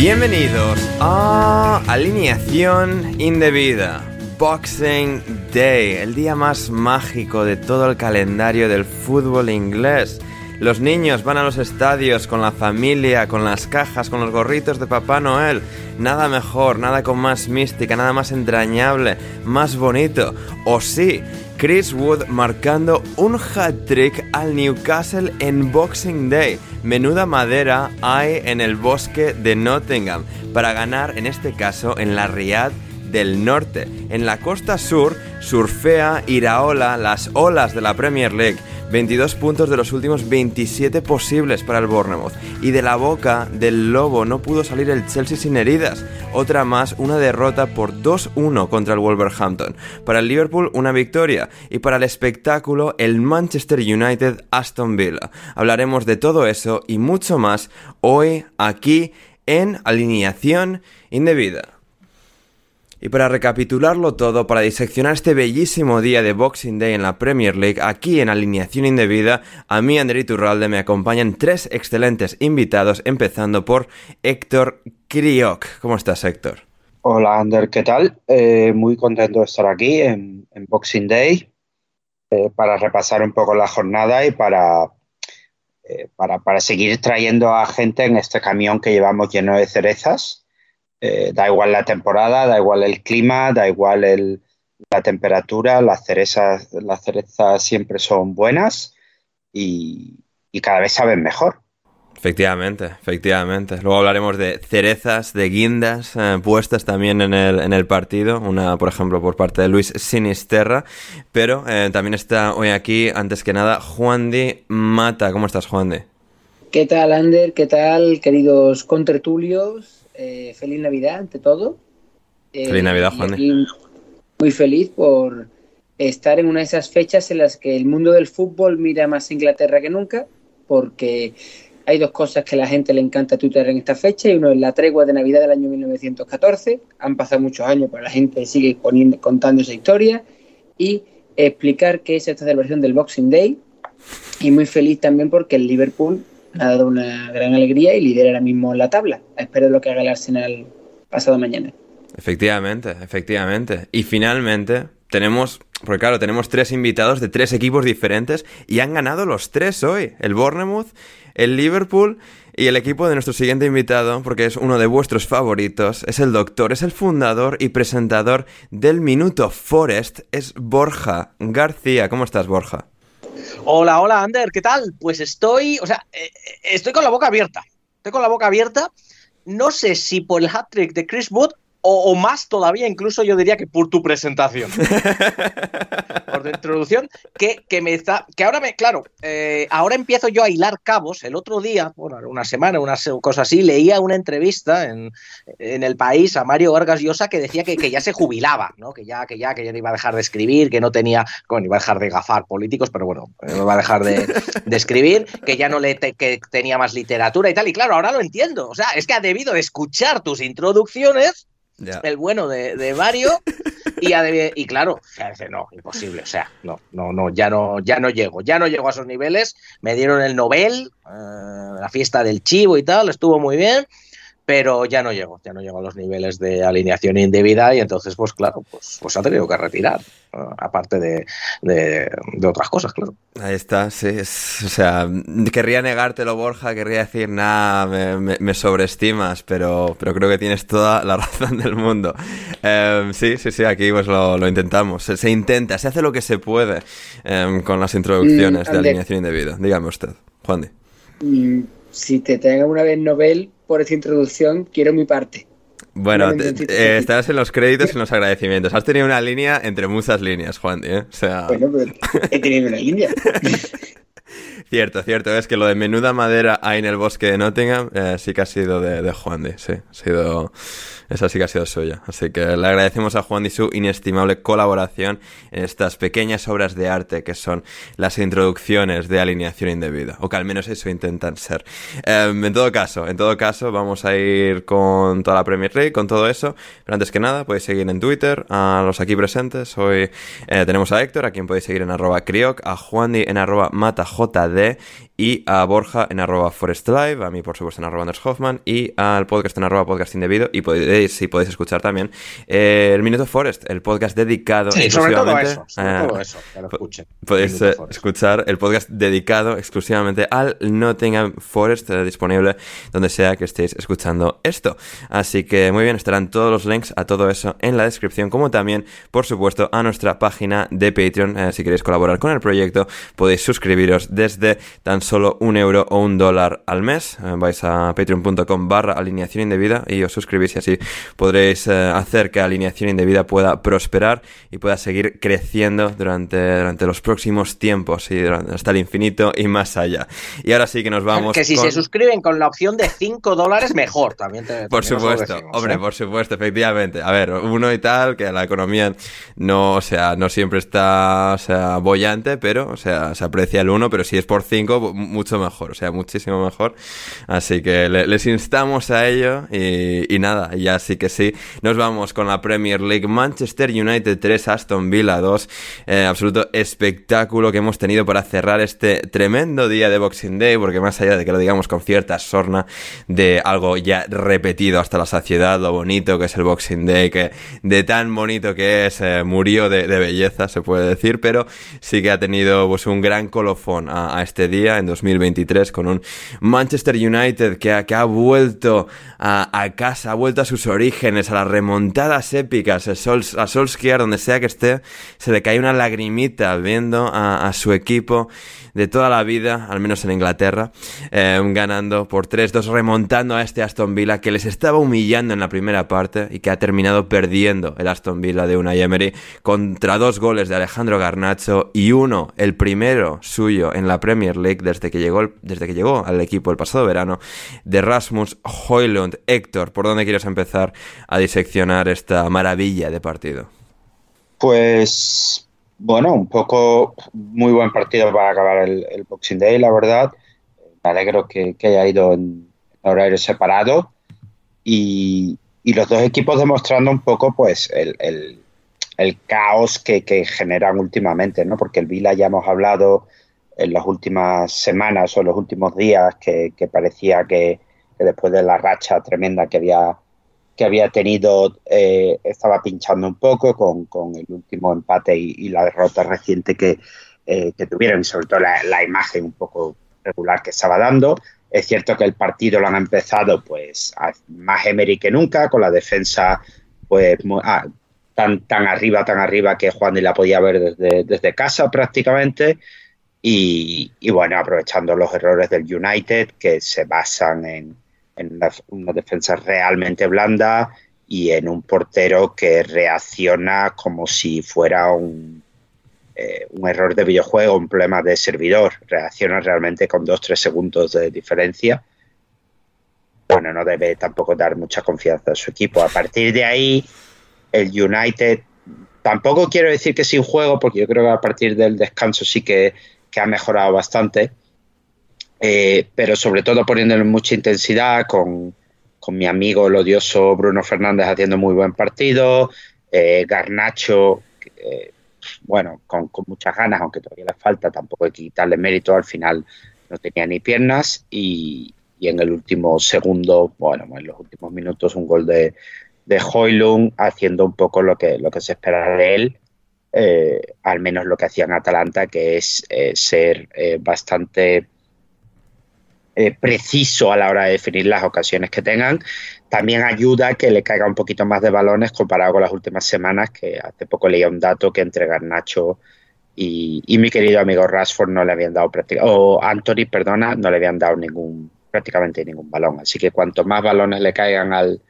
Bienvenidos a Alineación Indebida. Boxing Day, el día más mágico de todo el calendario del fútbol inglés. Los niños van a los estadios con la familia, con las cajas, con los gorritos de Papá Noel. Nada mejor, nada con más mística, nada más entrañable, más bonito. O sí, Chris Wood marcando un hat-trick al Newcastle en Boxing Day. Menuda madera hay en el bosque de Nottingham para ganar, en este caso, en la Riad del Norte. En la costa sur surfea Iraola las olas de la Premier League. 22 puntos de los últimos 27 posibles para el Bournemouth. Y de la boca del lobo no pudo salir el Chelsea sin heridas. Otra más, una derrota por 2-1 contra el Wolverhampton. Para el Liverpool, una victoria. Y para el espectáculo, el Manchester United Aston Villa. Hablaremos de todo eso y mucho más hoy aquí en Alineación Indebida. Y para recapitularlo todo, para diseccionar este bellísimo día de Boxing Day en la Premier League, aquí en Alineación Indebida, a mí, André Turralde, me acompañan tres excelentes invitados, empezando por Héctor Crioc. ¿Cómo estás, Héctor? Hola, Ander, ¿qué tal? Eh, muy contento de estar aquí en, Boxing Day eh, para repasar un poco la jornada y para, eh, para, para seguir trayendo a gente en este camión que llevamos lleno de cerezas eh, da igual la temporada, da igual el clima, da igual el, la temperatura, las cerezas, las cerezas siempre son buenas y, cada vez saben mejor. Efectivamente, efectivamente. Luego hablaremos de cerezas, de guindas eh, puestas también en el, en el, partido. Una, por ejemplo, por parte de Luis Sinisterra. Pero eh, también está hoy aquí, antes que nada, Juan Di Mata. ¿Cómo estás, Juan Di? ¿Qué tal, Ander? ¿Qué tal, queridos contertulios? Eh, feliz Navidad ante todo. Eh, feliz Navidad, Juan. Muy feliz por estar en una de esas fechas en las que el mundo del fútbol mira más a Inglaterra que nunca, porque hay dos cosas que a la gente le encanta Twitter en esta fecha, y uno es la tregua de Navidad del año 1914, han pasado muchos años, pero la gente sigue poniendo, contando esa historia, y explicar qué es esta celebración del Boxing Day, y muy feliz también porque el Liverpool ha dado una gran alegría y lidera ahora mismo la tabla. Espero lo que haga el Arsenal pasado mañana. Efectivamente, efectivamente. Y finalmente tenemos, porque claro, tenemos tres invitados de tres equipos diferentes y han ganado los tres hoy. El Bournemouth, el Liverpool y el equipo de nuestro siguiente invitado, porque es uno de vuestros favoritos, es el doctor, es el fundador y presentador del Minuto Forest, es Borja García. ¿Cómo estás, Borja? Hola, hola, Ander, ¿qué tal? Pues estoy, o sea, eh, estoy con la boca abierta. Estoy con la boca abierta no sé si por el hat-trick de Chris Wood o, más todavía, incluso yo diría que por tu presentación. por tu introducción, que, que, me está. Que ahora me. Claro, eh, ahora empiezo yo a hilar cabos. El otro día, bueno, una semana, una cosa así, leía una entrevista en, en el país a Mario Vargas Llosa que decía que, que, ya se jubilaba, ¿no? Que ya, que ya, que ya no iba a dejar de escribir, que no tenía. Bueno, iba a dejar de gafar políticos, pero bueno, no iba a dejar de, de escribir, que ya no le que tenía más literatura y tal. Y claro, ahora lo entiendo. O sea, es que ha debido de escuchar tus introducciones el bueno de, Mario y, y claro, no, imposible, o sea, no, no, no, ya no, ya no llego, ya no llego a esos niveles, me dieron el Nobel, eh, la fiesta del chivo y tal, estuvo muy bien, pero ya no llego, ya no llego a los niveles de alineación indebida y entonces, pues claro, pues, pues ha tenido que retirar, aparte de, de, otras cosas, claro. Ahí está, sí, o sea, querría negártelo, Borja, querría decir, nada, me, sobreestimas, pero, pero creo que tienes toda la razón del mundo. Em, sí, sí, sí, aquí pues lo, intentamos, se, intenta, se hace lo que se puede em, con las introducciones mm, de alineación indebida. Dígame usted, Juan Di. Mm, si te tenga una vez Nobel, por esa introducción, quiero mi parte. Bueno, eh, estás en los créditos y en los agradecimientos. Has tenido una línea entre muchas líneas, Juan. ¿eh? O sea... Bueno, pero he tenido una línea. cierto, cierto. Es que lo de menuda madera ahí en el bosque de Nottingham eh, sí que ha sido de, de Juan de. Sí, ha sido esa sí que ha sido suya. Así que le agradecemos a Juan y su inestimable colaboración en estas pequeñas obras de arte que son las introducciones de alineación indebida. O que al menos eso intentan ser. Em, en todo caso, en todo caso, vamos a ir con toda la Premier League, con todo eso. Pero antes que nada, podéis seguir en Twitter a los aquí presentes. Hoy eh, tenemos a Héctor, a quien podéis seguir en arroba crioc, a Juandi en arroba matajd y a Borja en arroba forestlive, a mí por supuesto en arroba Anders Hoffman y al podcast en arroba podcast indebido y podéis, si podéis escuchar también eh, el Minuto Forest, el podcast dedicado sí, exclusivamente sobre todo eso, que lo escuchen. Podéis eh, escuchar el podcast dedicado exclusivamente al Nottingham Forest eh, disponible donde sea que estéis escuchando esto. Así que muy bien, estarán todos los links a todo eso en la descripción, como también, por supuesto, a nuestra página de Patreon. si queréis colaborar con el proyecto, podéis suscribiros desde tan solo un euro o un dólar al mes. Eh, vais a patreon.com barra alineación indebida y os suscribís y así podréis eh, hacer que alineación indebida pueda prosperar y pueda seguir creciendo durante, durante los próximos tiempos y hasta el infinito y más allá. Y ahora sí que nos vamos. Que si se suscriben con la opción de 5 dólares, mejor también. por supuesto, hombre, ¿eh? por supuesto, efectivamente. A ver, uno y tal, que la economía no, o sea, no siempre está, o sea, bollante, pero, o sea, se aprecia el uno, pero si es por 5, mucho mejor, o sea, muchísimo mejor. Así que les instamos a ello y, nada, ya sí que sí. Nos vamos con la Premier League. Manchester United 3, Aston Villa 2. Eh, absoluto espectáculo que hemos tenido para cerrar este tremendo día de Boxing Day, porque más allá de que lo digamos con cierta sorna de algo ya repetido hasta la saciedad, lo bonito que es el Boxing Day, que de tan bonito que es, eh, murió de, belleza, se puede decir, pero sí que ha tenido pues, un gran colofón a este día en 2023 con un Manchester United que ha, que ha vuelto a, casa, ha vuelto a sus orígenes, a las remontadas épicas, a, Solskjaer, donde sea que esté, se le cae una lagrimita viendo a, a su equipo de toda la vida, al menos en Inglaterra, eh, ganando por 3-2, remontando a este Aston Villa que les estaba humillando en la primera parte y que ha terminado perdiendo el Aston Villa de Unai Emery contra dos goles de Alejandro Garnacho y uno, el primero suyo en la Premier League desde que llegó, desde que llegó al equipo el pasado verano, de Rasmus Hoylund. Héctor, ¿por dónde quieres empezar a diseccionar esta maravilla de partido? Pues bueno, un poco muy buen partido para acabar el, Boxing Day, la verdad. Me alegro que, haya ido en horario separado y, los dos equipos demostrando un poco pues el, caos que, generan últimamente, ¿no? Porque el Vila ya hemos hablado en las últimas semanas o en los últimos días que, parecía que, después de la racha tremenda que había que había tenido eh, estaba pinchando un poco con, el último empate y, la derrota reciente que, eh, que tuvieron, y sobre todo la, imagen un poco regular que estaba dando. Es cierto que el partido lo han empezado pues más Emery que nunca, con la defensa pues ah, tan, tan arriba, tan arriba que Juan ni la podía ver desde, desde casa prácticamente. Y, y, bueno, aprovechando los errores del United que se basan en, en una, defensa realmente blanda y en un portero que reacciona como si fuera un, eh, un error de videojuego, un problema de servidor. Reacciona realmente con dos, tres segundos de diferencia. Bueno, no debe tampoco dar mucha confianza a su equipo. A partir de ahí, el United, tampoco quiero decir que sin juego, porque yo creo que a partir del descanso sí que, ha mejorado bastante, eh, pero sobre todo poniéndole mucha intensidad con, mi amigo el odioso Bruno Fernández haciendo muy buen partido, eh, Garnacho, eh, bueno, con, muchas ganas, aunque todavía le falta, tampoco hay que quitarle mérito, al final no tenía ni piernas y, en el último segundo, bueno, en los últimos minutos un gol de, de Hoylund haciendo un poco lo que, lo que se espera de él, al menos lo que hacía en Atalanta, que es ser eh, preciso a la hora de definir las ocasiones que tengan. También ayuda a que le caiga un poquito más de balones comparado con las últimas semanas, que hace poco leía un dato que entre Garnacho y, mi querido amigo Rashford no le habían dado prácticamente, o Anthony, perdona, no le habían dado ningún prácticamente ningún balón. Así que cuanto más balones le caigan al,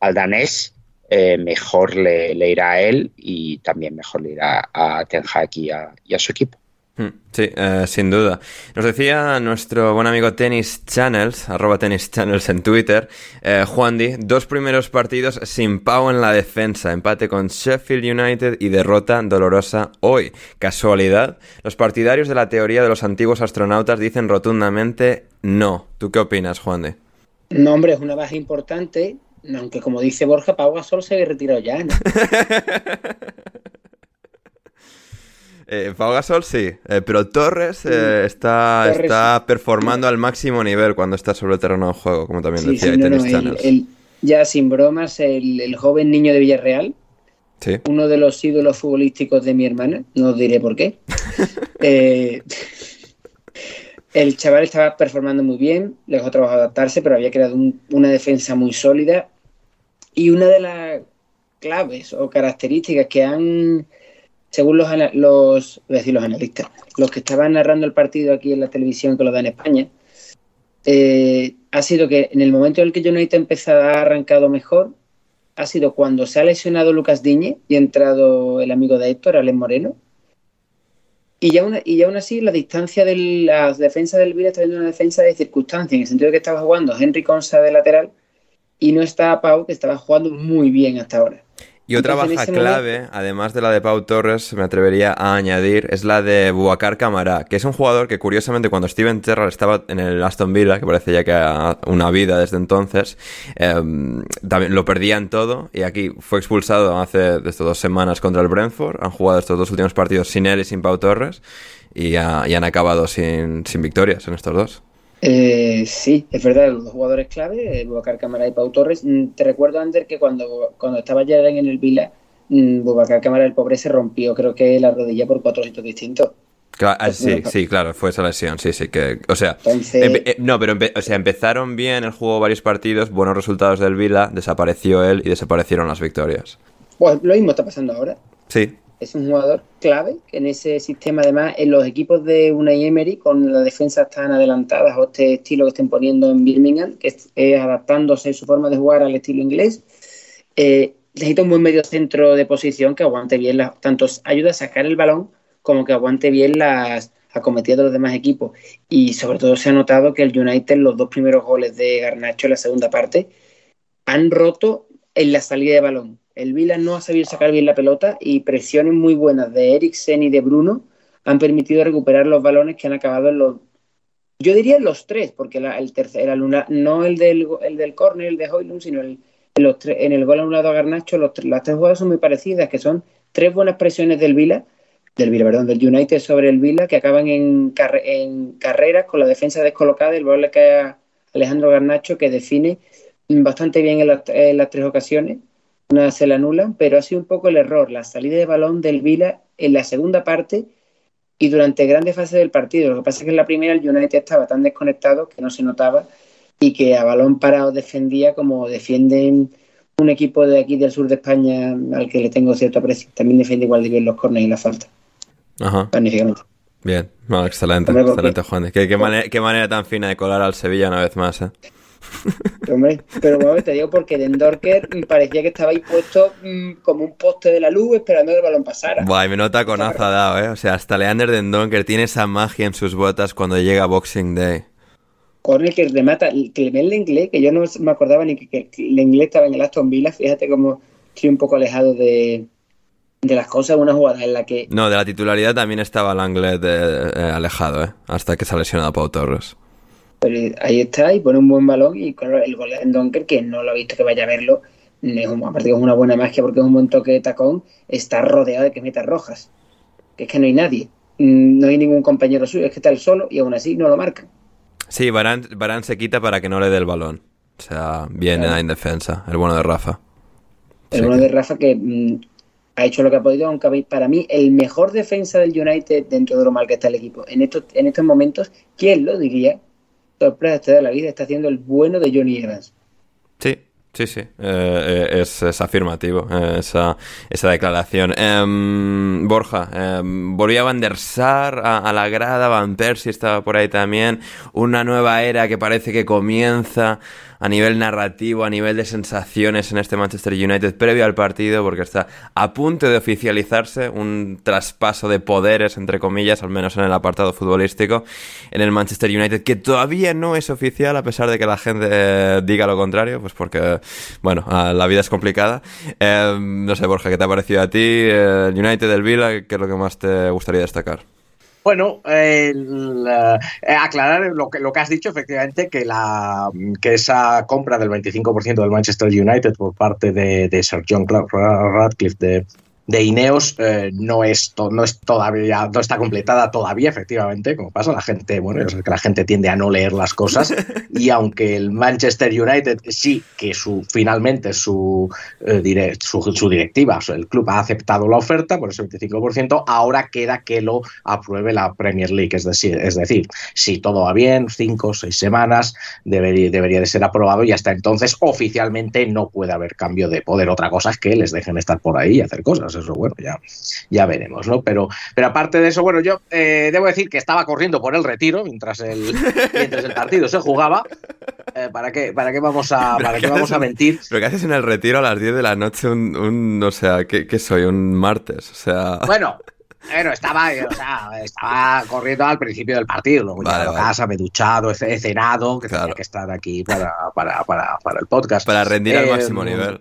al danés, eh, mejor le, irá a él y también mejor le irá a Ten Hag y a, su equipo. Hmm, sí, eh, sin duda. Nos decía nuestro buen amigo Tennis Channels, arroba Tennis Channels en Twitter, eh, Juan Di, dos primeros partidos sin Pau en la defensa, empate con Sheffield United y derrota dolorosa hoy. ¿Casualidad? Los partidarios de la teoría de los antiguos astronautas dicen rotundamente no. ¿Tú qué opinas, Juan Di? No, hombre, es una baja importante aunque como dice Borja, Pau Gasol se había retirado ya, ¿no? eh, Pau Gasol sí, eh, pero Torres, eh, está, está performando al máximo nivel cuando está sobre el terreno de juego, como también decía sí, Ya sin bromas, el, joven niño de Villarreal, uno de los ídolos futbolísticos de mi hermana, no os diré por qué. eh, el chaval estaba performando muy bien, le dejó trabajo adaptarse, pero había creado una defensa muy sólida. Y una de las claves o características que han, según los, los, decir los analistas, los que estaban narrando el partido aquí en la televisión que lo da en España, eh, ha sido que en el momento en el que United empezado ha arrancado mejor, ha sido cuando se ha lesionado Lucas Diñe y ha entrado el amigo de Héctor, Alex Moreno, y ya, y aún así, la distancia de la defensa del Vila está viendo una defensa de circunstancia, en el sentido de que estaba jugando Henry Consa de lateral y no estaba Pau, que estaba jugando muy bien hasta ahora. Y otra baja clave, además de la de Pau Torres, me atrevería a añadir, es la de Buacar Camará, que es un jugador que curiosamente cuando Steven Terrell estaba en el Aston Villa, que parece ya que una vida desde entonces, em, también lo perdían todo y aquí fue expulsado hace desde dos semanas contra el Brentford, han jugado estos dos últimos partidos sin él y sin Pau Torres y, han acabado sin, sin victorias en estos dos. Eh, sí, es verdad, los dos jugadores clave, eh, Bubacar Cámara y Pau Torres. Mm, te recuerdo, Ander, que cuando, cuando estaba ya en el Vila, mm, Bubacar Cámara, el pobre, se rompió, creo que la rodilla por cuatro sitios distintos. Ah, sí, sí, claro, fue esa lesión, sí, sí, que, o sea, eh, no, pero o sea, empezaron bien, el juego varios partidos, buenos resultados del Vila, desapareció él y desaparecieron las victorias. Pues lo mismo está pasando ahora. Sí, es un jugador clave que en ese sistema, además, en los equipos de Unai Emery, con las defensas tan adelantadas o este estilo que estén poniendo en Birmingham, que es adaptándose su forma de jugar al estilo inglés, eh, necesita un buen medio centro de posición que aguante bien, las, tanto ayuda a sacar el balón como que aguante bien las acometidas de los demás equipos. Y sobre todo se ha notado que el United, los dos primeros goles de Garnacho en la segunda parte, han roto en la salida de balón el Vila no ha sabido sacar bien la pelota y presiones muy buenas de Eriksen y de Bruno han permitido recuperar los balones que han acabado en los. Yo diría los tres, porque el tercer, el no el del, el del córner, el de Hoylund, sino el, los en el gol anulado a Garnacho, los, las tres jugadas son muy parecidas, que son tres buenas presiones del Vila, del Vila, perdón, del United sobre el Vila, que acaban en, en carreras con la defensa descolocada el balón le cae a Alejandro Garnacho, que define bastante bien en las tres ocasiones se la anulan, pero ha sido un poco el error, la salida de balón del Vila en la segunda parte y durante grandes fases del partido. Lo que pasa es que en la primera el United estaba tan desconectado que no se notaba y que a balón parado defendía como defienden un equipo de aquí del sur de España al que le tengo cierto aprecio. También defiende igual de bien los corners y la falta. Ajá. Magníficamente. Bien, excelente, excelente, Juan. ¿Qué, manera, qué, manera, tan fina de colar al Sevilla una vez más, ¿eh? Hombre, pero bueno, te digo porque Dendorker parecía que estaba ahí puesto mm, como un poste de la luz esperando que el balón pasara. Buah, y me nota con ha dado, ¿eh? O sea, hasta Leander Dendonker tiene esa magia en sus botas cuando llega Boxing Day. Que remata, que le ve el inglés, que yo no me acordaba ni que, que el inglés estaba en el Aston Villa, fíjate cómo estoy un poco alejado de, de las cosas, una jugada en la que... No, de la titularidad también estaba el inglés eh, alejado, ¿eh? Hasta que se ha lesionado Pau Torres. Pero ahí está y pone un buen balón y claro, el gol de Donker, que no lo he visto que vaya a verlo, es un, aparte que es una buena magia porque es un buen toque de tacón, está rodeado de que meta rojas. Que es que no hay nadie, mm, no hay ningún compañero suyo, es que está él solo y aún así no lo marcan. Sí, Barán, Barán se quita para que no le dé el balón. O sea, viene en defensa, el bueno de Rafa. El bueno de Rafa que mm, ha hecho lo que ha podido, aunque para mí el mejor defensa del United dentro de lo mal que está el equipo. En estos, en estos momentos, ¿quién lo diría? Sorpresa de la vida está haciendo el bueno de Johnny Evans. Sí, Sí, sí, eh, es, afirmativo eh, esa, esa, declaración. Em, Borja, em, volvió a Van der Sar a, la grada, Van Persie estaba por ahí también. Una nueva era que parece que comienza a nivel narrativo, a nivel de sensaciones en este Manchester United previo al partido, porque está a punto de oficializarse un traspaso de poderes, entre comillas, al menos en el apartado futbolístico, en el Manchester United, que todavía no es oficial, a pesar de que la gente eh, diga lo contrario, pues porque, bueno, ah, la vida es complicada. Eh, no sé, Borja, ¿qué te ha parecido a ti? El United del Vila, ¿qué es lo que más te gustaría destacar? Bueno, eh, aclarar lo que, lo que has dicho, efectivamente, que, la, que esa compra del 25% del Manchester United por parte de, de Sir John Radcliffe de, de Ineos eh, no, es no es todavía, no está completada todavía, efectivamente, como pasa, la gente, bueno, es que la gente tiende a no leer las cosas, y aunque el Manchester United sí que su finalmente su, eh, su, directiva, el club ha aceptado la oferta por ese 25%, ahora queda que lo apruebe la Premier League, es decir, es decir, si todo va bien, cinco o seis semanas, debería, debería de ser aprobado y hasta entonces oficialmente no puede haber cambio de poder. Otra cosa es que les dejen estar por ahí y hacer cosas eso bueno, ya, ya veremos, ¿no? Pero, pero aparte de eso, bueno, yo eh, debo decir que estaba corriendo por el retiro mientras el, mientras el partido se jugaba. Eh, ¿para, qué, ¿Para qué vamos a, para qué vamos a mentir? ¿Pero qué haces en el retiro a las 10 de la noche un, un o sea, ¿qué, soy? ¿Un martes? O sea... Bueno, bueno, estaba, o sea, estaba corriendo al principio del partido. Luego vale, a casa, me he duchado, he cenado, que tenía que estar aquí para, para, para, para el podcast. Para rendir al máximo eh, nivel.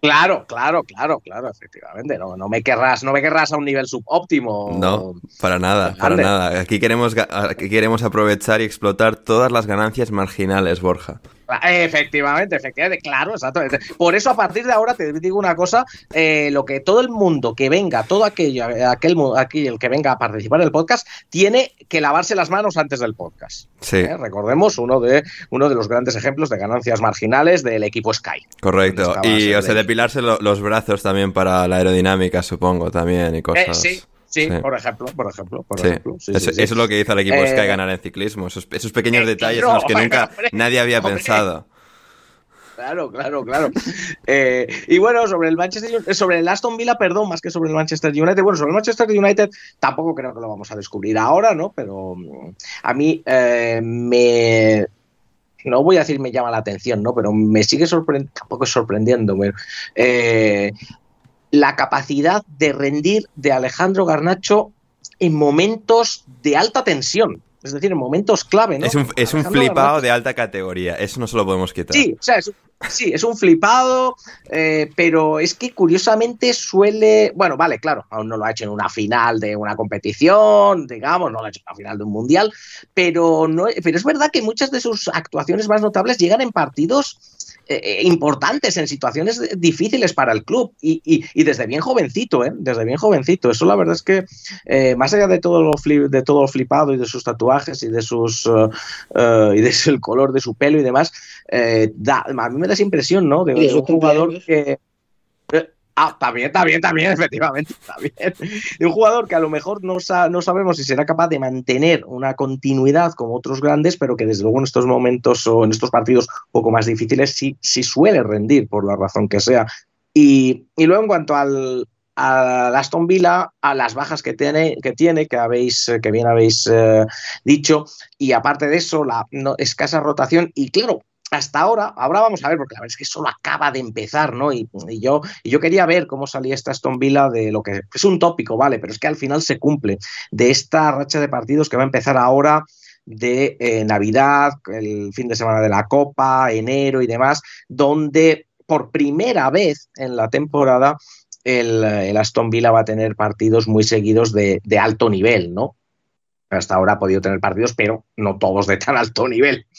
Claro, claro, claro, claro, efectivamente. No, no me querrás, no me querrás a un nivel subóptimo. No, para nada, para nada. Aquí queremos, aquí queremos aprovechar y explotar todas las ganancias marginales, Borja. Efectivamente, efectivamente, claro, exacto. Por eso, a partir de ahora, te digo una cosa: eh, lo que todo el mundo que venga, todo aquello, aquel, aquí, el que venga a participar en el podcast, tiene que lavarse las manos antes del podcast. Sí. ¿Eh? Recordemos uno de, uno de los grandes ejemplos de ganancias marginales del equipo Sky. Correcto. Y, o sea, depilarse los brazos también para la aerodinámica, supongo, también, y eh, cosas. Sí. Sí, por ejemplo, por ejemplo, por ejemplo. eso, es lo que hizo el equipo Sky eh, ganar en ciclismo, esos, pequeños eh, detalles en los que nunca nadie había pensado. Claro, claro, claro. Eh, y bueno, sobre el Manchester sobre el Aston Villa, perdón, más que sobre el Manchester United. Bueno, sobre el Manchester United tampoco creo que lo vamos a descubrir ahora, ¿no? Pero mm, a mí me no voy a decir me llama la atención, ¿no? Pero me sigue sorprendiendo, tampoco es sorprendiendo. Eh, la capacidad de rendir de Alejandro Garnacho en momentos de alta tensión. Es decir, en momentos clave, ¿no? Es un, es un flipado de alta categoría, eso no se lo podemos quitar. Sí, o sea, es, sí, es un flipado, eh, pero es que curiosamente suele. Bueno, vale, claro, aún no lo ha hecho en una final de una competición, digamos, no lo ha hecho en una final de un mundial, pero, no, pero es verdad que muchas de sus actuaciones más notables llegan en partidos eh, eh, importantes, en situaciones difíciles para el club y, desde bien jovencito, ¿eh? Desde bien jovencito. Eso la verdad es que, eh, más allá de todo, lo de todo flipado y de sus tatuajes y de sus y de color de su pelo y demás, a mí me da esa impresión, ¿no? De, un jugador que Ah, también, también, también, efectivamente, también. De un jugador que a lo mejor no, sabemos si será capaz de mantener una continuidad como otros grandes, pero que desde luego en estos momentos o en estos partidos poco más difíciles sí, sí suele rendir por la razón que sea. Y, luego en cuanto al, a Aston Villa, a las bajas que tiene, que, tiene, que, habéis, que bien habéis eh, dicho, y aparte de eso, la escasa rotación, y claro, hasta ahora, ahora vamos a ver, porque la verdad es que solo acaba de empezar, ¿no? Y, yo, y yo quería ver cómo salía esta Aston Villa de lo que es un tópico, ¿vale? Pero es que al final se cumple de esta racha de partidos que va a empezar ahora de eh, Navidad, el fin de semana de la Copa, enero y demás, donde por primera vez en la temporada el, Aston Villa va a tener partidos muy seguidos de, de alto nivel, ¿no? Hasta ahora ha podido tener partidos, pero no todos de tan alto nivel.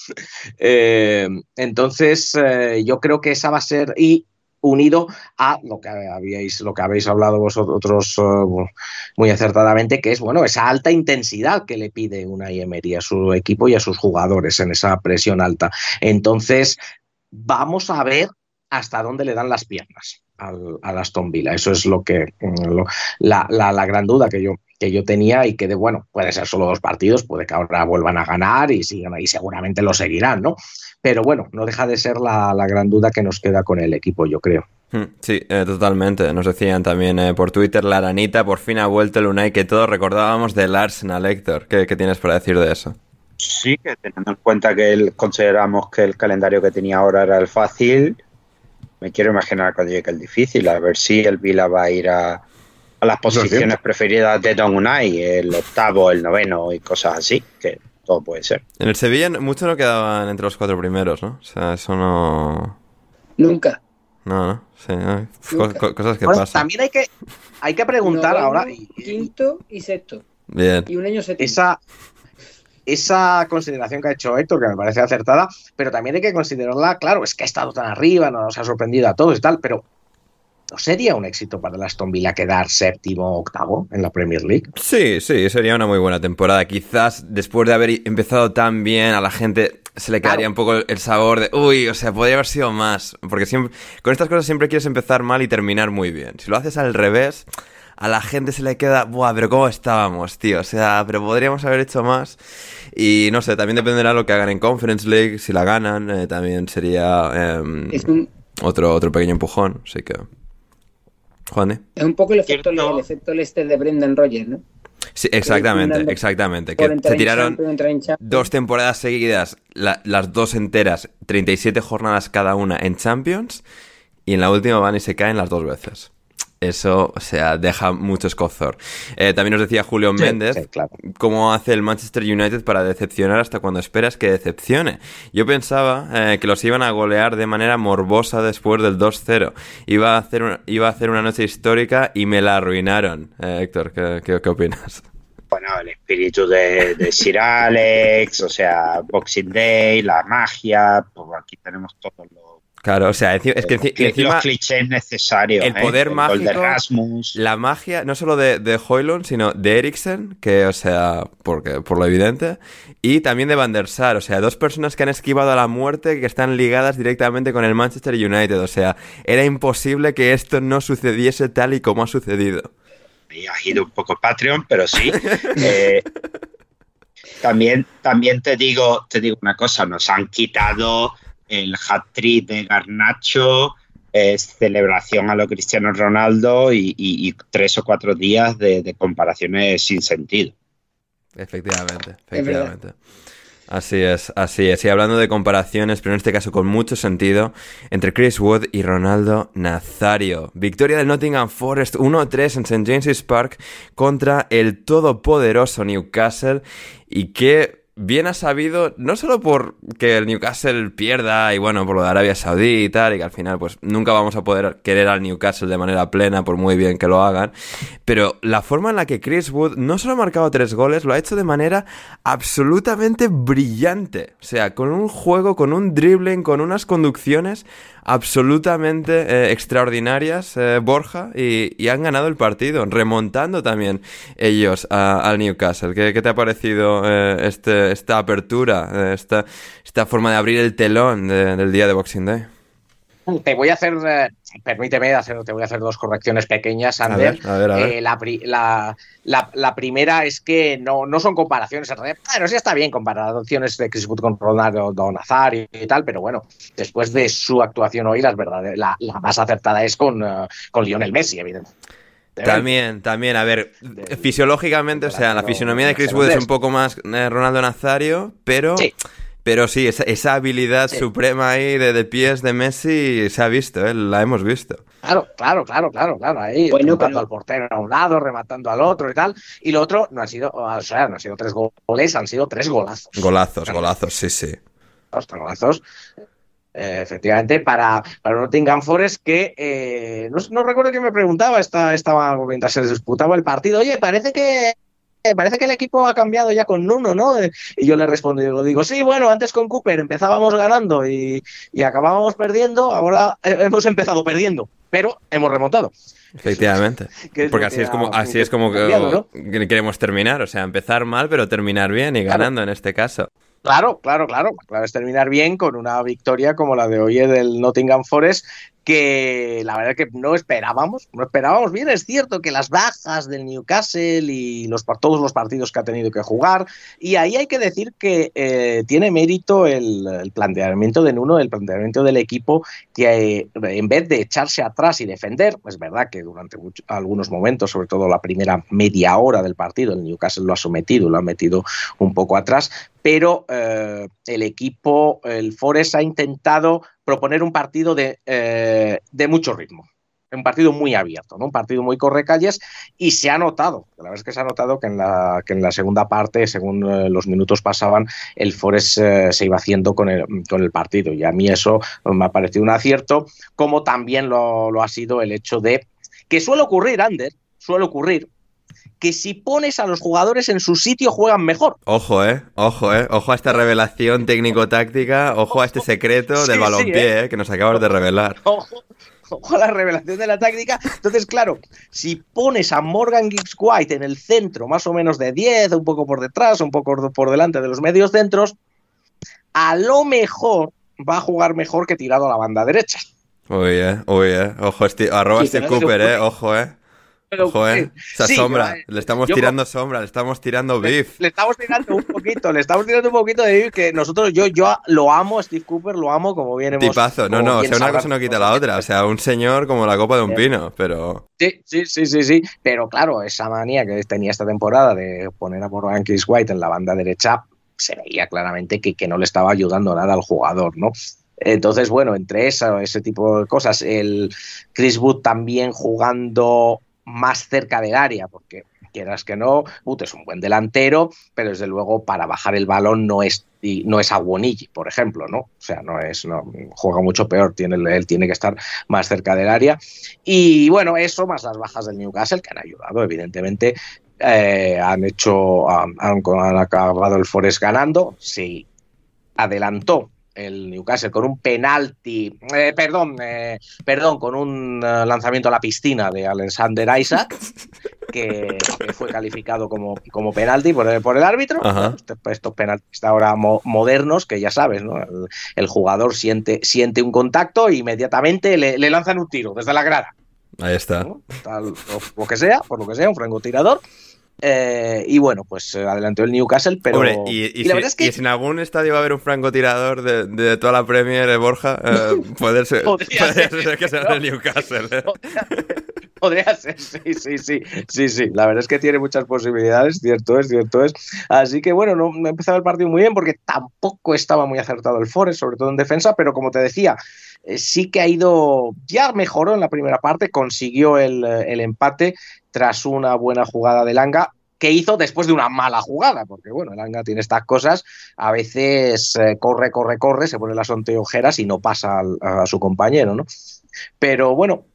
Eh, entonces, eh, yo creo que esa va a ser, y unido a lo que habíais, lo que habéis hablado vosotros uh, muy acertadamente, que es bueno, esa alta intensidad que le pide una Emery a su equipo y a sus jugadores en esa presión alta. Entonces, vamos a ver hasta dónde le dan las piernas al, Aston Villa. Eso es lo que la, la, gran duda que yo, que yo tenía y que de bueno, puede ser solo dos partidos, puede que ahora vuelvan a ganar y sigan ahí, seguramente lo seguirán, ¿no? Pero bueno, no deja de ser la, gran duda que nos queda con el equipo, yo creo. Hmm, sí, eh, totalmente. Nos decían también eh, por Twitter, la aranita, por fin ha vuelto el Unai, que todos recordábamos del Arsenal, Héctor. ¿Qué, ¿Qué, tienes para decir de eso? Sí, que teniendo en cuenta que consideramos que el calendario que tenía ahora era el fácil, me quiero imaginar cuando llegue el difícil, a ver si el Vila va a ir a, las posiciones preferidas de Don Unai, el octavo, el noveno y cosas así, que todo puede ser. En el Sevilla muchos no quedaban entre los cuatro primeros, ¿no? O sea, eso no... Nunca. No, no, sí, cosas que pasan. También hay que, hay que preguntar ahora... Quinto y sexto. Bien. Y un año séptimo. Esa, esa consideración que ha hecho Héctor, que me parece acertada, pero también hay que considerarla, claro, es que ha estado tan arriba, nos ha sorprendido a todos y tal, pero ¿no sería un éxito para el Aston Villa quedar séptimo o octavo en la Premier League? Sí, sí, sería una muy buena temporada. Quizás después de haber empezado tan bien, a la gente se le quedaría un poco el sabor de, uy, o sea, podría haber sido más. Porque siempre, con estas cosas siempre quieres empezar mal y terminar muy bien. Si lo haces al revés, a la gente se le queda, buah, pero ¿cómo estábamos, tío? O sea, pero podríamos haber hecho más. Y no sé, también dependerá lo que hagan en Conference League. Si la ganan, eh, también sería em, otro, otro pequeño empujón. Así que. Juan. Es un poco el efecto, el efecto este de Brendan Rogers, ¿no? Sí, exactamente, exactamente. Que se tiraron dos temporadas seguidas, las dos enteras, 37 jornadas cada una en Champions, y en la última van y se caen las dos veces. Eso, o sea, deja mucho escozor. Eh, también nos decía Julio Méndez cómo hace el Manchester United para decepcionar hasta cuando esperas que decepcione. Yo pensaba eh, que los iban a golear de manera morbosa después del 2-0. Iba, a hacer una, iba a hacer una noche histórica y me la arruinaron. Eh, Héctor, ¿qué, ¿qué, opinas? Bueno, el espíritu de, de Sir Alex, o sea, Boxing Day, la magia, pues aquí tenemos todos los Claro, o sea, es que encima. Los clichés necesarios. El ¿eh? poder mágico. La magia, no solo de, de Hoylund, sino de Eriksen, que, o sea, porque, por lo evidente. Y también de Van der Sar, o sea, dos personas que han esquivado a la muerte que están ligadas directamente con el Manchester United. O sea, era imposible que esto no sucediese tal y como ha sucedido. Y ha ido un poco Patreon, pero sí. Eh, también, también te digo, te digo una cosa, nos han quitado el hat-trick de Garnacho, es celebración a lo Cristiano Ronaldo y, tres o cuatro días de, comparaciones sin sentido. Efectivamente, efectivamente. Así es, así es. Y hablando de comparaciones, pero en este caso con mucho sentido, entre Chris Wood y Ronaldo Nazario. Victoria del Nottingham Forest 1-3 en St. James's Park contra el todopoderoso Newcastle. Y qué bien ha sabido, no solo por que el Newcastle pierda y bueno, por lo de Arabia Saudí y tal, y que al final pues nunca vamos a poder querer al Newcastle de manera plena por muy bien que lo hagan, pero la forma en la que Chris Wood no solo ha marcado tres goles, lo ha hecho de manera absolutamente brillante, o sea, con un juego, con un dribbling, con unas conducciones absolutamente eh, extraordinarias, eh, Borja, y, han ganado el partido, remontando también ellos al Newcastle. ¿Qué, te ha parecido eh, este, esta apertura, esta, esta forma de abrir el telón del día de Boxing Day? Te voy a hacer, eh, permíteme, hacer, te voy a hacer dos correcciones pequeñas, Ander. Eh, la, primera es que no, no son comparaciones. Bueno, sí está bien comparaciones de Chris Wood con Ronaldo Donazar y, tal, pero bueno, después de su actuación hoy, la, verdad, la, más acertada es con, uh, con Lionel Messi, evidentemente. También, también, a ver, fisiológicamente, o sea, la fisionomía de Chris Wood es un poco más Ronaldo Nazario, pero Pero sí, esa, habilidad suprema ahí de, pies de Messi se ha visto, ¿eh? la hemos visto. Claro, claro, claro, claro, claro. Ahí bueno, rematando al portero a un lado, rematando al otro y tal. Y lo otro no ha sido, o sea, no han sido tres goles, han sido tres golazos. Golazos, golazos, sí, sí. Los tres golazos. Eh, efectivamente, para, para Nottingham Forest, que eh, no, recuerdo que me preguntaba, esta, estaba mientras se disputaba el partido, oye, parece que parece que el equipo ha cambiado ya con Nuno, ¿no? Y yo le respondo, digo, digo sí, bueno, antes con Cooper empezábamos ganando y, acabábamos perdiendo, ahora hemos empezado perdiendo, pero hemos remontado. Efectivamente. Porque así es como, así es como que queremos terminar, o sea, empezar mal, pero terminar bien y ganando en este caso. Claro, claro, claro. Claro, es terminar bien con una victoria como la de hoy del Nottingham Forest, que la verdad que no esperábamos, no esperábamos bien. Es cierto que las bajas del Newcastle y los, todos los partidos que ha tenido que jugar, y ahí hay que decir que eh, tiene mérito el, planteamiento de Nuno, el planteamiento del equipo, que eh, en vez de echarse atrás y defender, es verdad que durante algunos momentos, sobre todo la primera media hora del partido, el Newcastle lo ha sometido, lo ha metido un poco atrás, pero eh, el equipo, el Forest ha intentado proponer un partido de, eh, de mucho ritmo un partido muy abierto, ¿no? un partido muy correcalles y se ha notado, la verdad es que se ha notado que en la, que en la segunda parte, según eh, los minutos pasaban, el Forest se iba haciendo con el, con el partido y a mí eso me ha parecido un acierto, como también lo, lo ha sido el hecho de que suele ocurrir, Ander, suele ocurrir que si pones a los jugadores en su sitio juegan mejor. Ojo, eh, ojo, eh, ojo a esta revelación técnico-táctica, ojo a este secreto del balompié eh. eh, que nos acabas de revelar. Ojo, ojo a la revelación de la táctica. Entonces, claro, si pones a Morgan Gibbs White en el centro, más o menos de 10, un poco por detrás, un poco por delante de los medios centros, a lo mejor va a jugar mejor que tirado a la banda derecha. Uy, eh, uy, eh. Ojo, arroba Steve Cooper, eh, ojo, eh. Ojo, eh. Esa sombra. le estamos tirando sombra, le estamos tirando beef. Le, estamos tirando un poquito, le estamos tirando un poquito de beef que nosotros, yo, yo lo amo, Steve Cooper, lo amo como viene. Tipazo, no, no, o sea, una cosa no quita la otra. O sea, un señor como la copa de un pino, pero. Sí, sí, sí, sí, sí. Pero claro, esa manía que tenía esta temporada de poner a Morgan Chris White en la banda derecha, se veía claramente que, que no le estaba ayudando nada al jugador, ¿no? Entonces, bueno, entre eso, ese tipo de cosas, el Chris Wood también jugando más cerca del área, porque quieras que no, es un buen delantero, pero desde luego para bajar el balón no es no es por ejemplo, ¿no? O sea, no es, no, juega mucho peor, tiene, él tiene que estar más cerca del área. Y bueno, eso más las bajas del Newcastle que han ayudado, evidentemente. Eh, han hecho, han, han, acabado el Forest ganando, sí, adelantó el Newcastle con un penalti, eh, perdón, eh, perdón, con un eh, lanzamiento a la piscina de Alexander Isaac, que, fue calificado como, como penalti por el, por el árbitro. Este, pues, estos penaltis ahora modernos, que ya sabes, ¿no? El, jugador siente, siente un contacto e inmediatamente le, lanzan un tiro desde la grada. Ahí está. Tal, lo que sea, por lo que sea, un francotirador. Eh, y bueno, pues eh, adelantó el Newcastle, pero. y, si, es en algún estadio va a haber un francotirador de, de toda la Premier de Borja, eh, puede, ser, ser, que sea el Newcastle. Podría ser, sí, sí, sí, sí, sí. La verdad es que tiene muchas posibilidades, cierto es, cierto es. Así que bueno, no ha empezado el partido muy bien porque tampoco estaba muy acertado el Forest, sobre todo en defensa, pero como te decía, sí que ha ido, ya mejoró en la primera parte, consiguió el, el empate tras una buena jugada de Langa. Que hizo después de una mala jugada, porque bueno, Langa tiene estas cosas, a veces eh, corre, corre, corre, se pone las anteojeras y no pasa a su compañero, ¿no? Pero bueno,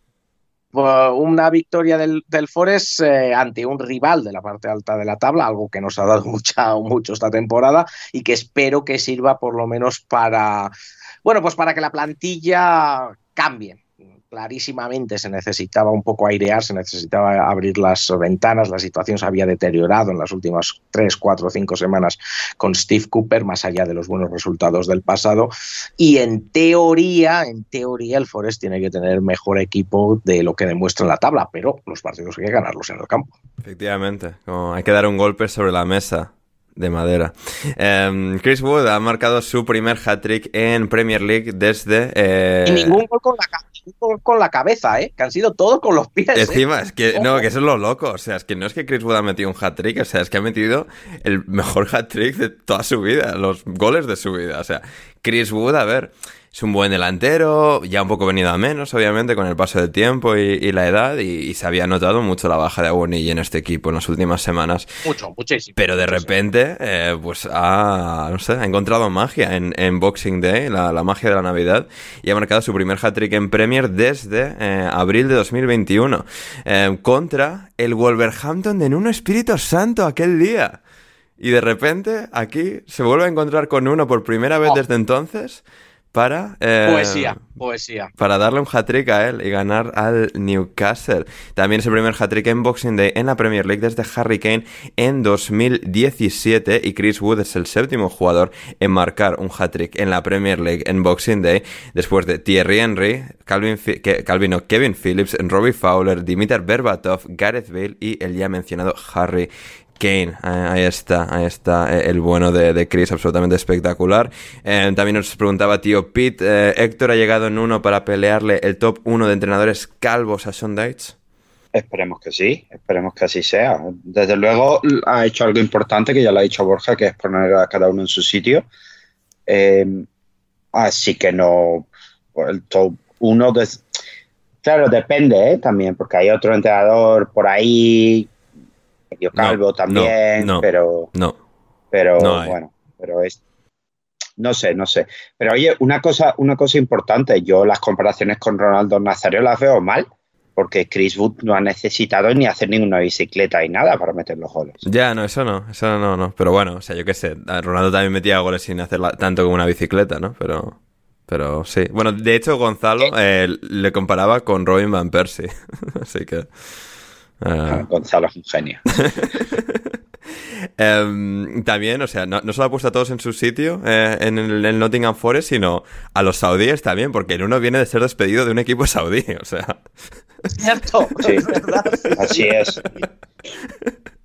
una victoria del, del Forest eh, ante un rival de la parte alta de la tabla, algo que nos ha dado mucha, mucho esta temporada y que espero que sirva por lo menos para, bueno, pues para que la plantilla cambie, clarísimamente se necesitaba un poco airear, se necesitaba abrir las ventanas, la situación se había deteriorado en las últimas tres, cuatro, cinco semanas con Steve Cooper, más allá de los buenos resultados del pasado, y en teoría, en teoría el Forest tiene que tener mejor equipo de lo que demuestra en la tabla, pero los partidos hay que ganarlos en el campo. Efectivamente, hay que dar un golpe sobre la mesa de madera. Em, Chris Wood ha marcado su primer hat-trick en Premier League desde... Eh... Y ningún gol con la todos con la cabeza, ¿eh? Que han sido todos con los pies. ¿eh? Encima, es que, no, que eso es lo loco. O sea, es que no es que Chris Wood ha metido un hat-trick, o sea, es que ha metido el mejor hat-trick de toda su vida, los goles de su vida. O sea, Chris Wood, a ver, es un buen delantero, ya un poco venido a menos, obviamente, con el paso del tiempo y, la edad, y, se había notado mucho la baja de Aguonilla en este equipo en las últimas semanas. Mucho, muchísimo. Pero de repente, eh, pues ha, no sé, ha encontrado magia en, Boxing Day, la, magia de la Navidad, y ha marcado su primer hat-trick en Premier desde eh, abril de 2021, eh, contra el Wolverhampton de Nuno Espíritu Santo aquel día. Y de repente, aquí se vuelve a encontrar con uno por primera vez oh. desde entonces para... Eh, poesía, poesía. Para darle un hat-trick a él y ganar al Newcastle. También es el primer hat-trick en Boxing Day en la Premier League desde Harry Kane en 2017 y Chris Wood es el séptimo jugador en marcar un hat-trick en la Premier League en Boxing Day después de Thierry Henry, Calvin, Calvin Kevin Phillips, Robbie Fowler, Dimitar Berbatov, Gareth Bale y el ya mencionado Harry Kane, ahí está, ahí está eh, el bueno de, Chris, absolutamente espectacular. Eh, también nos preguntaba tío Pete, eh, ¿Héctor ha llegado en uno para pelearle el top 1 de entrenadores calvos a Sean? Esperemos que sí, esperemos que así sea. Desde luego ha hecho algo importante que ya lo ha dicho Borja, que es poner a cada uno en su sitio. así que no, el top 1, claro, depende también, porque hay otro entrenador por ahí medio calvo también, pero. No. Pero bueno, pero es. No sé, no sé. Pero oye, una cosa, una cosa importante, yo las comparaciones con Ronaldo Nazario las veo mal, porque Chris Wood no ha necesitado ni hacer ninguna bicicleta y nada para meter los goles. Ya, no, eso no, eso no, no. Pero bueno, o sea, yo qué sé, Ronaldo también metía goles sin hacer tanto como una bicicleta, ¿no? Pero. Pero sí. Bueno, de hecho, Gonzalo eh, le comparaba con Robin Van Persie. Así que. Ah. Gonzalo es un genio. Em, también, o sea, no, no, solo ha puesto a todos en su sitio eh, en el, Nottingham Forest, sino a los saudíes también, porque en uno viene de ser despedido de un equipo saudí, o sea. cierto, sí, así es.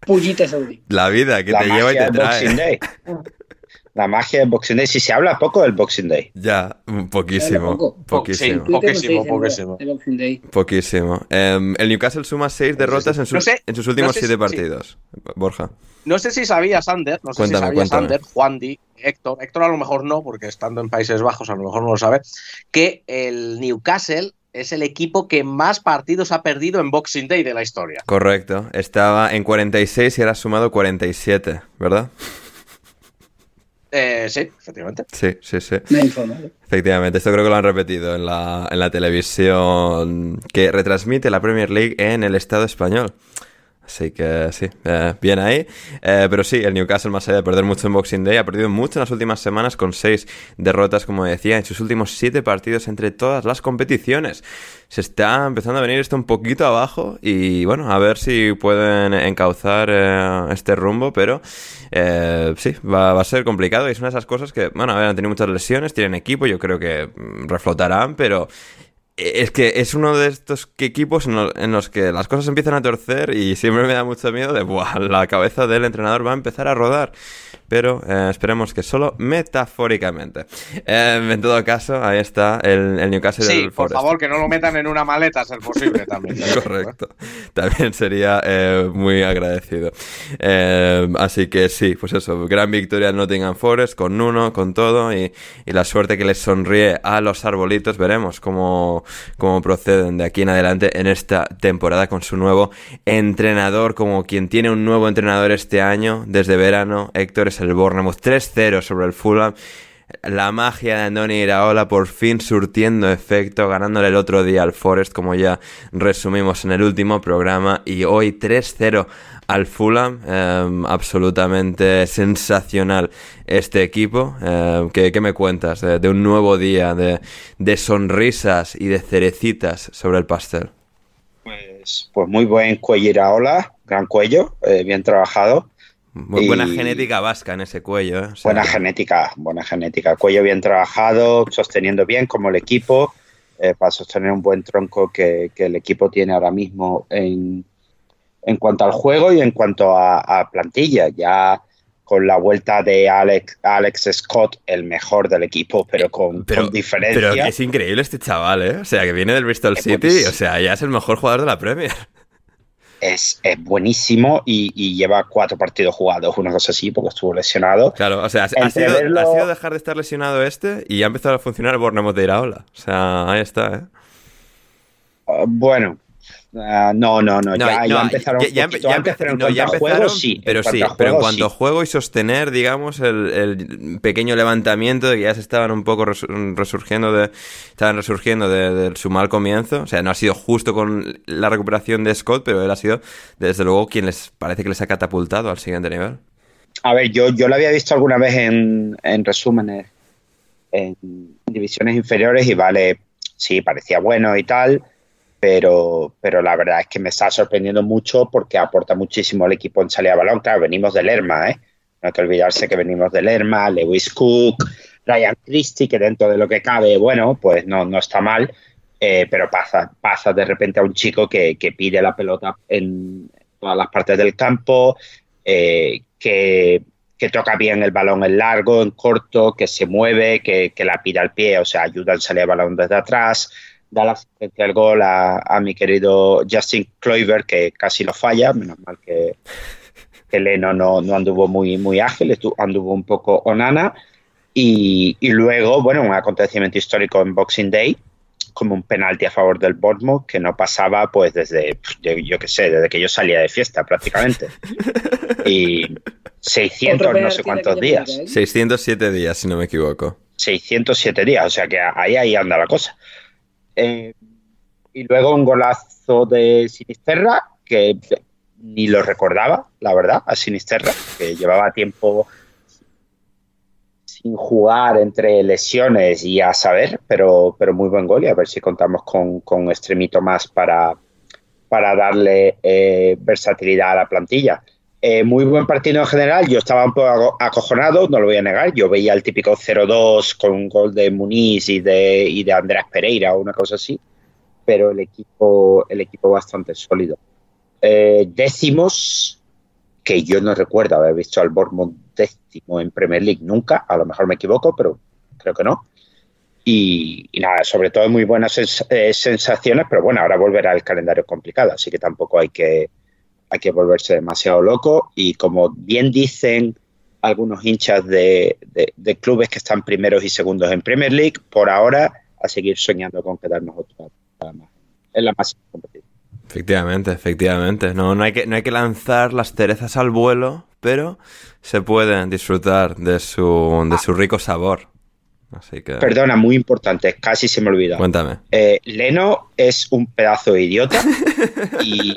Pullita saudí. La vida que te lleva y te trae. La magia del Boxing Day. Si se habla poco del Boxing Day. Ya, poquísimo. Poquísimo. poquísimo, poquísimo. Poquísimo. Em, el Newcastle suma seis derrotas en, sus, en sus últimos siete partidos. Borja. No sé si sabías, Ander, no sé si sabías, Ander, Juan Di, Héctor, Héctor a lo mejor no, porque estando en Países Bajos a lo mejor no lo sabe, que el Newcastle es el equipo que más partidos ha perdido en Boxing Day de la historia. Correcto. Estaba en 46 y ahora ha sumado 47, ¿verdad? Eh, sí, efectivamente. Sí, sí, sí. Efectivamente, esto creo que lo han repetido en la, en la televisión que retransmite la Premier League en el Estado español. Así que sí, eh, bien ahí. Eh, pero sí, el Newcastle, más allá de perder mucho en Boxing Day, ha perdido mucho en las últimas semanas con seis derrotas, como decía, en sus últimos siete partidos entre todas las competiciones. Se está empezando a venir esto un poquito abajo y bueno, a ver si pueden encauzar eh, este rumbo, pero sí, va, va, a ser complicado y es una de esas cosas que, bueno, a ver, han tenido muchas lesiones, tienen equipo, yo creo que mm, reflotarán, pero es que es uno de estos equipos en los que las cosas empiezan a torcer y siempre me da mucho miedo de, Buah, la cabeza del entrenador va a empezar a rodar pero eh, esperemos que solo metafóricamente. Eh, en todo caso, ahí está el, el Newcastle sí, por favor, que no lo metan en una maleta, a ser posible también. Correcto. También sería eh, muy agradecido. así que sí, pues eso, gran victoria en Nottingham Forest, con uno, con todo, y, y, la suerte que les sonríe a los arbolitos. Veremos cómo, cómo proceden de aquí en adelante en esta temporada con su nuevo entrenador, como quien tiene un nuevo entrenador este año, desde verano, Héctor es el Bournemouth 3-0 sobre el Fulham. La magia de Andoni Iraola por fin surtiendo efecto, ganándole el otro día al Forest, como ya resumimos en el último programa, y hoy 3-0 al Fulham. Em, absolutamente sensacional este equipo. Em, ¿qué, me cuentas de, un nuevo día, de, sonrisas y de cerecitas sobre el pastel? Pues, pues muy buen cuello Iraola, gran cuello, eh, bien trabajado buena genética vasca en ese cuello. ¿eh? buena genética, buena genética. Cuello bien trabajado, sosteniendo bien como el equipo, eh, para sostener un buen tronco que, el equipo tiene ahora mismo en, en, cuanto al juego y en cuanto a, plantilla. Ya con la vuelta de Alex, Alex Scott, el mejor del equipo, pero con, Pero, con diferencia. pero es increíble este chaval, ¿eh? O sea, que viene del Bristol Es City, buenísimo. o sea, ya es el mejor jugador de la Premier. Es, es buenísimo y, y lleva cuatro partidos jugados, una cosa así, porque estuvo lesionado. Claro, o sea, ha sido, verlo- ha sido dejar de estar lesionado este y ya ha empezado a funcionar el Bournemouth de Iraola. O sea, ahí está, ¿eh? Ah, bueno, ah, no, no, no, ya, ya empezaron ya- ya antes, pero en no, ya sí. Pero sí, pero en cuanto a juego y sostener, digamos, el, el pequeño levantamiento de que ya se estaban un poco resu- resurgiendo de, estaban resurgiendo de, de su mal comienzo. O sea, no ha sido justo con la recuperación de Scott, pero él ha sido, desde luego, quien les parece que les ha catapultado al siguiente nivel. A ver, yo, yo lo había visto alguna vez en, en resúmenes en divisiones inferiores y vale, sí, parecía bueno y tal, pero, pero la verdad es que me está sorprendiendo mucho porque aporta muchísimo al equipo en salida de balón. Claro, venimos del Lerma, ¿eh? No hay que olvidarse que venimos del Lerma, Lewis Cook, Ryan Christie, que dentro de lo que cabe, bueno, pues no, no está mal, eh, pero pasa, pasa de repente a un chico que, pide la pelota en todas las partes del campo, eh, que, toca bien el balón en largo, en corto, que se mueve, que, la pide al pie, o sea, ayuda en salir el balón desde atrás, da la asistencia al gol a, a mi querido Justin Kluivert, que casi lo falla, menos mal que, que Leno no, no anduvo muy, muy ágil, anduvo un poco onana. Y, y luego, bueno, un acontecimiento histórico en Boxing Day, como un penalti a favor del Bournemouth que no pasaba pues desde, yo, qué sé, desde que yo salía de fiesta prácticamente. Y 600 Otro no sé cuántos días. época, ¿eh? 607 días, si no me equivoco. 607 días, o sea que ahí, ahí anda la cosa. Eh, y luego un golazo de Sinisterra, que ni lo recordaba, la verdad, a Sinisterra, que llevaba tiempo sin jugar entre lesiones y a saber, pero, pero muy buen gol y a ver si contamos con, con un extremito más para, para darle eh, versatilidad a la plantilla. Eh, muy buen partido en general, yo estaba un poco aco- acojonado, no lo voy a negar, yo veía el típico 0-2 con un gol de Muniz y de, y de Andrés Pereira o una cosa así, pero el equipo, el equipo bastante sólido. Eh, décimos, que yo no recuerdo haber visto al Bournemouth décimo en Premier League nunca, a lo mejor me equivoco, pero creo que no. Y, y nada, sobre todo muy buenas sens- eh, sensaciones, pero bueno, ahora volverá el calendario complicado, así que tampoco hay que, hay que volverse demasiado loco. Y como bien dicen algunos hinchas de, de- de clubes que están primeros y segundos en Premier League, por ahora a seguir soñando con quedarnos otra más. Es la más competitiva. Efectivamente, efectivamente. No, no, hay que, no hay que lanzar las cerezas al vuelo, pero se puede disfrutar de su, de su rico sabor. Así que... Perdona, muy importante, casi se me olvida. Cuéntame. Eh, Leno es un pedazo de idiota y,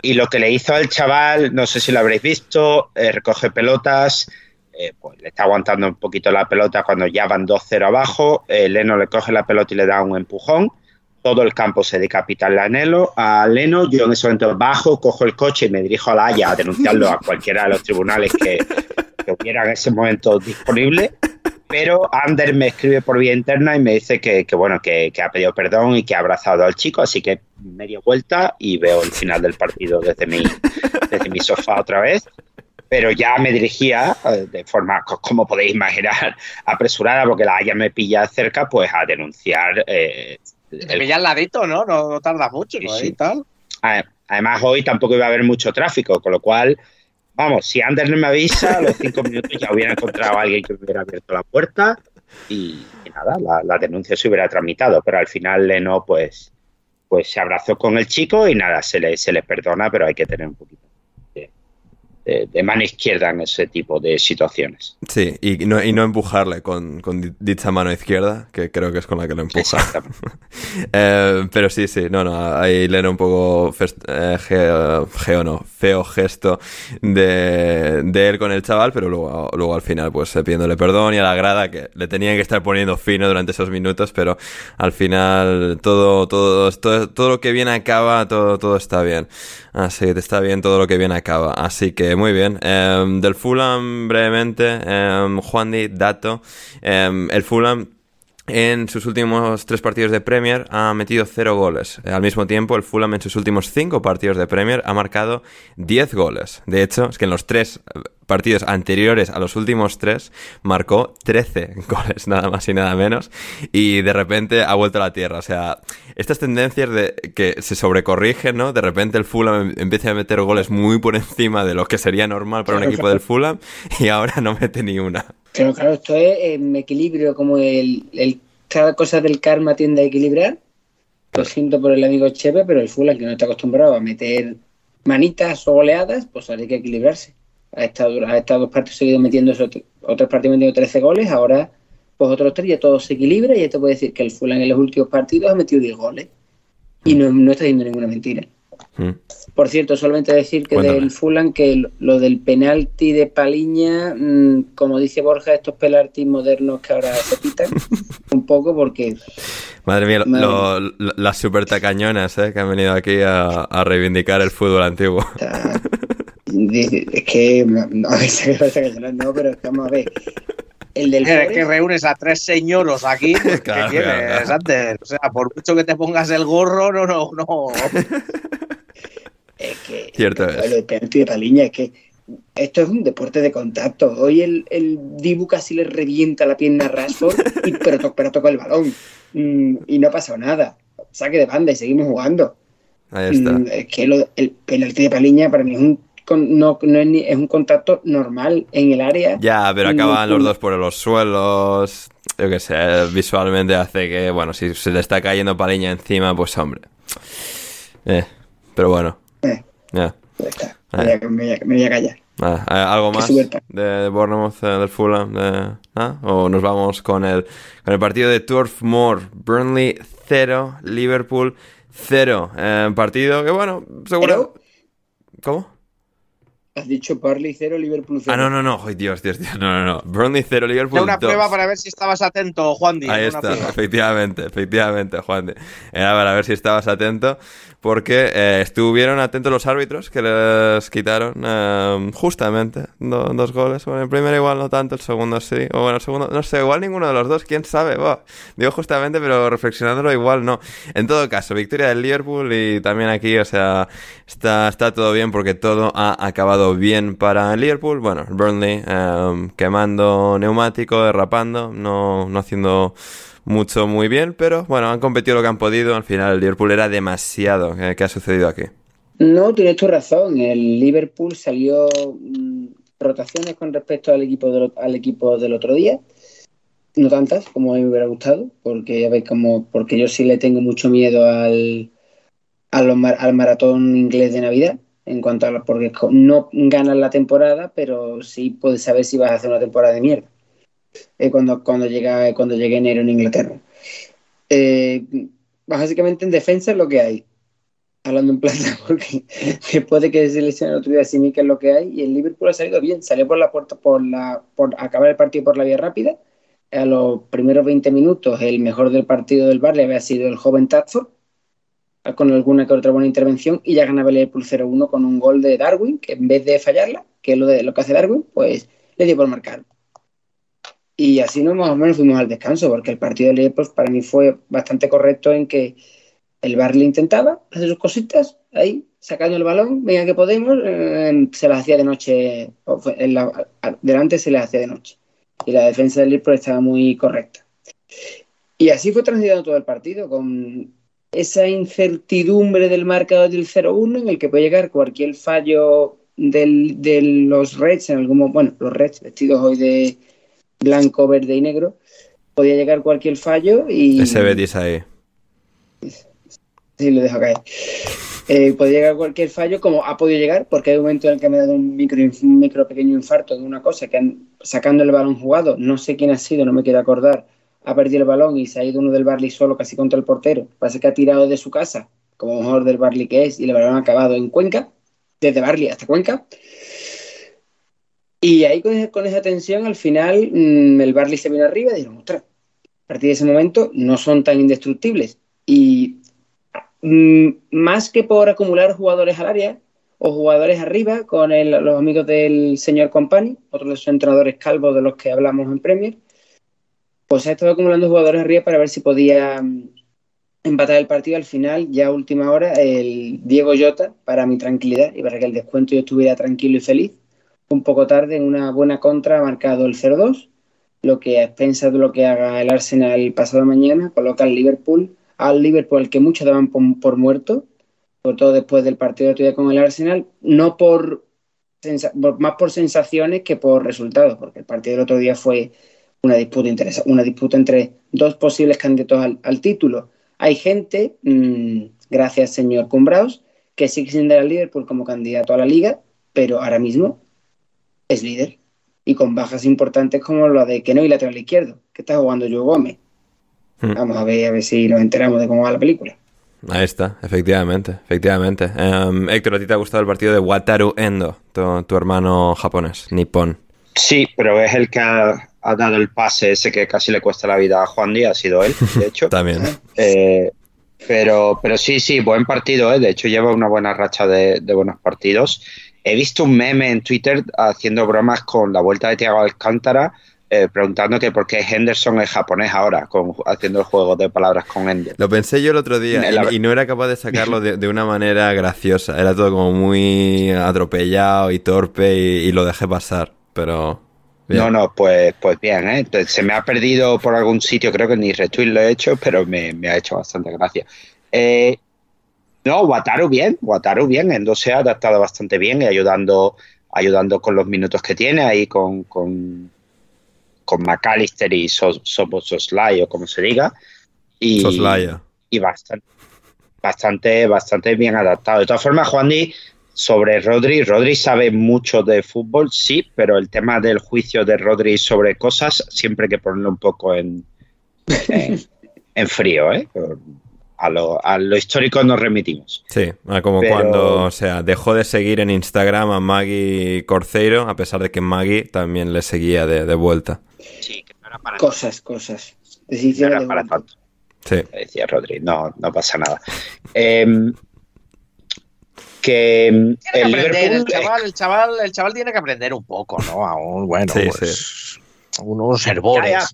y lo que le hizo al chaval, no sé si lo habréis visto, eh, recoge pelotas, eh, pues le está aguantando un poquito la pelota cuando ya van 2-0 abajo, eh, Leno le coge la pelota y le da un empujón, todo el campo se decapita a Leno, a Leno, yo en ese momento bajo, cojo el coche y me dirijo a la Haya a denunciarlo a cualquiera de los tribunales que, que hubiera en ese momento disponible. Pero Ander me escribe por vía interna y me dice que, que bueno, que, que ha pedido perdón y que ha abrazado al chico, así que medio vuelta y veo el final del partido desde mi, desde mi sofá otra vez. Pero ya me dirigía eh, de forma, co- como podéis imaginar, apresurada, porque la Haya me pilla cerca, pues a denunciar. eh, Te pillas al ladito, ¿no? No, no tardas mucho, ¿no? sí. Y tal. Además, hoy tampoco iba a haber mucho tráfico, con lo cual, vamos, si Ander no me avisa, a los cinco minutos ya hubiera encontrado a alguien que hubiera abierto la puerta y, nada, la, denuncia se hubiera tramitado, pero al final Leno, pues, pues se abrazó con el chico y nada, se le, se le perdona, pero hay que tener un poquito de- de mano izquierda en ese tipo de situaciones. Sí, y no, y no empujarle con, con di- dicha mano izquierda, que creo que es con la que lo empuja. Eh, pero sí, sí, no, no, ahí leen un poco fest- eh, geo, geo no, feo gesto de, de él con el chaval, pero luego, luego al final pues eh, pidiéndole perdón y a la grada que le tenían que estar poniendo fino durante esos minutos, pero al final todo, todo, todo, todo lo que bien acaba, todo, todo está bien. Así que está bien todo lo que bien acaba. Así que muy bien. Em, del Fulham brevemente, em, Juan Di, dato. Em, el Fulham en sus últimos tres partidos de Premier ha metido cero goles. Eh, Al mismo tiempo, el Fulham en sus últimos cinco partidos de Premier ha marcado 10 goles. De hecho, es que en los tres eh, partidos anteriores a los últimos tres marcó 13 goles, nada más y nada menos, y de repente ha vuelto a la tierra. O sea, estas tendencias de que se sobrecorrigen, ¿no? De repente el Fulham empieza a meter goles muy por encima de lo que sería normal para un equipo del Fulham y ahora no mete ni una. Claro, claro, esto es en equilibrio, como el, el cada cosa del karma tiende a equilibrar. Lo siento por el amigo Chepe, pero el Fulham que no está acostumbrado a meter manitas o goleadas, pues ahora hay que equilibrarse. Ha estado, ha estado dos partidos seguidos metiendo otros partidos metiendo 13 goles, ahora pues otros tres ya todo se equilibra y esto puede decir que el Fulham en los últimos partidos ha metido 10 goles y no, no está diciendo ninguna mentira. Mm. Por cierto, solamente decir que del Fulham que lo del penalti de Paliña, mm, como dice Borja, estos penaltis modernos que ahora se pitan, un poco porque... Madre mía, las super tacañonas ¿eh? que han venido aquí a, reivindicar el fútbol antiguo. Es que, no, no, pero vamos a ver. El del es que reúnes a tres señoros aquí, pues, ¿qué quieres, O sea, por mucho que te pongas el gorro, no, no, no. Es que Cierto es. el penalti de Paliña es que esto es un deporte de contacto. Hoy el, el Dibu casi le revienta la pierna a Rashford, y, pero, pero tocó el balón. Mm, y no ha pasado nada. Saque de banda y seguimos jugando. Ahí está. Mm, es que lo, el penalti de Paliña para mí es un no, no es, es, un contacto normal en el área. Ya, pero acaban los dos por los suelos. Yo qué sé, visualmente hace que, bueno, si se le está cayendo Paliña encima, pues hombre. Eh, pero bueno, eh, ya. Me, voy a, callar. Ah, ¿Algo más de Bournemouth, eh, del Fulham? ¿ah? ¿O nos vamos con el, con el partido de Turf Moor? Burnley 0, Liverpool 0. Eh, partido que, bueno, seguro... ¿Cómo? Has dicho Burnley 0, Liverpool 0. Ah, no, no, no. Dios, Dios, Dios. No, no, no. Burnley 0, Liverpool 2. una prueba para ver si estabas atento, Juan Ahí está, efectivamente, efectivamente, Juan Era para ver si estabas atento porque eh, estuvieron atentos los árbitros que les quitaron eh, justamente dos goles. Bueno, el primero igual no tanto, el segundo sí. O bueno, el segundo, no sé, igual ninguno de los dos, quién sabe. digo justamente, pero reflexionándolo igual no. En todo caso, victoria del Liverpool y también aquí, o sea, está, está todo bien porque todo ha acabado bien para Liverpool. Bueno, Burnley eh, quemando neumático, derrapando, no, no haciendo mucho muy bien, pero bueno, han competido lo que han podido. Al final el Liverpool era demasiado. ¿Qué, ha sucedido aquí? No, tienes tu razón. El Liverpool salió mm, rotaciones con respecto al equipo, del, al equipo del otro día. No tantas como me hubiera gustado, porque ya veis como, porque yo sí le tengo mucho miedo al, al, al maratón inglés de Navidad en cuanto a porque no ganas la temporada, pero sí puedes saber si vas a hacer una temporada de mierda. Eh, cuando, cuando, llega, cuando llegue enero en Inglaterra. Eh, básicamente en defensa es lo que hay. Hablando en plata, porque después de que se lesione día, sí que es lo que hay. Y el Liverpool ha salido bien. Salió por la puerta, por la, por acabar el partido por la vía rápida. A los primeros 20 minutos, el mejor del partido del Barley había sido el joven Tadford, con alguna que otra buena intervención, y ya ganaba el Liverpool 0-1 con un gol de Darwin, que en vez de fallarla, que es lo, de, lo que hace Darwin, pues le dio por marcar. Y así no más o menos fuimos al descanso, porque el partido de Liverpool para mí fue bastante correcto en que el Barley intentaba hacer sus cositas ahí, sacando el balón, venga que podemos, eh, se las hacía de noche, delante se las hacía de noche. Y la defensa del Liverpool estaba muy correcta. Y así fue transitando todo el partido, con esa incertidumbre del marcador del 0-1 en el que puede llegar cualquier fallo del, de los Reds, en algún bueno, los Reds vestidos hoy de, blanco, verde y negro, podía llegar cualquier fallo y... Ese Betis ahí. Sí, lo dejo caer. Eh, podía llegar cualquier fallo, como ha podido llegar, porque hay un momento en el que me ha dado un micro, un micro pequeño infarto de una cosa, que han, sacando el balón jugado, no sé quién ha sido, no me quiero acordar, ha perdido el balón y se ha ido uno del Barley solo casi contra el portero. Parece que ha tirado de su casa, como mejor del Barley que es, y el balón ha acabado en Cuenca, desde Barley hasta Cuenca. Y ahí con, esa tensión, al final, mm, el Barley se vino arriba y dijeron, ostras, a partir de ese momento no son tan indestructibles. Y mm, más que por acumular jugadores al área o jugadores arriba, con los amigos del señor Company, otros de sus entrenadores calvos de los que hablamos en Premier, pues ha estado acumulando jugadores arriba para ver si podía mm, empatar el partido al final, ya a última hora, el Diego Jota, para mi tranquilidad y para que el descuento yo estuviera tranquilo y feliz, un poco tarde en una buena contra ha marcado el 0-2, lo que a expensas de lo que haga el Arsenal el pasado mañana coloca al Liverpool, al Liverpool al que muchos daban por, muerto, sobre todo después del partido de otro día con el Arsenal, no por, más por sensaciones que por resultados, porque el partido del otro día fue una disputa interesante, una disputa entre dos posibles candidatos al, título. Hay gente, mm, gracias señor Cumbraos, que sigue siendo el Liverpool como candidato a la liga, pero ahora mismo es líder. Y con bajas importantes como la de que no y lateral izquierdo, que está jugando Joe Gómez. Hmm. Vamos a ver, a ver si nos enteramos de cómo va la película. Ahí está, efectivamente, efectivamente. Em, Héctor, ¿a ti te ha gustado el partido de Wataru Endo, tu, hermano japonés, nipón? Sí, pero es el que ha, dado el pase ese que casi le cuesta la vida a Juan Díaz, ha sido él, de hecho. También. Eh, pero, pero sí, sí, buen partido, ¿eh? de hecho lleva una buena racha de, de buenos partidos. He visto un meme en Twitter haciendo bromas con la vuelta de Thiago Alcántara, eh, preguntando que por qué Henderson es japonés ahora, con, haciendo el juego de palabras con Ender. Lo pensé yo el otro día y, no era capaz de sacarlo de, una manera graciosa. Era todo como muy atropellado y torpe y, lo dejé pasar, pero... No, no, pues, pues bien, ¿eh? se me ha perdido por algún sitio, creo que ni retweet lo he hecho, pero me, me ha hecho bastante gracia. Eh, no, Wataru bien, Wataru bien, Endo se ha adaptado bastante bien y ayudando, ayudando con los minutos que tiene ahí con, con, con McAllister y Soslay o como se diga. Y, y bastante, bastante, bastante bien adaptado. De todas formas, Juan Di, sobre Rodri, Rodri sabe mucho de fútbol, sí, pero el tema del juicio de Rodri sobre cosas siempre hay que ponerlo un poco en, en, en frío, ¿eh? a lo, a lo histórico nos remitimos. Sí, como cuando, o sea, dejó de seguir en Instagram a Maggie Corceiro, a pesar de que Maggie también le seguía de, vuelta. Sí, que no era para Cosas, cosas. no era para tanto. Sí. Decía Rodri, no, no pasa nada. Em, que el, el, chaval, el, chaval, el chaval tiene que aprender un poco, ¿no? Aún, bueno, pues, unos herbores.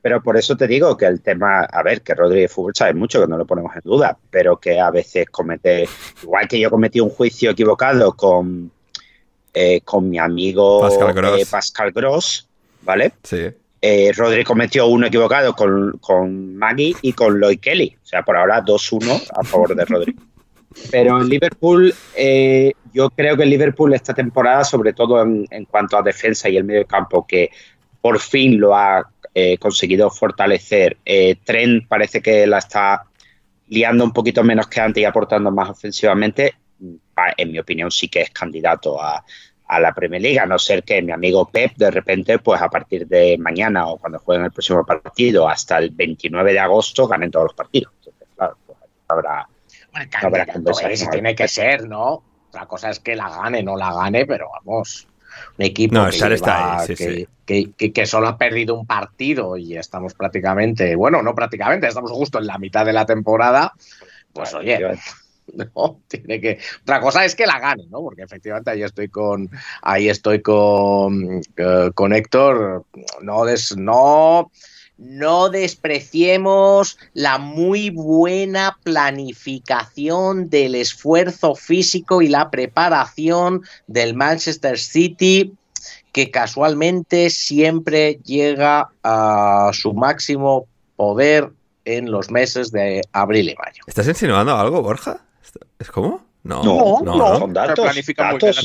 Pero por eso te digo que el tema, a ver, que Rodríguez Fútbol sabe mucho, que no lo ponemos en duda, pero que a veces comete, igual que yo cometí un juicio equivocado con, eh, con mi amigo Pascal Gross, eh, ¿vale? Sí. Eh, Rodri cometió uno equivocado con, con Maggie y con Lloyd Kelly. O sea, por ahora 2-1 a favor de Rodri. Pero en Liverpool, eh, yo creo que Liverpool esta temporada, sobre todo en, en, cuanto a defensa y el medio campo, que por fin lo ha eh, conseguido fortalecer. Eh, Trent parece que la está liando un poquito menos que antes y aportando más ofensivamente. En mi opinión, sí que es candidato a, la Premier League, a no ser que mi amigo Pep de repente, pues a partir de mañana o cuando jueguen el próximo partido hasta el 29 de agosto, ganen todos los partidos. Entonces, claro, pues habrá, tiene que ser, ¿no? La cosa es que la gane, no la gane, pero vamos un equipo que, solo ha perdido un partido y estamos prácticamente, bueno, no prácticamente, estamos justo en la mitad de la temporada, pues oye, no, tiene que. Otra cosa es que la gane, ¿no? Porque efectivamente ahí estoy con. Ahí estoy con. Eh, con Héctor. No des, no no despreciemos la muy buena planificación del esfuerzo físico y la preparación del Manchester City que casualmente siempre llega a su máximo poder en los meses de abril y mayo. ¿Estás insinuando algo, Borja? ¿Es como? No, no, no, no. datos,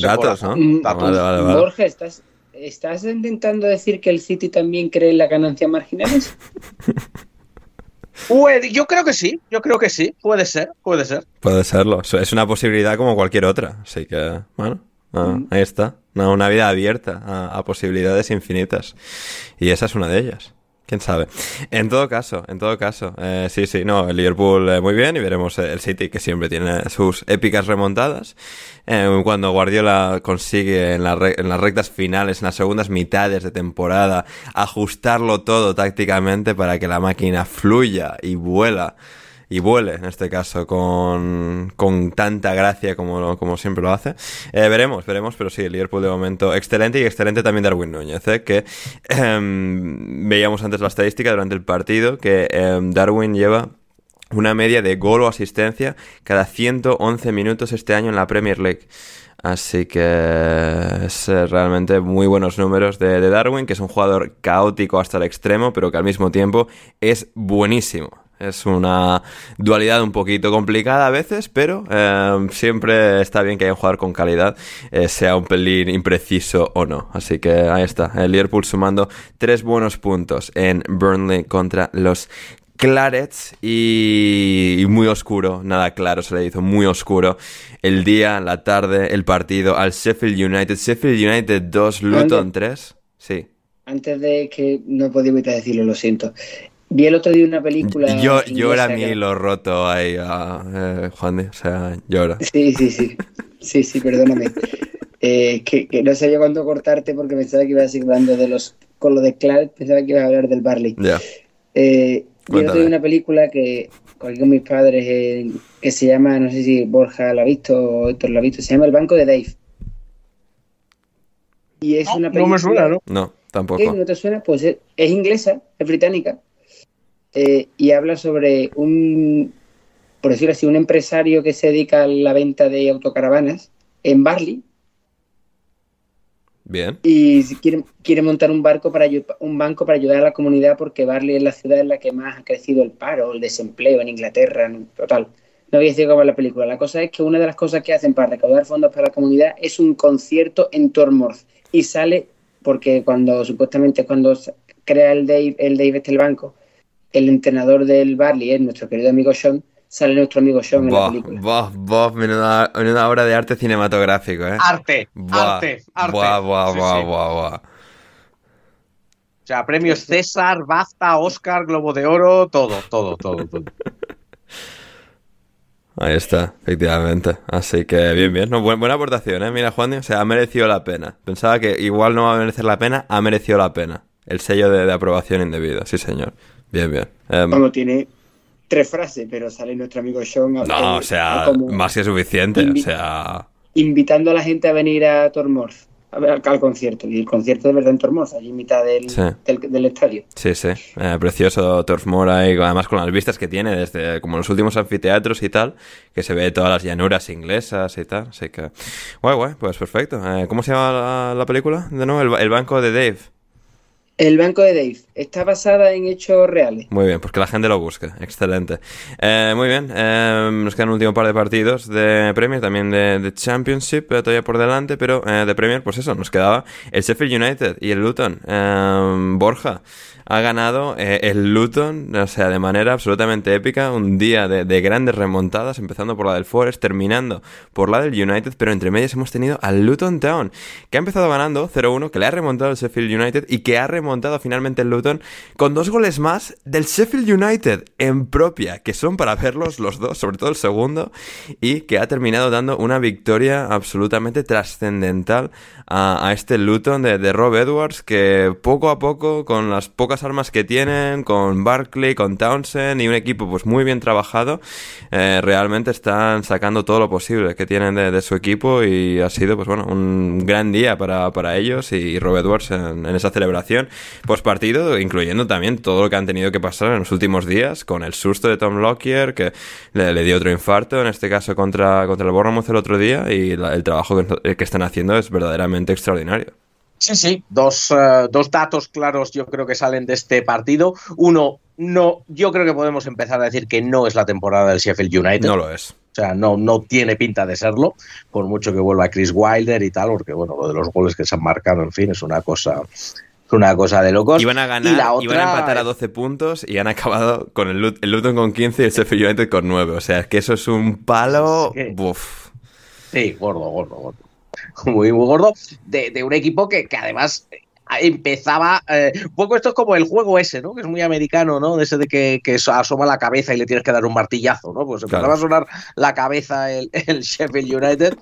datos, datos, ¿no? Borja, estás, ¿Estás intentando decir que el City también cree en las ganancias marginales? yo creo que sí, yo creo que sí, puede ser, puede ser. Puede serlo, es una posibilidad como cualquier otra, así que, bueno, ah, ahí está, una, vida abierta a posibilidades infinitas y esa es una de ellas. Quién sabe. En todo caso, en todo caso, eh, sí, sí, no, el Liverpool eh, muy bien y veremos el City que siempre tiene sus épicas remontadas. Eh, cuando Guardiola consigue en, en las rectas finales, en las segundas mitades de temporada, ajustarlo todo tácticamente para que la máquina fluya y vuela y vuele, en este caso, con, con tanta gracia como, como siempre lo hace. Eh, veremos, veremos, pero sí, el Liverpool de momento excelente y excelente también Darwin Núñez, eh, que em, veíamos antes la estadística durante el partido, que em, Darwin lleva una media de gol o asistencia cada 111 minutos este año en la Premier League. Así que es eh, realmente muy buenos números de, de Darwin, que es un jugador caótico hasta el extremo, pero que al mismo tiempo es buenísimo. Es una dualidad un poquito complicada a veces, pero eh, siempre está bien que haya un jugador con calidad, eh, sea un pelín impreciso o no. Así que ahí está, el Liverpool sumando tres buenos puntos en Burnley contra los Clarets y, y muy oscuro, nada claro se le hizo, muy oscuro. El día, la tarde, el partido al Sheffield United. Sheffield United 2, Luton 3. Sí. Antes de que no podía evitar decirlo, lo siento. Vi el otro día una película. Yo, llora a mí que- lo roto ahí, a, eh, Juan de, o sea, llora. Sí, sí, sí. Sí, sí, perdóname. Eh, que, que no sabía cuándo cortarte porque pensaba que ibas a seguir hablando de los. Con lo de Clark, pensaba que ibas a hablar del Barley. Ya. Eh, vi el otro día una película que cogí con mis padres eh, que se llama, no sé si Borja la ha visto o Héctor la ha visto, se llama El Banco de Dave. Y es No, una no película. me suena, ¿no? No, ¿Qué? tampoco. ¿No te suena? Pues es, es inglesa, es británica, eh, y habla sobre un, por decirlo así, un empresario que se dedica a la venta de autocaravanas en Barley Bien. y quiere, quiere montar un, barco para, un banco para ayudar a la comunidad porque Barley es la ciudad en la que más ha crecido el paro, el desempleo en Inglaterra, en total. No voy a decir cómo es la película. La cosa es que una de las cosas que hacen para recaudar fondos para la comunidad es un concierto en Tormouth y sale porque cuando supuestamente cuando crea el Dave, el Dave este el banco, el entrenador del Barley es nuestro querido amigo Sean, sale nuestro amigo Sean en la película. bof, bof, menuda, menuda obra de arte cinematográfico, ¿eh? Arte, Buah, arte, arte. Buah, buah, Sí, buah, sí. buah, buah. O sea, premios César, BAFTA, Oscar, Globo de Oro, todo, todo, todo. todo. Ahí está, efectivamente. Así que bien, bien. No, buena, buena aportación, ¿eh? Mira, Juan, o sea, ha merecido la pena. Pensaba que igual no va a merecer la pena, ha merecido la pena. El sello de, de aprobación indebida, sí, señor. Bien, bien. Em, Como tiene tres frases, pero sale nuestro amigo Sean a- no, o sea, más que suficiente. O sea, invitando a la gente a venir a Tormouth a ver, al, al concierto. Y el concierto de verdad en Tormouth, allí en mitad del, Sí. del, del estadio. sí, sí. Eh, precioso Turf Moor ahí, además con las vistas que tiene desde como los últimos anfiteatros y tal, que se ve todas las llanuras inglesas y tal. Así que, guay, guay, pues perfecto. Eh, ¿Cómo se llama la, la película? De nuevo, el banco de Dave. El Banco de Dave está basada en hechos reales. Muy bien, pues que la gente lo busque. Excelente. Eh, muy bien, eh, nos quedan un último par de partidos de Premier, también de, Championship, eh, todavía por delante, pero eh, de Premier, pues eso, nos quedaba el Sheffield United y el Luton. Borja ha ganado eh, el Luton, o sea, de manera absolutamente épica, un día de, de grandes remontadas, empezando por la del Forest, terminando por la del United, pero entre medias hemos tenido al Luton Town, que ha empezado ganando 0-1, que le ha remontado el Sheffield United y que ha remontado finalmente el Luton con dos goles más del Sheffield United en propia, que son para verlos los dos, sobre todo el segundo, y que ha terminado dando una victoria absolutamente trascendental a, este Luton de, de Rob Edwards, que poco a poco, con las pocas armas que tienen, con Barkley, con Townsend y un equipo pues muy bien trabajado, eh, realmente están sacando todo lo posible que tienen de, su equipo y ha sido pues bueno un gran día para, para ellos y Rob Edwards en, esa celebración post partido, incluyendo también todo lo que han tenido que pasar en los últimos días con el susto de Tom Lockyer que le, dio otro infarto en este caso contra, contra el Bournemouth el otro día y el trabajo que, que están haciendo es verdaderamente extraordinario. Sí, sí, dos, eh, dos datos claros yo creo que salen de este partido. Uno, no, yo creo que podemos empezar a decir que no es la temporada del Sheffield United. No lo es. O sea, no, no tiene pinta de serlo, por mucho que vuelva Chris Wilder y tal, porque bueno, lo de los goles que se han marcado, en fin, es una cosa, es una cosa de locos. Iban a Y ganar, la otra- iban a empatar a 12 puntos y han acabado con el, Lut- el Luton con 15 y el Sheffield United con 9. O sea, es que eso es un palo. Sí, sí. Buf. Sí, gordo, gordo, gordo. Muy, muy gordo. De, de un equipo que, que además empezaba. eh, un poco esto es como el juego ese, ¿no? Que es muy americano, ¿no? De ese de que, que asoma la cabeza y le tienes que dar un martillazo, ¿no? Pues empezaba Claro. a sonar la cabeza el, el Sheffield United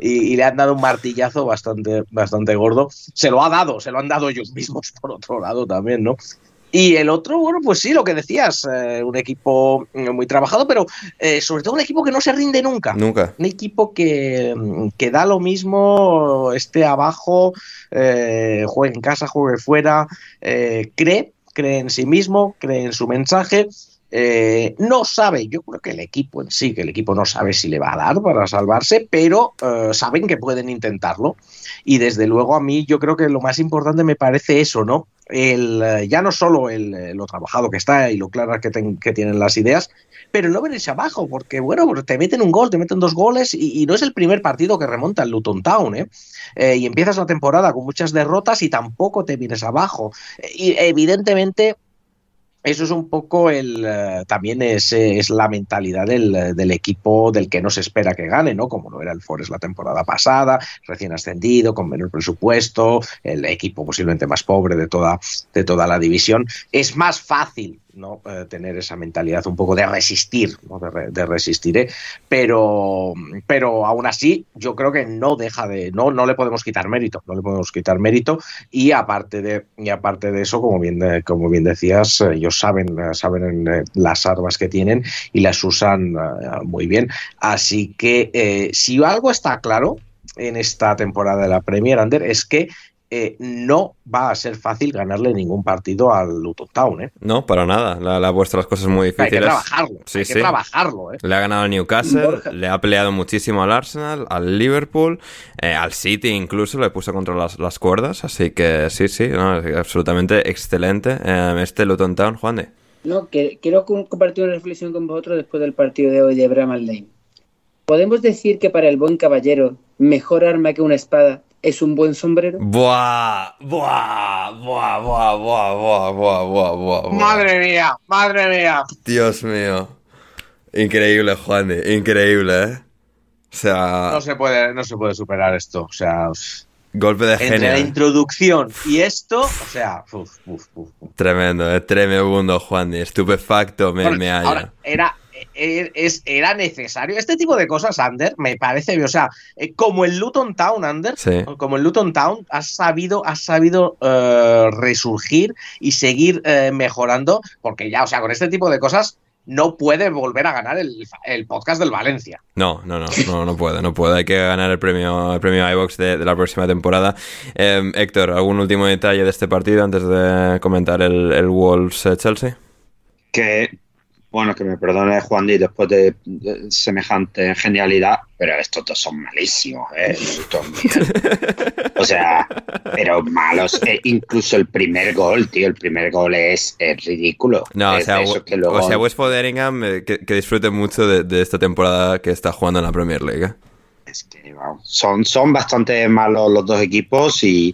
y, y le han dado un martillazo bastante, bastante gordo. Se lo ha dado, se lo han dado ellos mismos por otro lado también, ¿no? Y el otro, bueno, pues sí, lo que decías, eh, un equipo muy trabajado, pero eh, sobre todo un equipo que no se rinde nunca Nunca. un equipo que, que da lo mismo, esté abajo, eh, juegue en casa, juegue fuera, eh, cree, cree en sí mismo, cree en su mensaje. Eh, no sabe, yo creo que el equipo en sí, que el equipo no sabe si le va a dar para salvarse, pero eh, saben que pueden intentarlo. Y desde luego a mí yo creo que lo más importante me parece eso, ¿no? El, eh, ya no solo el, lo trabajado que está y lo claras que, que tienen las ideas, pero no venirse abajo, porque bueno, te meten un gol, te meten dos goles y, no es el primer partido que remonta el Luton Town. ¿eh? y empiezas la temporada con muchas derrotas y tampoco te vienes abajo. Y evidentemente eso es un poco el uh, también es, es, la mentalidad del, del, equipo del que no se espera que gane, ¿no? Como lo era el Forest la temporada pasada, recién ascendido, con menor presupuesto, el equipo posiblemente más pobre de toda, de toda la división. Es más fácil ¿no? Eh, tener esa mentalidad un poco de resistir, de, re, de, resistir, ¿eh? pero, pero aún así yo creo que no deja de, no, no le podemos quitar mérito, no le podemos quitar mérito y aparte de, y aparte de eso, como bien, de, como bien decías, ellos saben, saben eh, las armas que tienen y las usan muy bien, así que eh, si algo está claro en esta temporada de la Premier Under es que eh, no va a ser fácil ganarle ningún partido al Luton Town. ¿eh? No, para nada. Ha puesto las cosas muy difíciles. Hay que trabajarlo. Sí, hay que trabajarlo ¿eh? Le ha ganado al Newcastle, Borja. le ha peleado muchísimo al Arsenal, al Liverpool, eh, al City incluso le puso contra las, las cuerdas. Así que sí, sí, no, absolutamente excelente eh, este Luton Town, Juan de. No, que, quiero compartir una reflexión con vosotros después del partido de hoy de Bramall Lane. ¿Podemos decir que para el buen caballero, mejor arma que una espada es un buen sombrero? Buah, buah, buah, buah, buah, buah, buah, buah, buah. Madre mía, madre mía. Dios mío. Increíble, Juan, increíble, ¿eh? O sea, no se puede, no se puede superar esto, o sea, golpe de entre genio. la introducción y esto, o sea, uf, uf, uf, tremendo, es tremendo, Juan, estupefacto me, Bueno, me ahora, era es, era necesario. Este tipo de cosas, Ander, me parece, o sea, eh, como el Luton Town, Ander, Sí. como el Luton Town, has sabido, has sabido eh, resurgir y seguir eh, mejorando, porque ya, o sea, con este tipo de cosas no puede volver a ganar el, el podcast del Valencia. No, no, no, no, no puede, no puede. Hay que ganar el premio, el premio iVox de, de la próxima temporada. Eh, Héctor, ¿algún último detalle de este partido antes de comentar el, el Wolves-Chelsea? Que, bueno, que me perdone Juan Di después de, de, semejante genialidad, pero estos dos son malísimos, ¿eh? o sea, pero malos. Eh, incluso el primer gol, tío, el primer gol es, es ridículo. No, es o sea, que luego... o sea, West Foderingham, eh, que, que, disfrute mucho de, de, esta temporada que está jugando en la Premier League. ¿eh? Es que, wow, son, son bastante malos los dos equipos y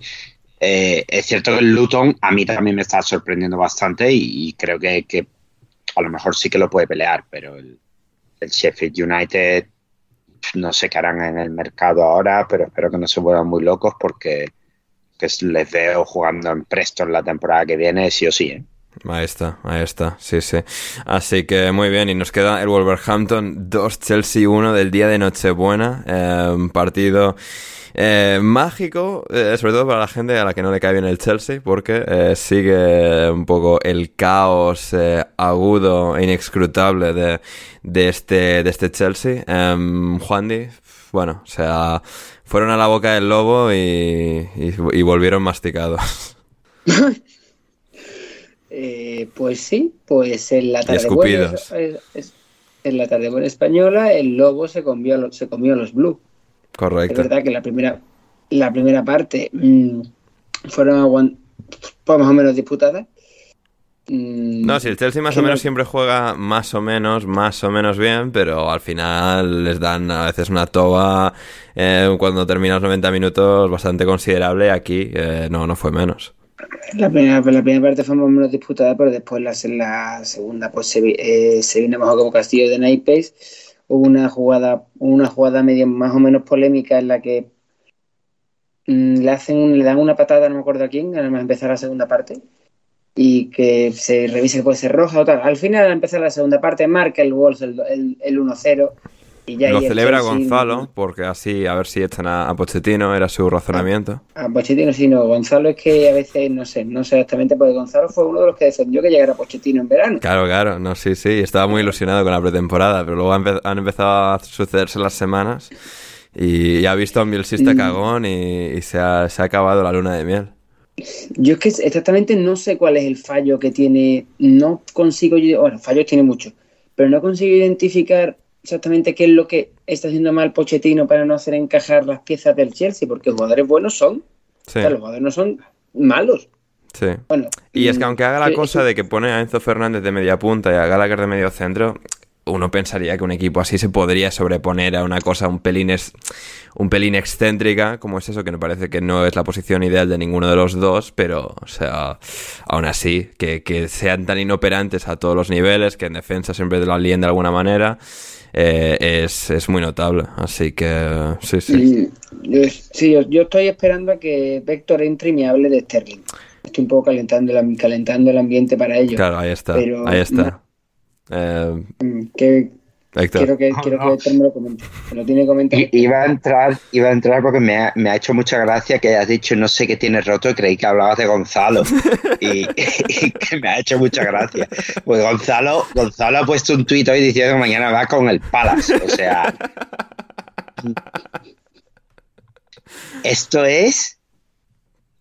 eh, es cierto que el Luton a mí también me está sorprendiendo bastante y, y creo que, que, a lo mejor sí que lo puede pelear, pero el, el Sheffield United no sé qué harán en el mercado ahora, pero espero que no se vuelvan muy locos porque que les veo jugando en Preston la temporada que viene, sí o sí. ¿eh? Ahí está, ahí está, sí, sí. Así que muy bien, y nos queda el Wolverhampton 2, Chelsea 1 del día de Nochebuena, eh, un partido eh, mágico, eh, sobre todo para la gente a la que no le cae bien el Chelsea, porque eh, sigue un poco el caos eh, agudo e inescrutable de, de, este, de este Chelsea. Juan Di, bueno, o sea, fueron a la boca del lobo y, y, y volvieron masticados. Pues sí, pues en la tarde buena, en la tarde buena española el lobo se comió, se comió a los blue. Correcto. Es verdad que la primera, la primera parte mmm, fueron pues más o menos disputadas. Mm, no, si el Chelsea más o menos no... siempre juega más o menos, más o menos bien, pero al final les dan a veces una toba eh, cuando terminan los 90 minutos bastante considerable. Aquí eh, no, no fue menos. La primera, la primera parte fue más o menos disputada, pero después la, la segunda pues se, eh, se vino mejor como Castillo de Naipes. Hubo una jugada, una jugada medio más o menos polémica en la que mmm, le hacen le dan una patada, no me acuerdo a quién, al empezar la segunda parte, y que se revise que puede ser roja o tal. Al final, al empezar la segunda parte, marca el Wolves el, el, el 1-0. Y ya Lo celebra Chelsea, Gonzalo, porque así a ver si echan a, a Pochettino, era su razonamiento. A, a, Pochettino sí, no. Gonzalo es que a veces, no sé, no sé exactamente, porque Gonzalo fue uno de los que defendió que llegara Pochettino en verano. Claro, claro, no, sí, sí, estaba muy ilusionado con la pretemporada, pero luego han, empe han empezado a sucederse las semanas y, y ha visto a un bielsista cagón y, y se, ha, se ha acabado la luna de miel. Yo es que exactamente no sé cuál es el fallo que tiene. No consigo. Bueno, fallos tiene muchos, pero no consigo identificar exactamente qué es lo que está haciendo mal Pochettino para no hacer encajar las piezas del Chelsea, porque jugadores buenos son. Sí. los jugadores no son malos. Sí. Bueno, Y es que aunque haga la eh, cosa eso- de que pone a Enzo Fernández de media punta y a Gallagher de medio centro, uno pensaría que un equipo así se podría sobreponer a una cosa un pelín, es, un pelín excéntrica, como es eso, que me parece que no es la posición ideal de ninguno de los dos, pero, o sea, aún así, que, que sean tan inoperantes a todos los niveles, que en defensa siempre lo alíen de alguna manera, eh, es, es muy notable. Así que, sí, sí. Yo, sí, yo, yo estoy esperando a que Vector entre y me hable de Sterling. Estoy un poco calentando el, calentando el ambiente para ello. Claro, ahí está, Pero ahí está. Eh, Mm, Que, Héctor. quiero que, quiero que Héctor me lo comente. Me lo tiene que comentar. Iba a entrar, iba a entrar porque me ha, me ha hecho mucha gracia que hayas dicho no sé qué tienes roto y creí que hablabas de Gonzalo. Y, y que me ha hecho mucha gracia. Pues Gonzalo, Gonzalo ha puesto un tuit hoy diciendo que mañana va con el Palace. O sea. Esto es.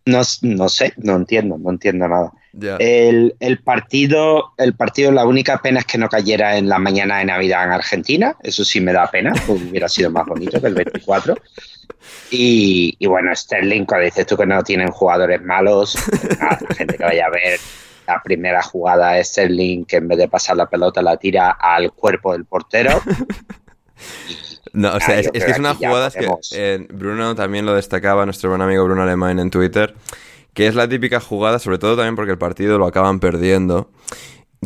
No, no sé, no entiendo, no entiendo nada. El, el partido, el partido, la única pena es que no cayera en la mañana de Navidad en Argentina. Eso sí me da pena, porque hubiera sido más bonito que el 24. Y, y bueno, Sterling, cuando dices tú que no tienen jugadores malos, nada, la gente que vaya a ver la primera jugada de Sterling, que en vez de pasar la pelota la tira al cuerpo del portero. No, o sea, Ah, es, es que es una jugada es que eh, Bruno también lo destacaba, nuestro buen amigo Bruno Alemán en Twitter, que es la típica jugada, sobre todo también porque el partido lo acaban perdiendo,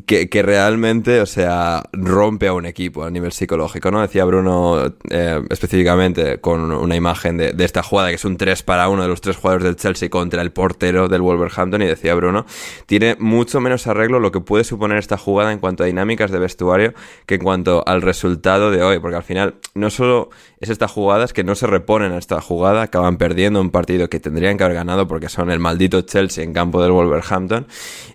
que, que realmente, o sea, rompe a un equipo a nivel psicológico, ¿no? Decía Bruno eh, específicamente con una imagen de, de esta jugada, que es un 3 para uno de los tres jugadores del Chelsea contra el portero del Wolverhampton, y decía Bruno, tiene mucho menos arreglo lo que puede suponer esta jugada en cuanto a dinámicas de vestuario que en cuanto al resultado de hoy, porque al final no solo es esta jugada, es que no se reponen a esta jugada, acaban perdiendo un partido que tendrían que haber ganado porque son el maldito Chelsea en campo del Wolverhampton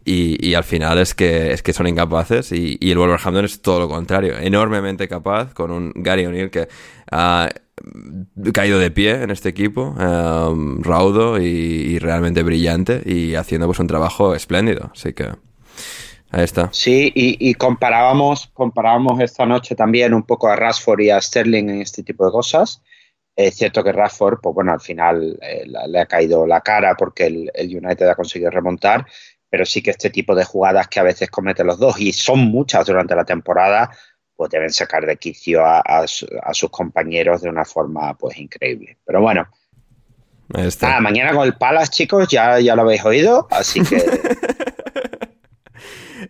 y, y al final es que son incapaces y, el Wolverhampton es todo lo contrario, enormemente capaz con un Gary O'Neill que ha caído de pie en este equipo, eh, raudo y, realmente brillante y haciendo pues un trabajo espléndido, así que ahí está. Sí, y, comparábamos, comparábamos esta noche también un poco a Rashford y a Sterling en este tipo de cosas. Es cierto que Rashford, pues bueno, al final eh, le ha caído la cara porque el United ha conseguido remontar, pero sí que este tipo de jugadas que a veces cometen los dos, y son muchas durante la temporada, pues deben sacar de quicio a, a su- a sus compañeros de una forma pues increíble. Pero bueno, Ahí está. nada, mañana con el Palace, chicos, ya, ya lo habéis oído, así que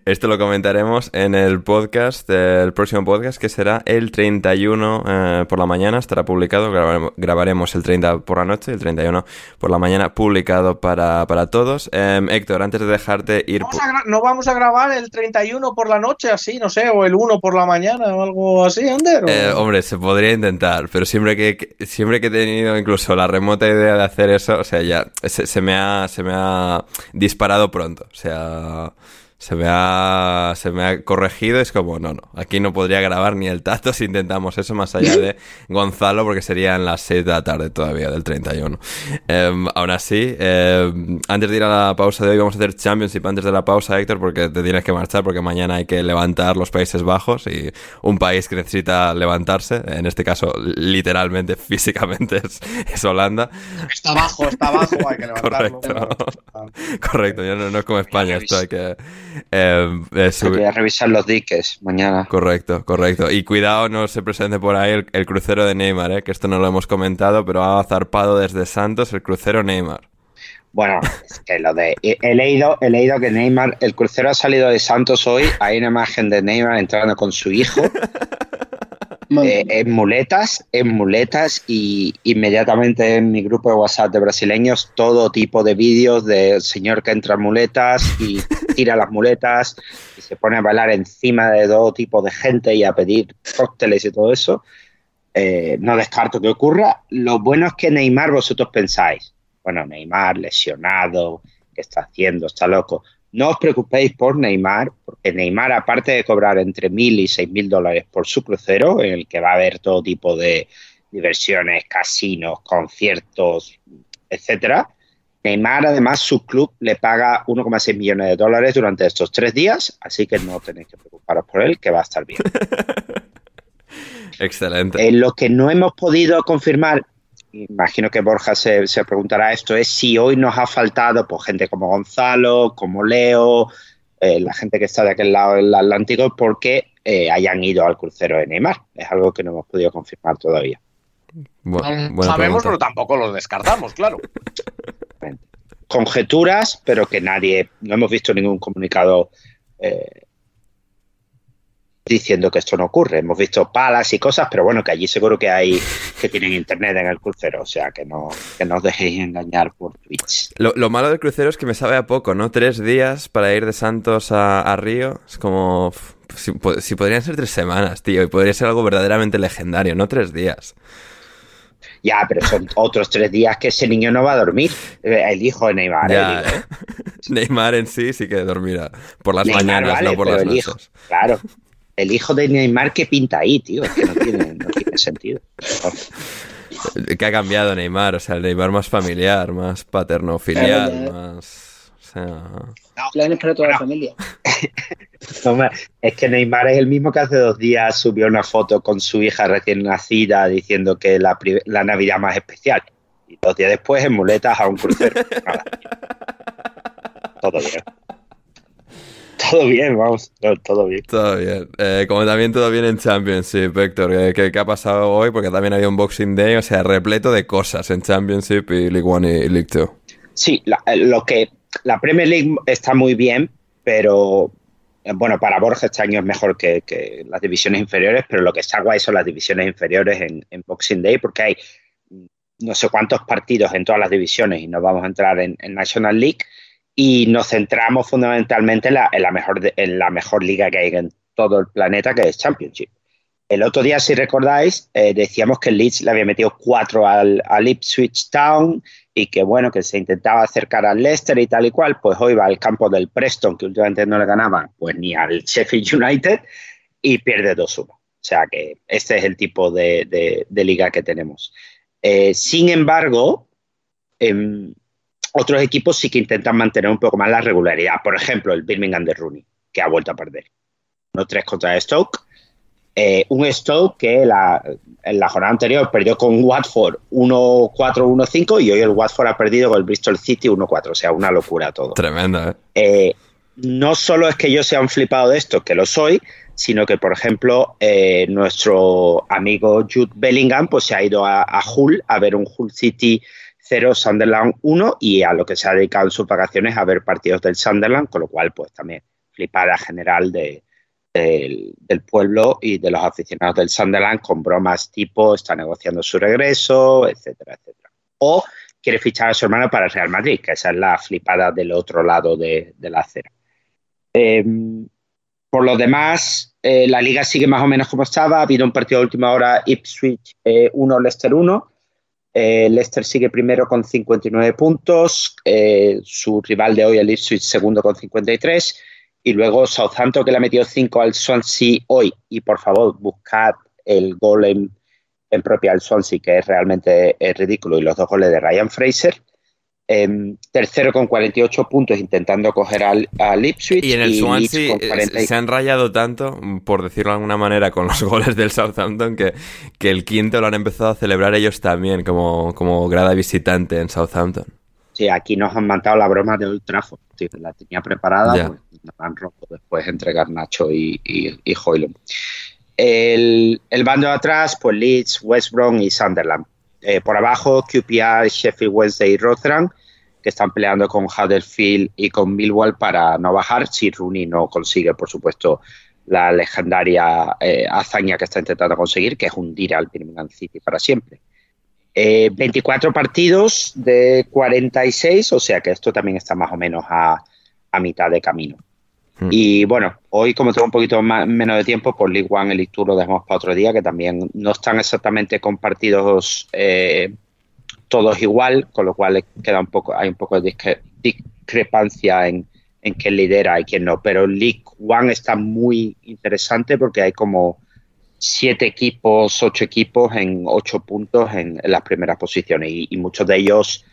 Esto lo comentaremos en el podcast, el próximo podcast, que será el 31 eh, por la mañana, estará publicado, grabaremos, grabaremos el 30 por la noche, el 31 por la mañana, publicado para, para todos. Eh, Héctor, antes de dejarte ir... Vamos no vamos a grabar el 31 por la noche, así, no sé, o el 1 por la mañana o algo así, Ander. Eh, hombre, se podría intentar, pero siempre que, que- siempre que he tenido incluso la remota idea de hacer eso, o sea, ya se, se me ha se me ha disparado pronto, o sea, se me ha se me ha corregido, es como, no, no, aquí no podría grabar ni el tato si intentamos eso más allá de Gonzalo porque serían las 6 de la tarde todavía del 31. Eh, aún así, eh, antes de ir a la pausa de hoy vamos a hacer Championship antes de la pausa, Héctor, porque te tienes que marchar porque mañana hay que levantar los Países Bajos y un país que necesita levantarse, en este caso literalmente, físicamente es, es Holanda. Está abajo, está abajo, hay que levantarlo. Correcto. Correcto, ya no, no es como España, esto hay que... eh, eh, voy a revisar los diques mañana. Correcto, correcto. Y cuidado, no se presente por ahí el, el crucero de Neymar, ¿eh? que esto no lo hemos comentado, pero ha zarpado desde Santos el crucero Neymar. Bueno, es que lo de. He, leído, he leído que Neymar, el crucero ha salido de Santos hoy. Hay una imagen de Neymar entrando con su hijo eh, en muletas, en muletas, y inmediatamente en mi grupo de WhatsApp de brasileños, todo tipo de vídeos del señor que entra en muletas y tira las muletas y se pone a bailar encima de todo tipo de gente y a pedir cócteles y todo eso. Eh, no descarto que ocurra. Lo bueno es que Neymar, vosotros pensáis, bueno, Neymar lesionado, ¿qué está haciendo? Está loco. No os preocupéis por Neymar, porque Neymar, aparte de cobrar entre mil y seis mil dólares por su crucero, en el que va a haber todo tipo de diversiones, casinos, conciertos, etcétera, Neymar, además, su club le paga 1,6 millones de dólares durante estos tres días, así que no tenéis que preocuparos por él, que va a estar bien. Excelente. Eh, lo que no hemos podido confirmar, imagino que Borja se, se, preguntará esto, es si hoy nos ha faltado pues, gente como Gonzalo, como Leo, eh, la gente que está de aquel lado del Atlántico, porque eh, hayan ido al crucero de Neymar. Es algo que no hemos podido confirmar todavía. Bueno, no sabemos, pero tampoco lo descartamos, claro. Conjeturas, pero que nadie, no hemos visto ningún comunicado eh, diciendo que esto no ocurre. Hemos visto palas y cosas, pero bueno, que allí seguro que hay que tienen internet en el crucero, o sea, que no, que no os dejéis engañar por Twitch. Lo, lo, malo del crucero es que me sabe a poco, ¿no? Tres días para ir de Santos a, a Río, es como... Si, si, podrían ser tres semanas, tío, y podría ser algo verdaderamente legendario, no tres días. Ya, pero son otros tres días que ese niño no va a dormir. El hijo de Neymar. Ya, digo, ¿eh? Neymar en sí sí que dormirá. Por las Neymar, mañanas, vale, no por las noches. Hijo, claro. El hijo de Neymar que pinta ahí, tío. Es que no tiene, no tiene sentido. Que ha cambiado Neymar, o sea, el Neymar más familiar, más paterno filial, Claro, más. O sea. Planes para toda la familia. Es que Neymar es el mismo que hace dos días subió una foto con su hija recién nacida diciendo que la, la Navidad más especial. Y dos días después en muletas a un crucero. Nada. Todo bien. Todo bien, vamos. no, todo bien. Todo bien. Eh, como también todo bien en Championship, Héctor. ¿Qué, qué, qué ha pasado hoy? Porque también había un Boxing Day, o sea, repleto de cosas en Championship y League One y League Two. Sí, la, lo que la Premier League está muy bien, pero eh, bueno, para Borja este año es mejor que, que las divisiones inferiores, pero lo que está guay son las divisiones inferiores en, en Boxing Day, porque hay mm, no sé cuántos partidos en todas las divisiones y no vamos a entrar en, en National League y nos centramos fundamentalmente en la, en la mejor, en la mejor liga que hay en todo el planeta, que es Championship. El otro día, si recordáis, eh, decíamos que el Leeds le había metido cuatro al, al Ipswich Town y que bueno, que se intentaba acercar al Leicester y tal y cual, pues hoy va al campo del Preston, que últimamente no le ganaban, pues ni al Sheffield United, y pierde 2-1. O sea que este es el tipo de, de- liga que tenemos. Eh, sin embargo, em, otros equipos sí que intentan mantener un poco más la regularidad. Por ejemplo, el Birmingham de Rooney, que ha vuelto a perder. 1-3 contra Stoke. Eh, un Stoke que la, en la jornada anterior perdió con Watford 1-4-1-5 y hoy el Watford ha perdido con el Bristol City 1-4. O sea, una locura todo. Tremendo, ¿eh? Eh, no solo es que yo sea un flipado de esto, que lo soy, sino que, por ejemplo, eh, nuestro amigo Jude Bellingham pues, se ha ido a, a Hull a ver un Hull City 0, Sunderland 1 y a lo que se ha dedicado en sus vacaciones a ver partidos del Sunderland, con lo cual, pues también flipada general de, del, pueblo y de los aficionados del Sunderland con bromas tipo está negociando su regreso, etcétera, etcétera. O quiere fichar a su hermano para el Real Madrid, que esa es la flipada del otro lado de, la acera. Eh, por lo demás, eh, la liga sigue más o menos como estaba. Ha habido un partido de última hora, Ipswich eh, 1, Leicester 1. Eh, Leicester sigue primero con 59 puntos. Eh, su rival de hoy, el Ipswich, segundo con 53. Y luego Southampton, que le ha metido 5 al Swansea hoy. Y por favor, buscad el gol en, propia al Swansea, que es realmente es ridículo. Y los dos goles de Ryan Fraser. Eh, tercero con 48 puntos, intentando coger al, al Ipswich. Y en el Leeds Swansea con eh, 40 y- se han rayado tanto, por decirlo de alguna manera, con los goles del Southampton, que, que el quinto lo han empezado a celebrar ellos también, como, como grada visitante en Southampton. Sí, aquí nos han mandado la broma de Old Trafford. Sí, la tenía preparada, Ya. pues nos la han roto después entre Garnacho y, y, y Hoylund. El, el bando de atrás, pues Leeds, West Brom y Sunderland. Eh, por abajo, QPR, Sheffield Wednesday y Rotherham, que están peleando con Huddersfield y con Millwall para no bajar si Rooney no consigue, por supuesto, la legendaria eh, hazaña que está intentando conseguir, que es hundir al Birmingham City para siempre. Eh, 24 partidos de 46, o sea que esto también está más o menos a, a mitad de camino. Hmm. Y bueno, hoy como tengo un poquito más, menos de tiempo, por League One, el League Two lo dejamos para otro día, que también no están exactamente compartidos eh, todos igual, con lo cual queda un poco, hay un poco de discre- discrepancia en, en quién lidera y quién no. Pero League One está muy interesante porque hay como siete equipos, ocho equipos en ocho puntos en, las primeras posiciones y muchos de ellos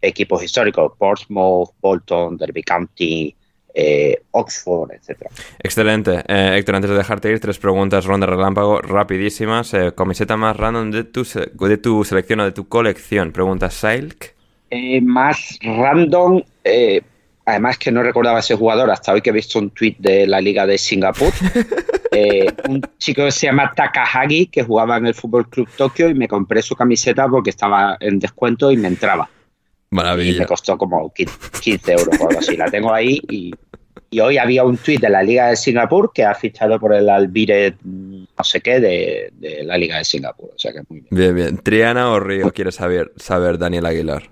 equipos históricos, Portsmouth, Bolton, Derby County, eh, Oxford, etcétera. Excelente. Eh, Héctor, antes de dejarte ir, tres preguntas, ronda relámpago, rapidísimas. Eh, camiseta más random de tu, de tu selección o de tu colección. Pregunta Silk. Eh, más random, eh, además que no recordaba ese jugador hasta hoy que he visto un tweet de la Liga de Singapur. Un chico que se llama Takahagi, que jugaba en el Fútbol Club Tokio y me compré su camiseta porque estaba en descuento y me entraba. Y me Maravilla. costó como 15 euros o algo así. La tengo ahí y, y hoy había un tuit de la Liga de Singapur que ha fichado por el Albire mm, no sé qué de, de la Liga de Singapur. O sea que muy bien. Bien, bien. ¿Triana o Río? Quiere saber, saber Daniel Aguilar.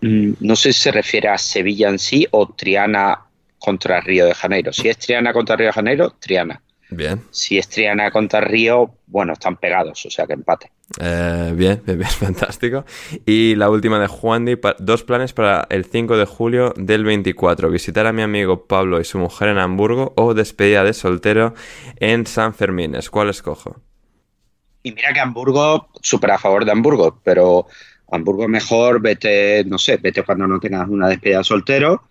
Mm, No sé si se refiere a Sevilla en sí o Triana contra Río de Janeiro. Si es Triana contra Río de Janeiro, Triana. Bien. Si es Triana contra Río, bueno, están pegados, o sea que empate. Eh, bien, bien, fantástico. Y la última de Juan dos planes para el 5 de julio del 24. Visitar a mi amigo Pablo y su mujer en Hamburgo o despedida de soltero en San Fermines. ¿Cuál escojo? Y mira que Hamburgo, súper a favor de Hamburgo, pero Hamburgo mejor vete, no sé, vete cuando no tengas una despedida de soltero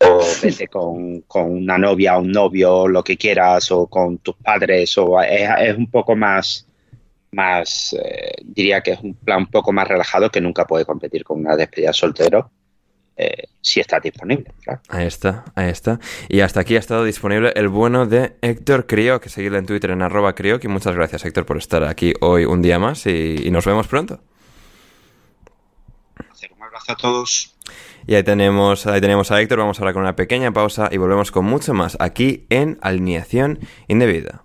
o vete con, una novia o un novio, lo que quieras, o con tus padres, o es un poco más, más eh, diría que es un plan un poco más relajado que nunca puede competir con una despedida de soltero eh, si está disponible, claro. Ahí está, ahí está. Y hasta aquí ha estado disponible el bueno de Héctor Crio, que seguirle en Twitter en arroba Crioc. Y muchas gracias, Héctor, por estar aquí hoy un día más y, y nos vemos pronto. Un abrazo a todos. Y ahí tenemos, ahí tenemos a Héctor. Vamos ahora con una pequeña pausa y volvemos con mucho más aquí en Alineación Indebida.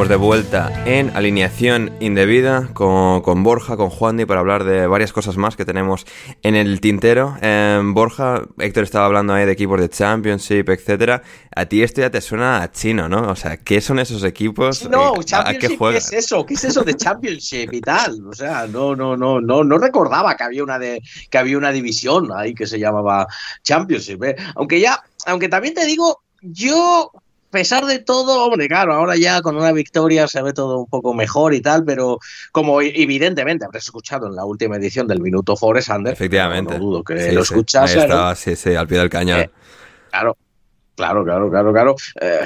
Estamos de vuelta en alineación indebida con, con Borja, con Juan para hablar de varias cosas más que tenemos en el tintero. Eh, Borja, Héctor estaba hablando ahí de equipos de Championship, etcétera. A ti esto ya te suena a chino, ¿no? O sea, ¿qué son esos equipos? No, Eh, ¿A qué Championship, ¿qué juegan? es eso? ¿Qué es eso de Championship y tal? O sea, no, no, no, no, no recordaba que había una de, que había una división ahí que se llamaba Championship. ¿eh? Aunque ya, aunque también te digo, yo, pesar de todo, hombre, claro, ahora ya con una victoria se ve todo un poco mejor y tal, pero como evidentemente habrás escuchado en la última edición del Minuto Forest Under, Efectivamente. no, no dudo que Sí, lo escuchas. Ahí estaba, sí, sí, al pie del cañón. Eh, Claro, claro, claro, claro, claro. Eh,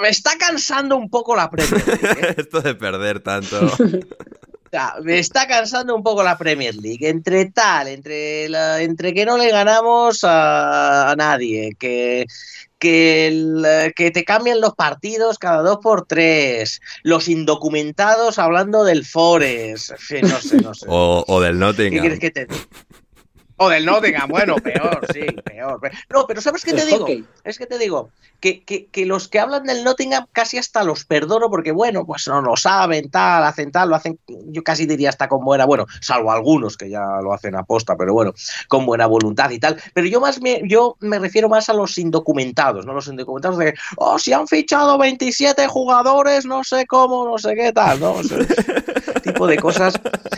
me está cansando un poco la Premier League, ¿eh? Esto de perder tanto. Me está cansando un poco la Premier League. Entre tal, entre, la- entre que no le ganamos a, a nadie, que, que, el- que te cambian los partidos cada dos por tres, los indocumentados hablando del Forest, no sé, no sé. O, o del ¿Qué Nottingham. quieres que te diga? O del Nottingham, bueno, peor, sí, peor. pe- No, pero ¿sabes qué te digo? Es que te digo que, que, que los que hablan del Nottingham casi hasta los perdono porque, bueno, pues no lo saben, tal, hacen tal, lo hacen, yo casi diría hasta con buena, bueno, salvo algunos que ya lo hacen aposta, pero bueno, con buena voluntad y tal. Pero yo más me, yo me refiero más a los indocumentados, ¿no? Los indocumentados de que, oh, si han fichado 27 jugadores, no sé cómo, no sé qué tal, ¿no? O sea, tipo de cosas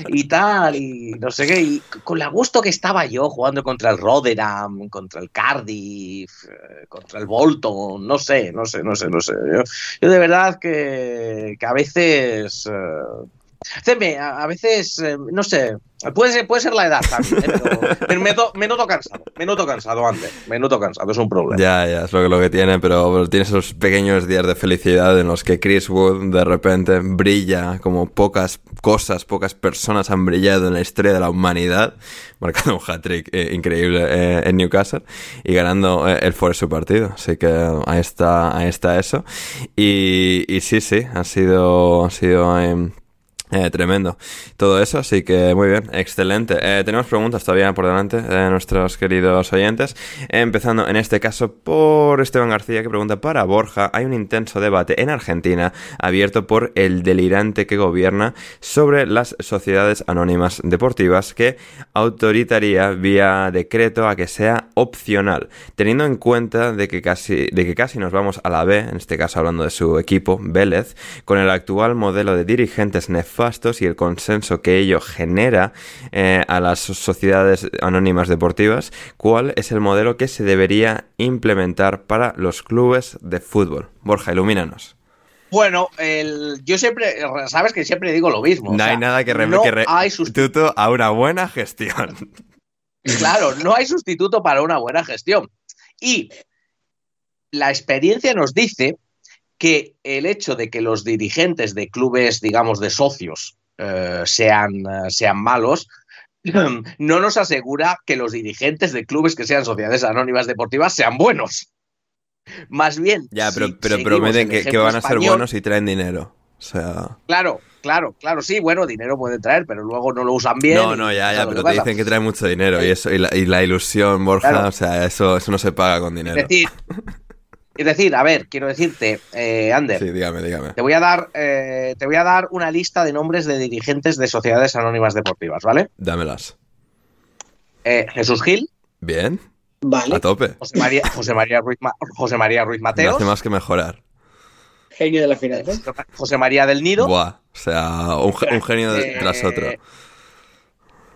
y tal, y no sé qué, y con la gusto que estaba yo jugando contra el Rotherham, contra el Cardiff, eh, contra el Bolton, no sé, no sé, no sé, no sé. Yo, de verdad que, que a veces... A, veces, eh, no sé, puede ser, puede ser la edad también, ¿eh? pero me, noto, cansado, me noto cansado antes, me noto cansado, es un problema. Ya, ya, es lo que, lo que tiene, pero, tiene esos pequeños días de felicidad en los que Chris Wood de repente brilla como pocas cosas, pocas personas han brillado en la historia de la humanidad, marcando un hat-trick eh, increíble en Newcastle y ganando el Forest su partido, así que ahí está, ahí está eso. Y, y sí, sí, ha sido, ha sido em, eh, tremendo. Todo eso, así que muy bien, excelente. Eh, tenemos preguntas todavía por delante de nuestros queridos oyentes. empezando en este caso por Esteban García que pregunta para Borja. Hay un intenso debate en Argentina abierto por el delirante que gobierna sobre las sociedades anónimas deportivas que autoritaría vía decreto a que sea opcional, teniendo en cuenta de que casi, de que casi nos vamos a la B, en este caso hablando de su equipo, Vélez, con el actual modelo de dirigentes nefastos y el consenso que ello genera eh, a las sociedades anónimas deportivas, ¿cuál es el modelo que se debería implementar para los clubes de fútbol? Borja, ilumínanos. Bueno, el, yo siempre, sabes que siempre digo lo mismo. No hay nada que, no hay sustituto a una buena gestión. Claro, no hay sustituto para una buena gestión. Y la experiencia nos dice que el hecho de que los dirigentes de clubes, digamos, de socios eh, sean, eh, sean malos, no nos asegura que los dirigentes de clubes que sean sociedades anónimas deportivas sean buenos. Más bien. Ya, pero, pero prometen que, van a ser buenos y traen dinero. O sea. Claro, claro, claro, sí, bueno, dinero puede traer, pero luego no lo usan bien. No, no, ya, ya, pero te dicen que trae mucho dinero y eso, y la, ilusión, Borja, o sea, eso, eso no se paga con dinero. Es decir, Es decir, a ver, quiero decirte, eh, Ander. Sí, dígame, dígame. Te voy, a dar, eh, te voy a dar una lista de nombres de dirigentes de sociedades anónimas deportivas, ¿vale? Dámelas. Eh, Jesús Gil. Bien. Vale. A tope. José María, José María, Ruiz, José María Ruiz Mateos. No hace más que mejorar. Genio de la finanzas. José María del Nido. Buah, o sea, un, genio tras otro.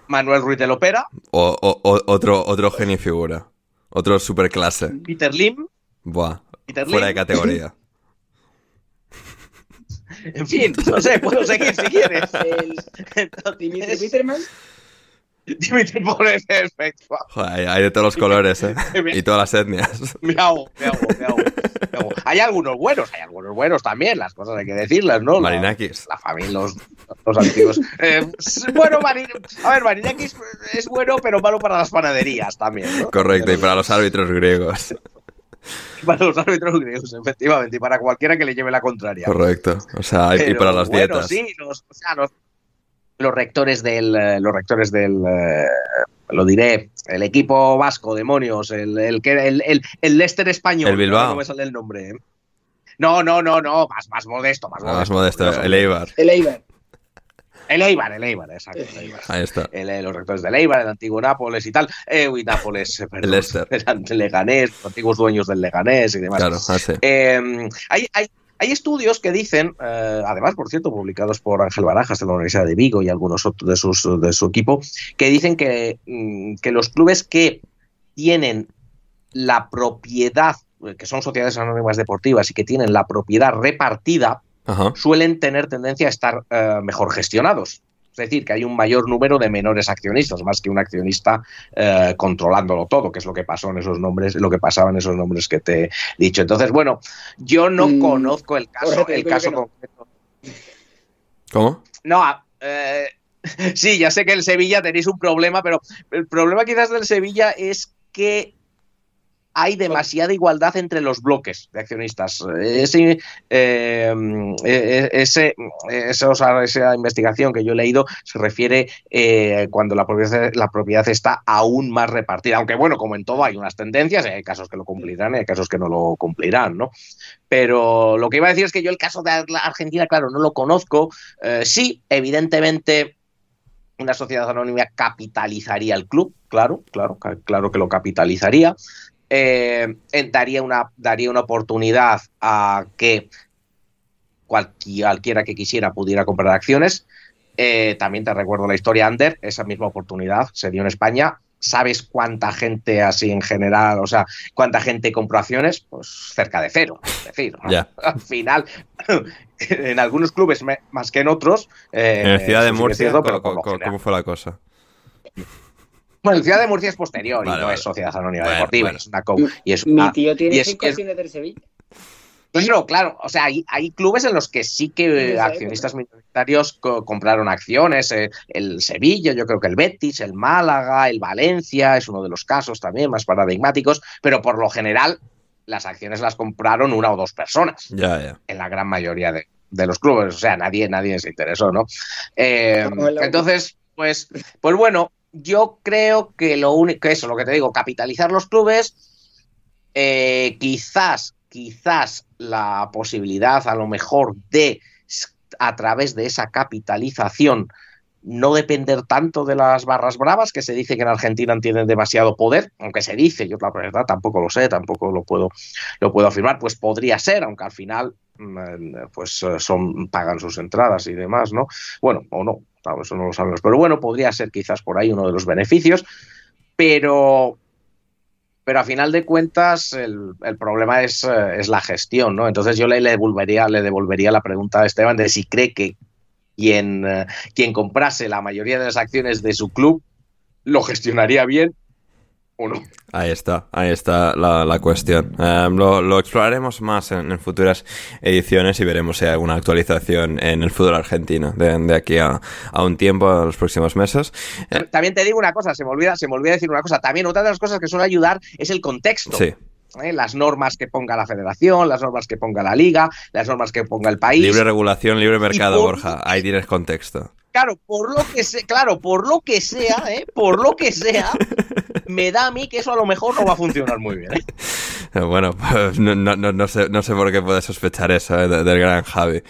Manuel Ruiz de Lopera. O, otro, otro genio figura. Otro superclase. Peter Lim. Buah, Fuera de categoría. en fin, no sé, puedo seguir si quieres. El... Dimitri Peterman. Dimitri es perfecto. Joder, hay de todos los colores, ¿eh? y todas las etnias. Me hago, me hago, me hago. Hay algunos buenos, hay algunos buenos también, las cosas hay que decirlas, ¿no? Marinakis. La, familia, los, los antiguos. Eh, bueno, a ver, Marinakis es bueno, pero malo para las panaderías también, ¿no? Correcto, y para los árbitros griegos. para los árbitros griegos, efectivamente, y para cualquiera que le lleve la contraria. Correcto. O sea, y para las bueno, dietas. Sí, los, o sea, los, rectores del. Eh, los rectores del. Eh, lo diré, el equipo vasco, demonios, el, el, el, el Leicester español. El Bilbao. No me sale el nombre. ¿eh? No, no, no, no, más, más modesto, más modesto. Más modesto, el Eibar. El Eibar. El Eibar, el Eibar, exacto. El Eibar. Ahí está. El, los rectores del Eibar, el antiguo Nápoles y tal. Eh, uy, Nápoles, eh, perdón. El Leicester. El Leganés, los antiguos dueños del Leganés y demás. Claro, así. Eh, hay, hay, hay estudios que dicen, eh, además, por cierto, publicados por Ángel Barajas de la Universidad de Vigo y algunos otros de, sus, de su equipo, que dicen que, mm, que los clubes que tienen la propiedad, que son sociedades anónimas deportivas y que tienen la propiedad repartida, suelen tener tendencia a estar eh, mejor gestionados. Es decir, que hay un mayor número de menores accionistas, más que un accionista eh, controlándolo todo, que es lo que pasó en esos nombres, lo que pasaba en esos nombres que te he dicho. Entonces, bueno, yo no mm, conozco el caso, el caso concreto. ¿Cómo? No, eh, sí, ya sé que en Sevilla tenéis un problema, pero el problema quizás del Sevilla es que hay demasiada igualdad entre los bloques de accionistas. Ese, eh, e, ese, esa investigación que yo he leído se refiere eh, cuando la propiedad, la propiedad está aún más repartida. Aunque, bueno, como en todo, hay unas tendencias, hay casos que lo cumplirán y hay casos que no lo cumplirán, ¿no? Pero lo que iba a decir es que yo el caso de Argentina, claro, no lo conozco. Eh, sí, evidentemente una sociedad anónima capitalizaría el club, claro, claro, claro que lo capitalizaría eh, daría, una, daría una oportunidad a que cualquiera que quisiera pudiera comprar acciones, Eh, también te recuerdo la historia Ander, esa misma oportunidad se dio en España. ¿Sabes cuánta gente así en general, o sea, cuánta gente compró acciones? Pues cerca de cero. Es decir, al final, en algunos clubes más que en otros. Eh, en la ciudad de Murcia, ¿cómo, fue la cosa? Bueno, la ciudad de Murcia es posterior y no es Sociedad Anónima Deportiva, es una y es Mi tío tiene cinco acciones del Sevilla. Claro, claro. O sea, hay, hay, clubes en los que sí que accionistas minoritarios compraron acciones. Eh, el Sevilla, yo creo que el Betis, el Málaga, el Valencia, es uno de los casos también más paradigmáticos, pero por lo general las acciones las compraron una o dos personas. Ya, ya. En la gran mayoría de, los clubes. O sea, nadie, nadie se interesó, ¿no? Eh, entonces, pues, pues bueno, yo creo que lo único, eso, lo que te digo, capitalizar los clubes, eh, quizás quizás la posibilidad a lo mejor de, a través de esa capitalización, no depender tanto de las barras bravas, que se dice que en Argentina tienen demasiado poder, aunque se dice, yo la verdad tampoco lo sé, tampoco lo puedo, lo puedo afirmar, pues podría ser, aunque al final mm, pues eh, son, pagan sus entradas y demás, ¿no? Bueno, o no, eso no lo sabemos, pero bueno, podría ser quizás por ahí uno de los beneficios, pero pero a final de cuentas el, problema es, eh, es, la gestión, ¿no? Entonces yo le, devolvería, le devolvería la pregunta a Esteban de si cree que quien, eh, quien comprase la mayoría de las acciones de su club lo gestionaría bien Ahí está, ahí está la, cuestión. Em, lo, exploraremos más en, futuras ediciones y veremos si hay alguna actualización en el fútbol argentino de, aquí a, un tiempo, a los próximos meses. Eh, también te digo una cosa, se me olvida, se me olvida decir una cosa. También otra de las cosas que suele ayudar es el contexto. Sí. ¿eh? las normas que ponga la federación, las normas que ponga la liga, las normas que ponga el país. Libre regulación, libre mercado, Borja. Ahí tienes contexto. Claro, por lo que sea, claro, por lo que sea, ¿eh? por lo que sea, me da a mí que eso a lo mejor no va a funcionar muy bien. ¿eh? Bueno, pues no, no, no, sé, no sé por qué puedes sospechar eso ¿eh? del gran Javi.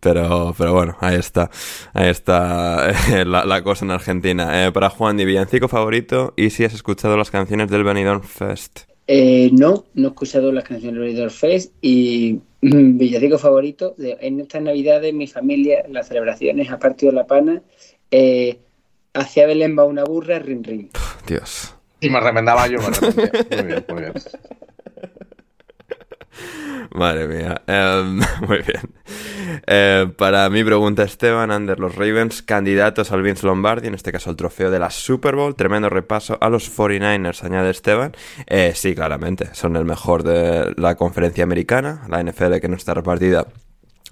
Pero, pero bueno, ahí está. Ahí está la, cosa en Argentina. para Juan, ¿y villancico favorito? ¿Y si has escuchado las canciones del Benidorm Fest? Eh, no, no he escuchado las canciones del Benidorm Fest y mm, villancico favorito. en estas navidades mi familia, las celebraciones, ha partido la pana. Eh, hacia Belén va una burra, rin rin. Dios. Y me remendaba yo, me Muy bien, muy bien. Madre mía. Em, muy bien. Eh, para mi pregunta, Esteban, Under los Ravens, candidatos al Vince Lombardi, en este caso el trofeo de la Super Bowl. Tremendo repaso a los 49ers, añade Esteban. Eh, sí, claramente, son el mejor de la conferencia americana, la NFL que no está repartida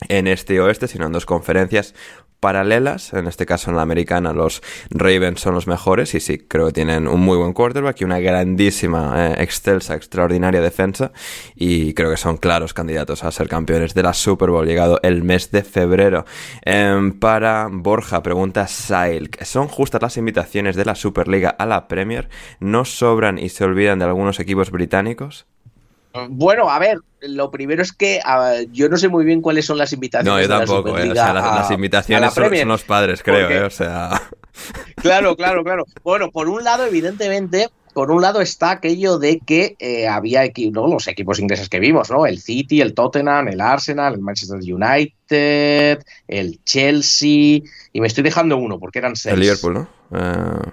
en este y oeste, sino en dos conferencias paralelas. En este caso, en la americana, los Ravens son los mejores y sí, creo que tienen un muy buen quarterback y una grandísima, eh, excelsa, extraordinaria defensa. Y creo que son claros candidatos a ser campeones de la Super Bowl, llegado el mes de febrero. Em, para Borja, pregunta Sail: ¿son justas las invitaciones de la Superliga a la Premier? ¿No sobran y se olvidan de algunos equipos británicos? Bueno, a ver, lo primero es que yo no sé muy bien cuáles son las invitaciones. No, yo tampoco, eh, las, invitaciones son, los padres, creo, eh, o sea. Claro, claro, claro. Bueno, por un lado, evidentemente, por un lado está aquello de que eh, había ¿no? los equipos ingleses que vimos, ¿no? El City, el Tottenham, el Arsenal, el Manchester United, el Chelsea, y me estoy dejando uno porque eran seis. El Liverpool, ¿no? Eh,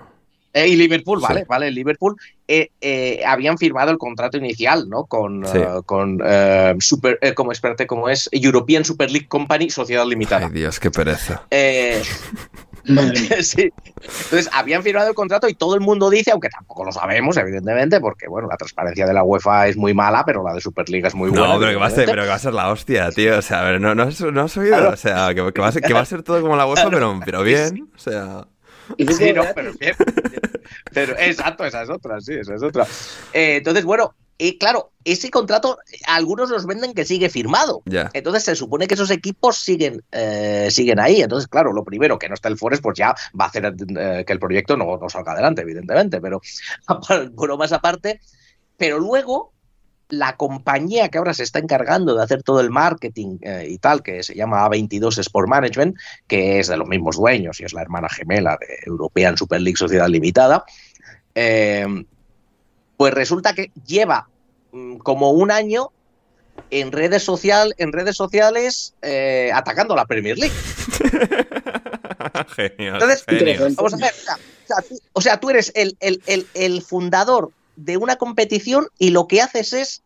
eh, y Liverpool, vale, vale, Liverpool eh, eh, habían firmado el contrato inicial, ¿no? Con, con super, como espérate, como es European Super League Company, Sociedad Limitada. Ay, Dios, qué pereza. sí. Entonces, habían firmado el contrato y todo el mundo dice, aunque tampoco lo sabemos, evidentemente, porque bueno, la transparencia de la UEFA es muy mala, pero la de Superliga es muy buena. No, pero que va a ser, pero que va a ser la hostia, tío. O sea, a ver, no, no, has, oído. O sea, que, va a ser, que va a ser todo como la UEFA, pero, pero bien. O sea. Sí, no, pero bien. Pero exacto, esa es otra, sí, esa es otra. Eh, entonces, bueno, y claro, ese contrato, algunos nos venden que sigue firmado. Entonces se supone que esos equipos siguen, eh, siguen ahí. Entonces, claro, lo primero que no está el Forest, pues ya va a hacer eh, que el proyecto no, no salga adelante, evidentemente. Pero bueno, más aparte. Pero luego la compañía que ahora se está encargando de hacer todo el marketing eh, y tal, que se llama A22 Sport Management, que es de los mismos dueños y es la hermana gemela de European Super League Sociedad Limitada, eh, pues resulta que lleva mm, como un año en redes, social, en redes sociales eh, atacando a la Premier League. Genial. Entonces, vamos a ver, o sea, o sea, tú, o sea, tú eres el, el- el- el fundador de una competición y lo que haces es,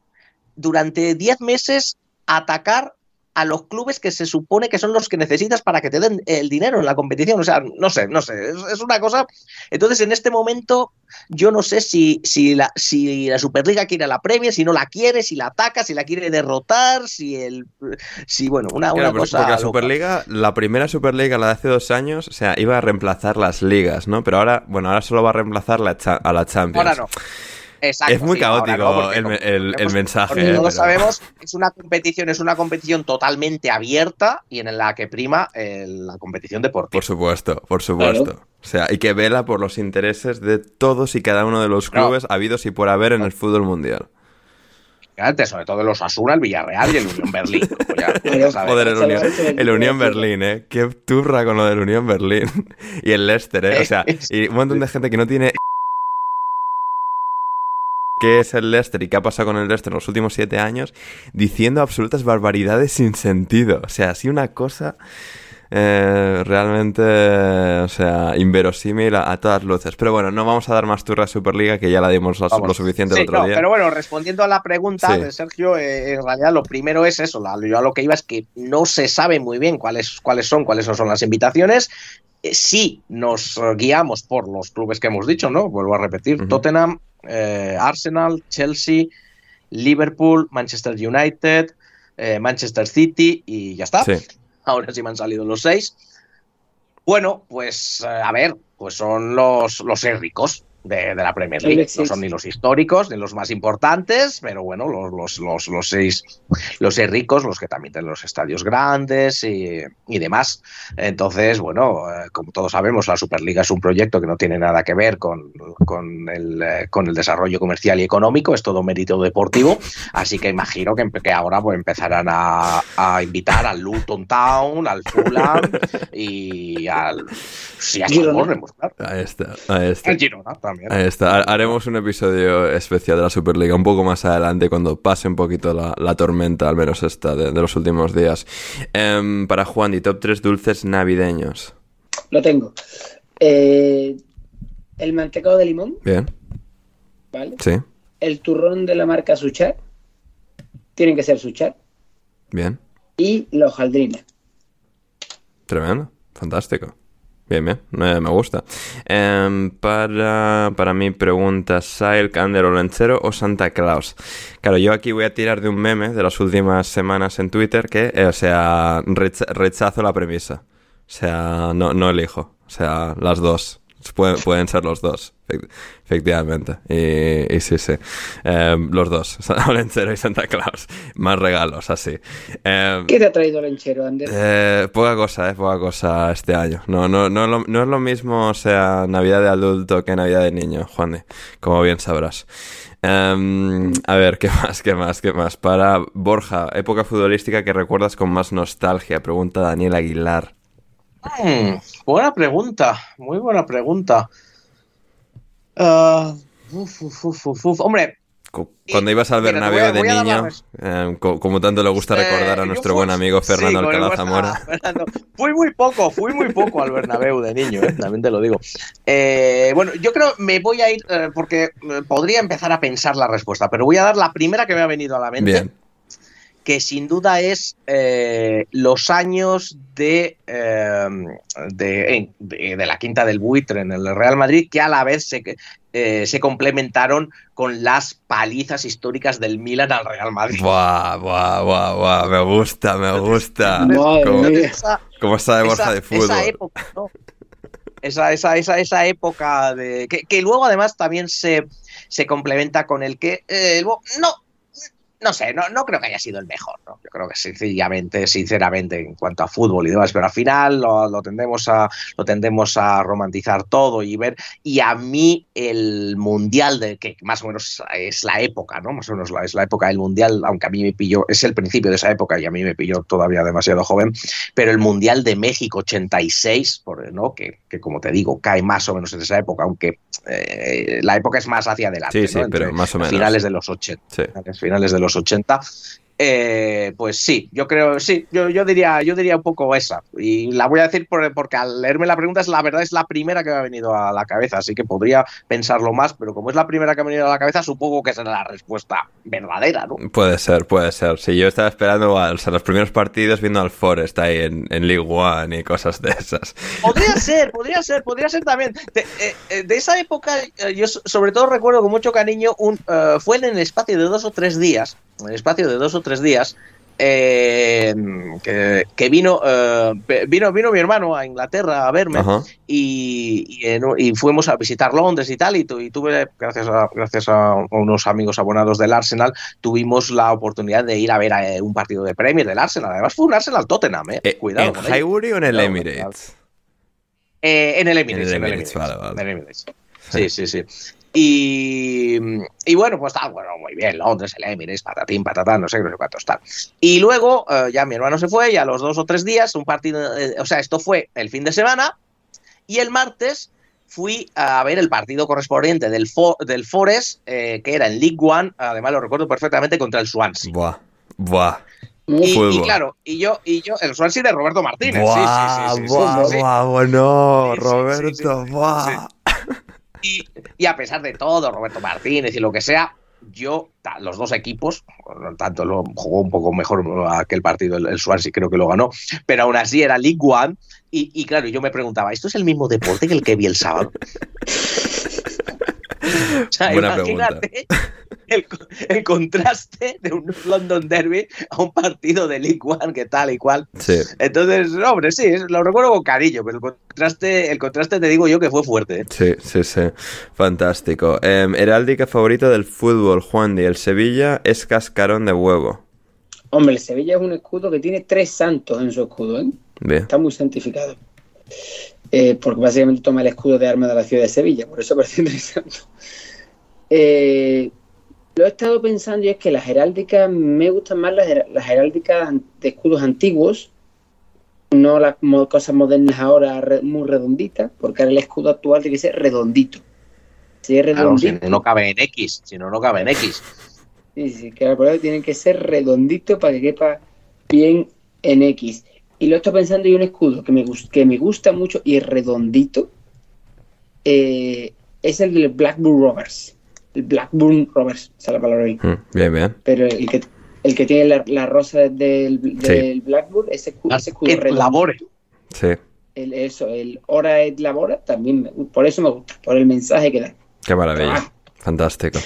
durante 10 meses, atacar a los clubes que se supone que son los que necesitas para que te den el dinero en la competición. O sea, no sé, no sé, es, es una cosa. Entonces, en este momento, yo no sé si, si, la, si la Superliga quiere a la Premier, si no la quiere, si la ataca, si la quiere derrotar, si el. Si, bueno, una, una Claro, cosa. porque la loca. Superliga, la primera Superliga, la de hace dos años, o sea, iba a reemplazar las ligas, ¿no? Pero ahora, bueno, ahora solo va a reemplazar la a la Champions. Ahora no. Exacto, Es muy sí, ahora caótico no, el, el- mensaje. eh, pero- sabemos, es una competición, es una competición totalmente abierta y en la que prima eh, la competición deportiva. Por supuesto, por supuesto. Claro. O sea, y que vela por los intereses de todos y cada uno de los No. clubes habidos y por haber en el fútbol mundial. Fíjate, sobre todo los Asuna, el Villarreal y el Unión Berlín. ya- sabes. Joder, el Unión, el Unión Berlín, ¿eh? Qué turra con lo del Unión Berlín. y el Leicester, ¿eh? O sea, y un montón de gente que no tiene... qué es el Leicester y qué ha pasado con el Leicester en los últimos siete años, diciendo absolutas barbaridades sin sentido. O sea, así una cosa eh, realmente, o sea, inverosímil a, a todas luces. Pero bueno, no vamos a dar más turra a Superliga, que ya la dimos lo, suficiente Sí, el otro no, día. pero bueno, respondiendo a la pregunta Sí. de Sergio, eh, en realidad lo primero es eso. la- yo a lo que iba es que no se sabe muy bien cuáles, cuáles son, cuáles no son las invitaciones. Eh, sí nos guiamos por los clubes que hemos dicho, ¿no? Vuelvo a repetir: Tottenham, eh, Arsenal, Chelsea, Liverpool, Manchester United, eh, Manchester City y ya está. Sí. Ahora sí me han salido los seis. Bueno, pues eh, a ver, pues son los, los seis ricos de, de la Premier League. No son ni los históricos ni los más importantes, pero bueno, los, los, los, los seis, los seis ricos, los que también tienen los estadios grandes y, y demás. Entonces, bueno, eh, como todos sabemos, la Superliga es un proyecto que no tiene nada que ver con, con, el, eh, con el desarrollo comercial y económico, es todo mérito deportivo. Así que imagino que, que ahora pues, empezarán a, a invitar al Luton Town, al Fulham y al. Sí, Girona. Bournemouth, claro. Ahí está, ahí está. Al Girona también. Ahí está. Ha- Haremos un episodio especial de la Superliga un poco más adelante, cuando pase un poquito la, la tormenta, al menos esta, de, de los últimos días. Em, para Juan, y top 3 dulces navideños. Lo tengo. Eh, el mantecado de limón, Bien, ¿vale? sí, El turrón de la marca Suchar. Tienen que ser Suchar. bien. Y la hojaldrina. Tremendo, fantástico. Bien, bien, me, gusta. Em, para, para mi pregunta, ¿Sail, Cander o Lenchero o Santa Claus? Claro, yo aquí voy a tirar de un meme de las últimas semanas en Twitter que, eh, o sea, recha- rechazo la premisa. O sea, no, no elijo. O sea, las dos. Pueden, pueden ser los dos, efect- efectivamente. Y, y sí, sí. Em, los dos, Lenchero y Santa Claus. Más regalos, así. Em, ¿Qué te ha traído el enchero, Ander? eh, poca cosa, eh, poca cosa este año. No, no, no, es lo- no es lo mismo, o sea, Navidad de adulto que Navidad de niño, Juan, como bien sabrás. Em, a ver, ¿qué más, qué más, qué más? Para Borja, época futbolística que recuerdas con más nostalgia, pregunta Daniel Aguilar. Mm, buena pregunta, muy buena pregunta. Ah, uf, uf, uf, uf, uf. Hombre, Cu- Cuando ibas al mira, Bernabéu voy a- de voy a niño, em, co- como tanto le gusta recordar Eh, a yo nuestro buen amigo sí, Fernando Alcalá Barça- Zamora. Fernando. Fui muy poco, fui muy poco al Bernabéu de niño, eh, también te lo digo. Eh, bueno, yo creo me voy a ir eh, porque podría empezar a pensar la respuesta, pero voy a dar la primera que me ha venido a la mente. Bien, que sin duda es eh, los años de, eh, de, de- de la quinta del buitre en el Real Madrid, que a la vez se, eh, se complementaron con las palizas históricas del Milan al Real Madrid. buah, buah, buah, buah, me gusta, me gusta. Como. Esa, como sabe Borja esa- de fútbol. esa época, ¿no? Esa, esa, esa, esa época de. Que, que luego además también se, se complementa con el que. eh, no. No sé, no, no creo que haya sido el mejor, ¿no? Yo creo que sencillamente, sinceramente, en cuanto a fútbol y demás, pero al final lo, lo tendemos a lo tendemos a romantizar todo y ver. Y a mí el mundial de que más o menos es la época, ¿no? Más o menos la, es la época del mundial, aunque a mí me pilló, es el principio de esa época y a mí me pilló todavía demasiado joven, pero el Mundial de México 86, por, ¿no? que, que como te digo, cae más o menos en esa época, aunque eh, la época es más hacia adelante, Sí, sí, ¿no? pero más o menos. finales de los 80, Sí. finales- finales de los 80. Eh, pues sí, yo creo, sí, yo, yo, diría, yo diría un poco esa. Y la voy a decir porque al leerme la pregunta es la verdad, es la primera que me ha venido a la cabeza, así que podría pensarlo más, pero como es la primera que me ha venido a la cabeza, supongo que será la respuesta verdadera, ¿no? Puede ser, puede ser. Si yo estaba esperando o sea, los primeros partidos viendo al Forest ahí en, en League One y cosas de esas. Podría ser, podría ser, podría ser también. De, eh, de esa época, eh, yo sobre todo recuerdo con mucho cariño, un, uh, fue en el espacio de dos o tres días en el espacio de dos o tres días, eh, que, que, vino, eh, vino vino mi hermano a Inglaterra a verme y, y, y, fuimos a visitar Londres y tal y, y, tuve gracias a gracias a unos amigos abonados del Arsenal tuvimos la oportunidad de ir a ver a, eh, un partido de Premier del Arsenal. Además fue un Arsenal Tottenham eh, cuidado en Highbury o en el no, Emirates en el Emirates en el Emirates, vale, vale. En el Emirates. sí sí sí y, y, bueno, pues tal, bueno, muy bien, Londres, el Emirates, patatín, patatán, no sé, no sé cuántos tal. Y luego eh, ya mi hermano se fue y a los dos o tres días, un partido, eh, o sea, esto fue el fin de semana y el martes fui a ver el partido correspondiente del, For, del Forest, eh, que era en League One, además lo recuerdo perfectamente, contra el Swansea. Buah, buah. Y, y, claro, y yo, y yo, el Swansea de Roberto Martínez. Buah, sí, sí, sí, buah, sí, sí, buah, bueno, Roberto, buah. Y, y, a pesar de todo, Roberto Martínez y lo que sea, yo, los dos equipos, tanto lo jugó un poco mejor aquel partido, el, el Swansea creo que lo ganó, pero aún así era League One. Y, y claro, yo me preguntaba, ¿esto es el mismo deporte que el que vi el sábado? o sea, Buena imagínate pregunta. El, el, contraste de un London Derby a un partido de League One que tal y cual. Sí. Entonces, hombre, sí, lo recuerdo con cariño, pero el contraste, el contraste te digo yo que fue fuerte. ¿eh? Sí, sí, sí. Fantástico. Eh, heráldica favorito del fútbol, Juan Di. El Sevilla es cascarón de huevo. Hombre, el Sevilla es un escudo que tiene tres santos en su escudo, ¿eh? Bien. Está muy santificado. Eh, porque básicamente toma el escudo de armas de la ciudad de Sevilla, por eso parece interesante. Eh, lo he estado pensando y es que las heráldicas, me gustan más las, las heráldicas de escudos antiguos, no las cosas modernas ahora re, muy redonditas, porque ahora el escudo actual tiene que ser redondito. Si es redondito. Claro, si no cabe en X, si no, no cabe en X. Sí, sí, que ahora tienen que ser redondito para que quepa bien en X. Y lo estoy pensando y un escudo que me, que me gusta mucho y es redondito. Eh, es el del Blackburn Rovers. El Blackburn Rovers, esa es la palabra ahí. Mm, bien, bien. Pero el que, el que tiene la, la rosa del, del sí. Blackburn, ese, ese escudo redondito. Labore. Sí. El, eso, el Hora et Labora, también, por eso me gusta, por el mensaje que da. Qué maravilla. Ah. Fantástico.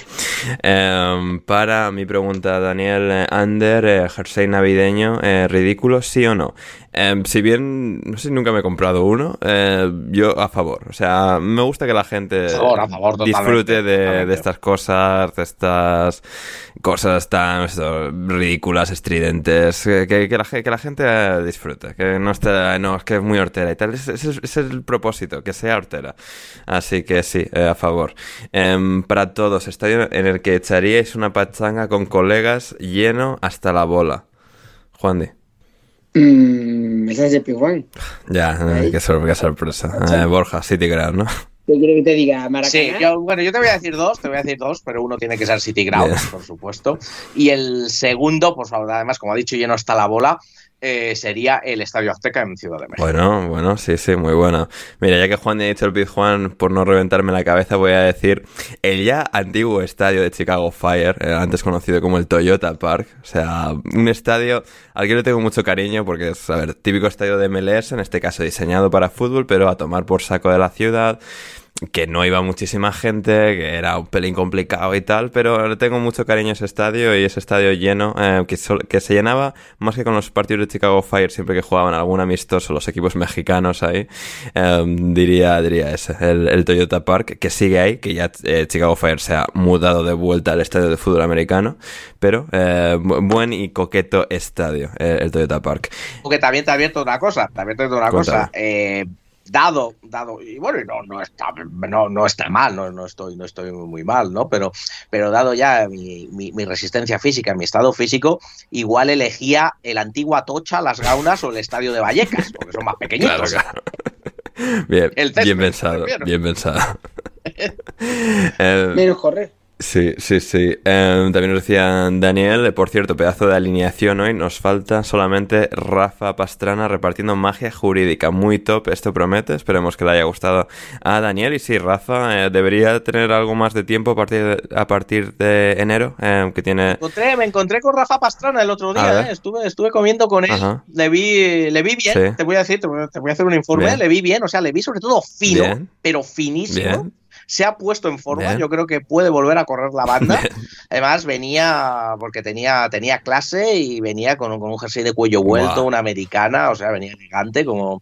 Eh, para mi pregunta, Daniel Ander, eh, jersey navideño, eh, ¿ridículo, sí o no? Si bien, no sé si nunca me he comprado uno, eh, yo a favor. O sea, me gusta que la gente a favor, a favor, disfrute de, de, estas cosas, de estas cosas tan esto, ridículas, estridentes, que, que, que, la, que, la, gente disfrute, que no esté, no, es que es muy hortera y tal. Ese, es el propósito, que sea hortera. Así que sí, eh, a favor. Eh, para todos, estadio en el que echaríais una pachanga con colegas lleno hasta la bola. Juan de. Mm, esa es de Piguan. Ya, eh, qué, sor qué, sorpresa. Eh, Borja, City Ground, ¿no? ¿Qué quiere que te diga, Maracaná? Sí, yo, bueno, yo te voy a decir dos, te voy a decir dos, pero uno tiene que ser City Ground, yeah. por supuesto. Y el segundo, pues además, como ha dicho, lleno hasta la bola, eh, sería el Estadio Azteca en Ciudad de México. Bueno, bueno, sí, sí, muy bueno. Mira, ya que Juan ha dicho el Pit Juan, por no reventarme la cabeza, voy a decir el ya antiguo estadio de Chicago Fire, eh, antes conocido como el Toyota Park. O sea, un estadio al que le tengo mucho cariño porque es, a ver, típico estadio de MLS, en este caso diseñado para fútbol, pero a tomar por saco de la ciudad que no iba muchísima gente, que era un pelín complicado y tal, pero le tengo mucho cariño a ese estadio y ese estadio lleno, eh, que, so que, se llenaba más que con los partidos de Chicago Fire siempre que jugaban algún amistoso los equipos mexicanos ahí, eh, diría, diría ese, el, el, Toyota Park, que sigue ahí, que ya eh, Chicago Fire se ha mudado de vuelta al estadio de fútbol americano, pero eh, buen y coqueto estadio, el Toyota Park. Porque también te ha abierto una cosa, también te ha abierto una Cuéntame. cosa, dado, dado, y bueno, no, no, está, no, no está mal, no, no, estoy, no estoy muy mal, ¿no? Pero, pero dado ya mi, mi, mi, resistencia física, mi estado físico, igual elegía el antiguo Atocha, las Gaunas o el estadio de Vallecas, porque son más pequeñitos. Claro, claro. Bien, bien pensado, bien pensado. eh, Menos correr. Sí, sí, sí. Em, también nos decía Daniel, eh, por cierto, pedazo de alineación hoy, nos falta solamente Rafa Pastrana repartiendo magia jurídica. Muy top, esto promete, esperemos que le haya gustado a Daniel. Y sí, Rafa eh, debería tener algo más de tiempo a partir de, a partir de enero, que tiene... Me encontré, me encontré con Rafa Pastrana el otro día, eh, estuve, estuve comiendo con él, Ajá. le vi, le vi bien, Sí. te voy a decir, te voy a, te voy a hacer un informe, Bien. le vi bien, o sea, le vi sobre todo fino, Bien. pero finísimo. Bien. Se ha puesto en forma, Bien. yo creo que puede volver a correr la banda. Bien. Además, venía porque tenía, tenía clase y venía con, con un jersey de cuello vuelto, una americana, o sea, venía elegante como,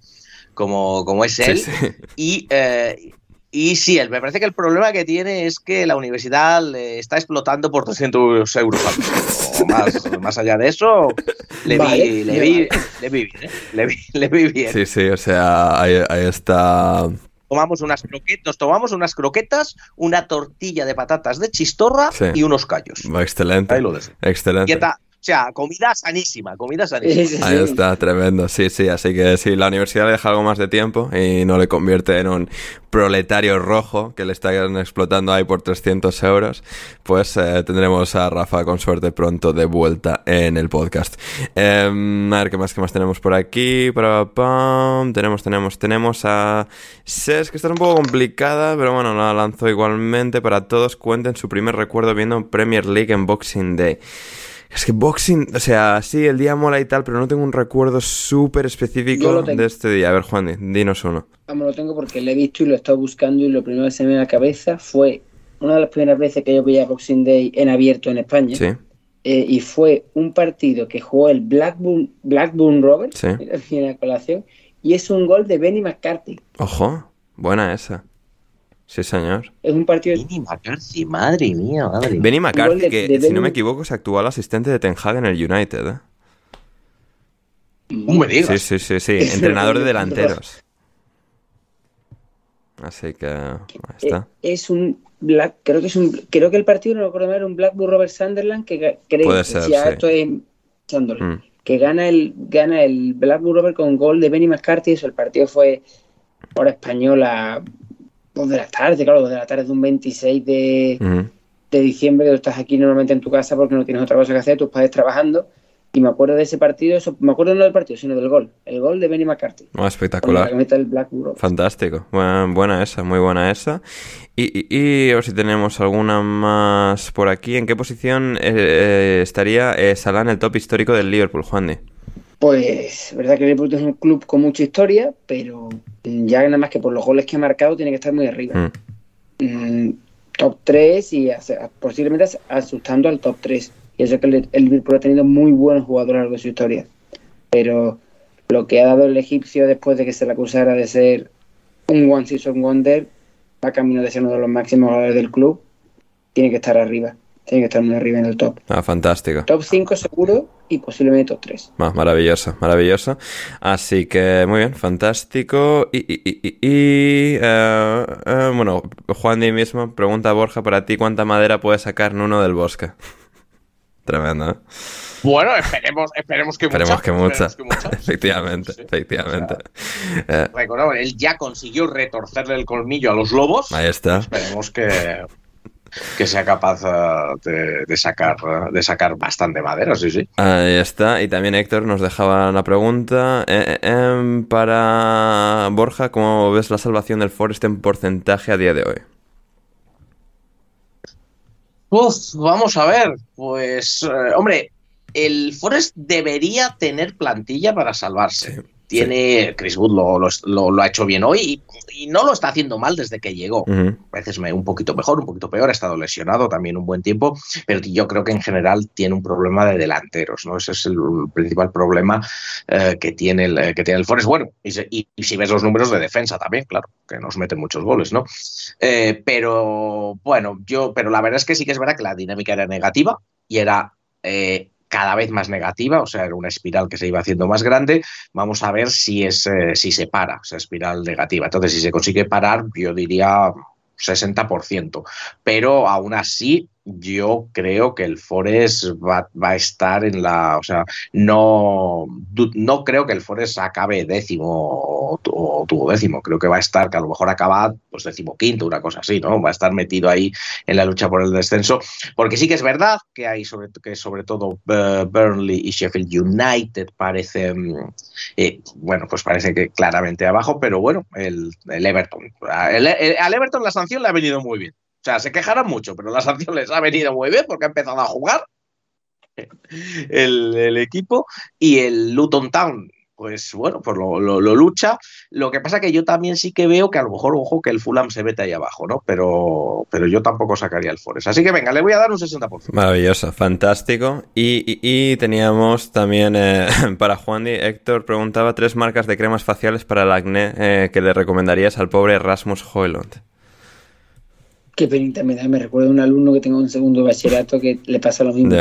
como, como es él. sí. Y, eh, y sí, él, me parece que el problema que tiene es que la universidad le está explotando por 300 euros al mes. O más, más allá de eso, le Vale, vi, le vale. vi, le vi bien, ¿eh? le vi, le vi bien. Sí, sí, o sea, ahí, ahí está... Tomamos unas croquetas, tomamos unas croquetas, una tortilla de patatas de chistorra Sí. y unos callos. Excelente. Ahí lo dejo. Excelente. Dieta- sea, comida sanísima, comida sanísima. Ahí está, tremendo. Sí, sí, así que si la universidad le deja algo más de tiempo y no le convierte en un proletario rojo que le están explotando ahí por 300 euros, pues eh, tendremos a Rafa con suerte pronto de vuelta en el podcast. Em, a ver, ¿qué más, qué más tenemos por aquí? Pam. Tenemos, tenemos, tenemos a Ses, que está un poco complicada, pero bueno, la lanzo igualmente para todos. Cuenten su primer recuerdo viendo Premier League en Boxing Day. Es que Boxing, o sea, sí, el día mola y tal, pero no tengo un recuerdo súper específico de este día. A ver, Juan, di- dinos uno. Vamos, lo tengo porque lo he visto y lo he estado buscando y lo primero que se me viene a la cabeza fue una de las primeras veces que yo veía Boxing Day en abierto en España. Sí, Eh, y fue un partido que jugó el Blackburn, Blackburn Rovers, Sí. mira, viene a colación, y es un gol de Benny McCarthy. ojo, buena esa. Sí, señor. Es un partido Benny McCarthy, madre mía, madre mía. Benny McCarthy, de- que de si no me equivoco es actual asistente de Ten Hag en el United, ¿eh? No me digas. Sí, sí, sí, sí. Entrenador de delanteros. Así que ahí está. Eh, es un Black, creo que es un creo que el partido no lo recuerdo era un Blackburn Rovers Sunderland que creo Puede ser, ya sí. estoy echándole, Mm. que gana el gana el Blackburn Rovers con gol de Benny McCarthy, eso el partido fue hora española 2 de la tarde, claro, 2 de la tarde de un 26 de, de diciembre, que tú estás aquí normalmente en tu casa porque no tienes otra cosa que hacer, tus padres trabajando, y me acuerdo de ese partido, eso, me acuerdo no del partido, sino del gol, el gol de Benny McCarthy, Oh, espectacular. Fantástico. Buena, buena esa, muy buena esa. Y, y- y a ver si tenemos alguna más por aquí. ¿En qué posición eh, eh, estaría eh, Salah en el top histórico del Liverpool, Juan de? Pues, verdad que el Liverpool es un club con mucha historia, pero ya nada más que por los goles que ha marcado tiene que estar muy arriba. Mm. Mm, top 3 y posiblemente as- asustando al top 3. Y eso que el, el Liverpool ha tenido muy buenos jugadores a lo largo de su historia. Pero lo que ha dado el egipcio después de que se le acusara de ser un One Season Wonder, va camino de ser uno de los máximos jugadores del club, tiene que estar arriba. Tiene que estar muy arriba en el top. Ah, fantástico. Top 5 seguro y posiblemente top 3. Ah, maravilloso, maravilloso. Así que muy bien, fantástico. Y, y- y- y- eh, eh, bueno, Juan de mismo pregunta a Borja para ti cuánta madera puede sacar Nuno del bosque. Tremendo, ¿eh? Bueno, esperemos, esperemos que Esperemos mucha. que mucha. esperemos que mucha. efectivamente, Sí. efectivamente. Eh, Recordamos, él ya consiguió retorcerle el colmillo a los lobos. ahí está. Esperemos que, que sea capaz eh, de, de sacar, de sacar bastante madera, sí, sí. Ahí está. Y también Héctor nos dejaba una pregunta eh, eh, em, para Borja. ¿Cómo ves la salvación del Forest en porcentaje a día de hoy? Uf, vamos a ver. Pues, eh, hombre, el Forest debería tener plantilla para salvarse. Sí, Tiene, Chris Wood lo, lo- lo- lo ha hecho bien hoy y, y no lo está haciendo mal desde que llegó. Ujú. A veces me, un poquito mejor, un poquito peor, ha estado lesionado también un buen tiempo, pero yo creo que en general tiene un problema de delanteros, ¿no? Ese es el principal problema eh, que, tiene el, eh, que tiene el Forest. Bueno, y, se- y- y si ves los números de defensa también, claro, que nos meten muchos goles, ¿no? Eh, pero bueno, yo, pero la verdad es que sí que es verdad que la dinámica era negativa y era eh, cada vez más negativa, o sea, era una espiral que se iba haciendo más grande. Vamos a ver si, es, eh, si se para esa espiral negativa. Entonces, si se consigue parar, yo diría 60%. Pero aún así, yo creo que el Forest va, a estar en la. O sea, no, no creo que el Forest acabe décimo o, tuvo décimo. Creo que va a estar, que a lo mejor acaba pues décimo quinto, una cosa así, ¿no? Va a estar metido ahí en la lucha por el descenso. Porque sí que es verdad que hay sobre, que sobre todo uh, Burnley y Sheffield United parecen. Eh, bueno, pues parece que claramente abajo, pero bueno, el, Everton. al Everton la sanción le ha venido muy bien. O sea, se quejarán mucho, pero la sanción les ha venido muy bien porque ha empezado a jugar el, equipo y el Luton Town pues bueno, pues lo, lucha. Lo que pasa que yo también sí que veo que a lo mejor, ojo, que el Fulham se mete ahí abajo, ¿no? Pero, pero yo tampoco sacaría el Forest. Así que venga, le voy a dar un 60%. Maravilloso, fantástico. Y, teníamos también eh, para Juan Di, Héctor preguntaba tres marcas de cremas faciales para el acné eh, que le recomendarías al pobre Rasmus Hoylund. Qué penita me da. Me recuerdo a un alumno que tengo un segundo bachillerato que le pasa lo mismo.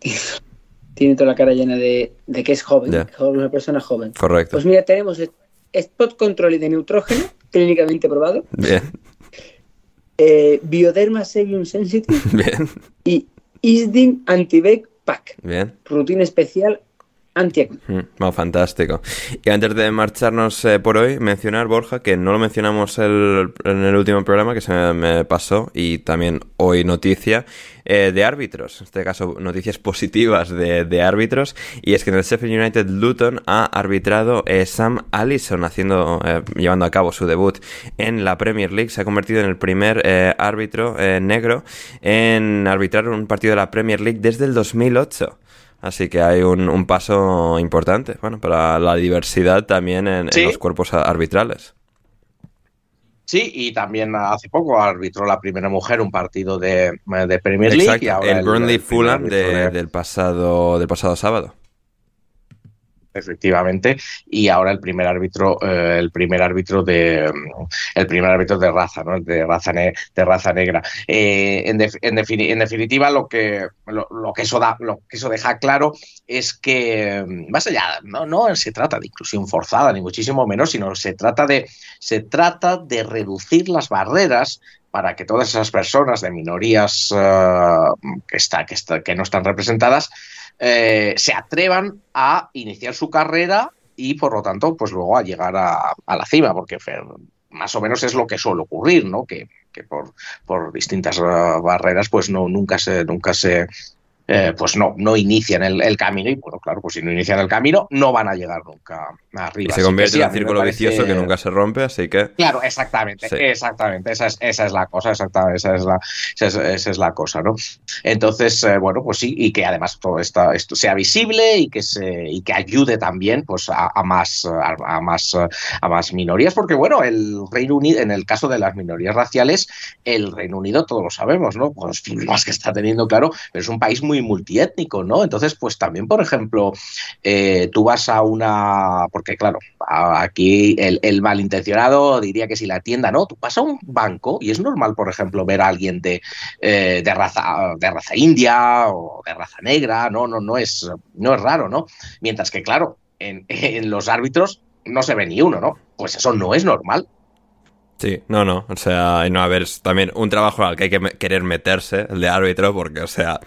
Tiene toda la cara llena de, que es joven, yeah. una persona joven. Correcto. Pues mira, tenemos spot control de neutrógeno, clínicamente probado. Bien. Eh, Bioderma Sebium Sensitive. Bien. Y Isdin Antibec Pack. Bien. Rutina especial anti mm, fantástico. Y antes de marcharnos eh, por hoy, mencionar, Borja, que no lo mencionamos en el último programa, que se me pasó, y también hoy noticia eh, de árbitros, en este caso noticias positivas de, árbitros, y es que en el Sheffield United Luton ha arbitrado eh, Sam Allison, haciendo, llevando a cabo su debut en la Premier League, se ha convertido en el primer árbitro negro en arbitrar un partido de la Premier League desde el 2008. Así que hay un, paso importante, bueno, para la diversidad también en, los cuerpos arbitrales. Sí, y también hace poco arbitró la primera mujer un partido de, Premier League. el Burnley Fulham del, pasado, del pasado sábado efectivamente, y ahora el primer árbitro, eh, el primer árbitro de el primer árbitro de raza, ¿no? de raza de raza negra. Eh, en, en, definitiva, lo que lo, que eso da, lo que eso deja claro es que más allá, no, no se trata de inclusión forzada, ni muchísimo menos, sino se trata de se trata de reducir las barreras para que todas esas personas de minorías eh, que, está, que, está, que no están representadas eh, se atrevan a iniciar su carrera y por lo tanto, pues luego a llegar a, la cima, porque más o menos es lo que suele ocurrir, ¿no? Que, por, por distintas eh, barreras, pues no, nunca se, nunca se, eh, pues no, no inician el, camino y bueno, claro, pues si no inician el camino no van a llegar nunca arriba. Y se convierte en un círculo vicioso que nunca se rompe, así que... Claro, exactamente, exactamente, esa es, esa es la cosa, exactamente, esa es la, esa es, la cosa, ¿no? Entonces, eh, bueno, pues sí, y que además todo esto sea visible y que, se, y que ayude también pues a, más, a, más, a más minorías, porque bueno, el Reino Unido, en el caso de las minorías raciales, el Reino Unido, todos lo sabemos, ¿no? Los problemas que está teniendo, claro, pero es un país muy muy multiétnico, ¿no? Entonces, pues también, por ejemplo, eh, tú vas a una, porque claro, aquí el, malintencionado diría que si la tienda, ¿no? Tú vas a un banco y es normal, por ejemplo, ver a alguien de, eh, de, raza, de raza india o de raza negra, no, no, no es, no es raro, ¿no? Mientras que, claro, en, en los árbitros no se ve ni uno, ¿no? Pues eso no es normal. Sí, no, no, o sea, no, a ver, es también un trabajo al que hay que querer meterse, el de árbitro, porque, o sea,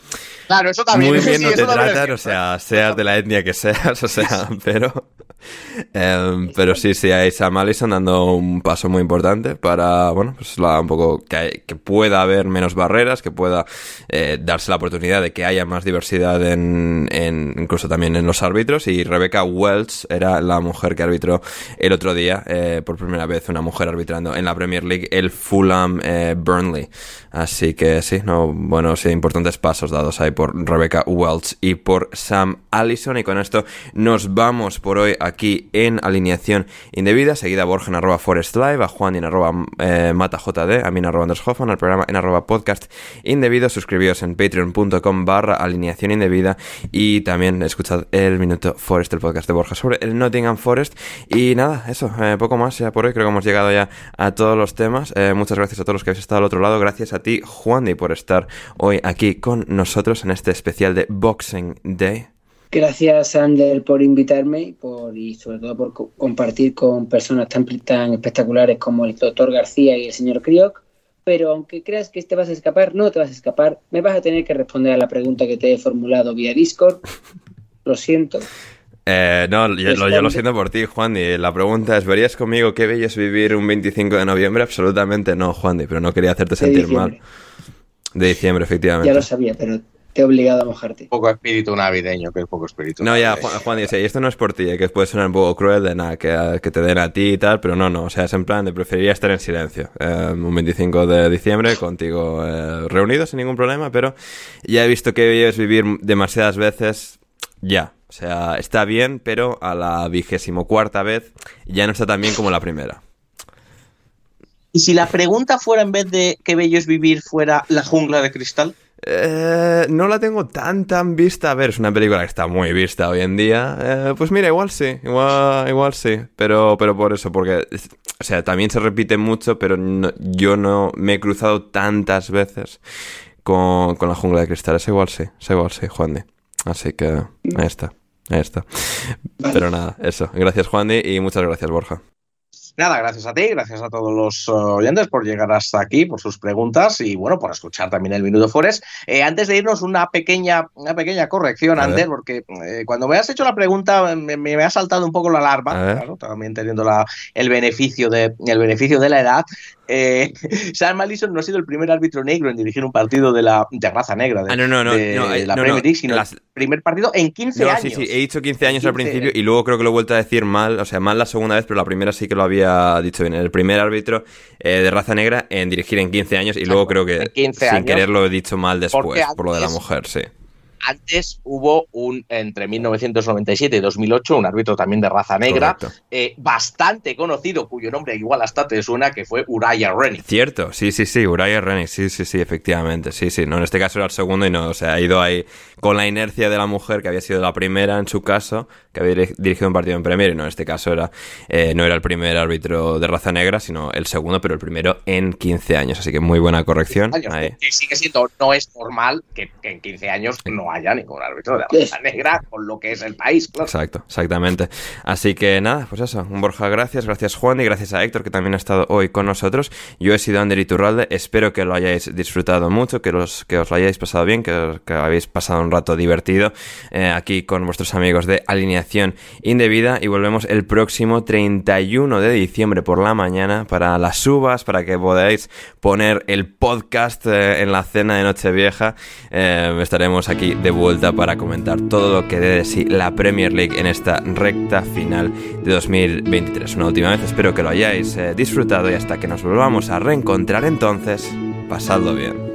claro, eso también, muy bien no te tratan, o sea, seas de la etnia que seas, o sea, pero, em, pero sí, sí, hay Sam Allison dando un paso muy importante para, bueno, pues la, un poco que, que pueda haber menos barreras, que pueda eh, darse la oportunidad de que haya más diversidad en, en, incluso también en los árbitros, y Rebecca Welch era la mujer que arbitró el otro día, eh, por primera vez, una mujer arbitrando en la Premier League el Fulham eh, Burnley. Así que sí, no, bueno, sí, importantes pasos dados ahí por Rebecca Welch y por Sam Allison. Y con esto nos vamos por hoy aquí en alineación indebida. Seguida Borja en arroba Forest Live, a Juan en arroba eh, a mí en arroba Anders Hoffman, al programa en arroba podcast indebido. Suscribíos en patreon.com barra alineación indebida y también escuchad el minuto Forest, el podcast de Borja sobre el Nottingham Forest. Y nada, eso, eh, poco más ya por hoy. Creo que hemos llegado ya a todos los temas. Eh, muchas gracias a todos los que habéis estado al otro lado. Gracias a ti, Juan, por estar hoy aquí con nosotros en este especial de Boxing Day. Gracias, Ander, por invitarme por, y sobre todo por compartir con personas tan, tan espectaculares como el doctor García y el señor Crioc pero aunque creas que te vas a escapar, no te vas a escapar. Me vas a tener que responder a la pregunta que te he formulado vía Discord. Lo siento. Eh, no, yo, lo, yo lo siento por ti, Juan. Y la pregunta es: ¿verías conmigo qué bello es vivir un 25 de noviembre? Absolutamente no, Juan, pero no quería hacerte sentir diciembre. mal. De diciembre, efectivamente. Ya lo sabía, pero te he obligado a mojarte. Poco espíritu navideño, que es poco espíritu No, ya. Juan, Juan dice, y esto no es por ti, eh, que puede sonar un poco cruel de nada, que, que te den a ti y tal, pero no, no, o sea, es en plan de preferiría estar en silencio. Eh, un 25 de diciembre contigo eh, reunido sin ningún problema, pero ya he visto que es vivir demasiadas veces, ya. O sea, está bien, pero a la vigésimo cuarta vez ya no está tan bien como la primera. Y si la pregunta fuera en vez de qué bello es vivir fuera la jungla de cristal, Eh, no la tengo tan tan vista. A ver, es una película que está muy vista hoy en día. Eh, pues mira, igual sí, igual, igual sí. Pero, pero por eso, porque, o sea, también se repite mucho, pero no- yo no me he cruzado tantas veces con, con la jungla de cristal. Es igual sí, es igual sí, Juan Di. Así que ahí está, ahí está. Pero nada, eso. Gracias, Juan y muchas gracias, Borja. Nada, gracias a ti, gracias a todos los eh, oyentes por llegar hasta aquí, por sus preguntas y bueno, por escuchar también el Minuto Forest. Eh, antes de irnos, una pequeña, una pequeña corrección. Ander, porque eh, cuando me has hecho la pregunta me, me ha saltado un poco la alarma, claro, también teniendo la, el, beneficio de, el beneficio de la edad. Eh, Sam Allison no ha sido el primer árbitro negro en dirigir un partido de la de raza negra de, Ah, no, no, no, de no, eh, la no, Premier League, sino las- el primer partido en 15 No, años. sí, sí, he dicho 15 años al 15, principio eh. y luego creo que lo he vuelto a decir mal, o sea, mal la segunda vez, pero la primera sí que lo había dicho bien. El primer árbitro eh, de raza negra en dirigir en 15 años y luego creo que en 15 sin años. querer lo he dicho mal después, por lo de la mujer, sí. Antes hubo un, entre 1997 y 2008, un árbitro también de raza negra, eh, bastante conocido, cuyo nombre igual hasta te suena, que fue Uriah Rennie. Cierto, sí, sí, sí, Uriah Rennie, sí, sí, sí, efectivamente, sí, sí, no, en este caso era el segundo y no, o sea, ha ido ahí con la inercia de la mujer que había sido la primera en su caso, que había diri- dirigido un partido en Premier y no, en este caso era, eh, no era el primer árbitro de raza negra, sino el segundo, pero el primero en 15 años, así que muy buena corrección ahí. Que sigue siendo, no es normal que, que en 15 años no haya ningún árbitro de raza negra con lo que es el país, claro. Exacto, exactamente. Así que nada, pues eso, un Borja, gracias, gracias Juan y gracias a Héctor que también ha estado hoy con nosotros. Yo he sido Ander Iturralde, espero que lo hayáis disfrutado mucho, que, los, que os lo hayáis pasado bien, que, que habéis pasado un rato divertido eh, aquí con vuestros amigos de Alineación Indebida y volvemos el próximo 31 de diciembre por la mañana para las uvas, para que podáis poner el podcast eh, en la cena de Nochevieja. Eh, estaremos aquí de vuelta para comentar todo lo que dé de sí la Premier League en esta recta final de 2023. Una última vez, espero que lo hayáis disfrutado y hasta que nos volvamos a reencontrar entonces, pasadlo bien.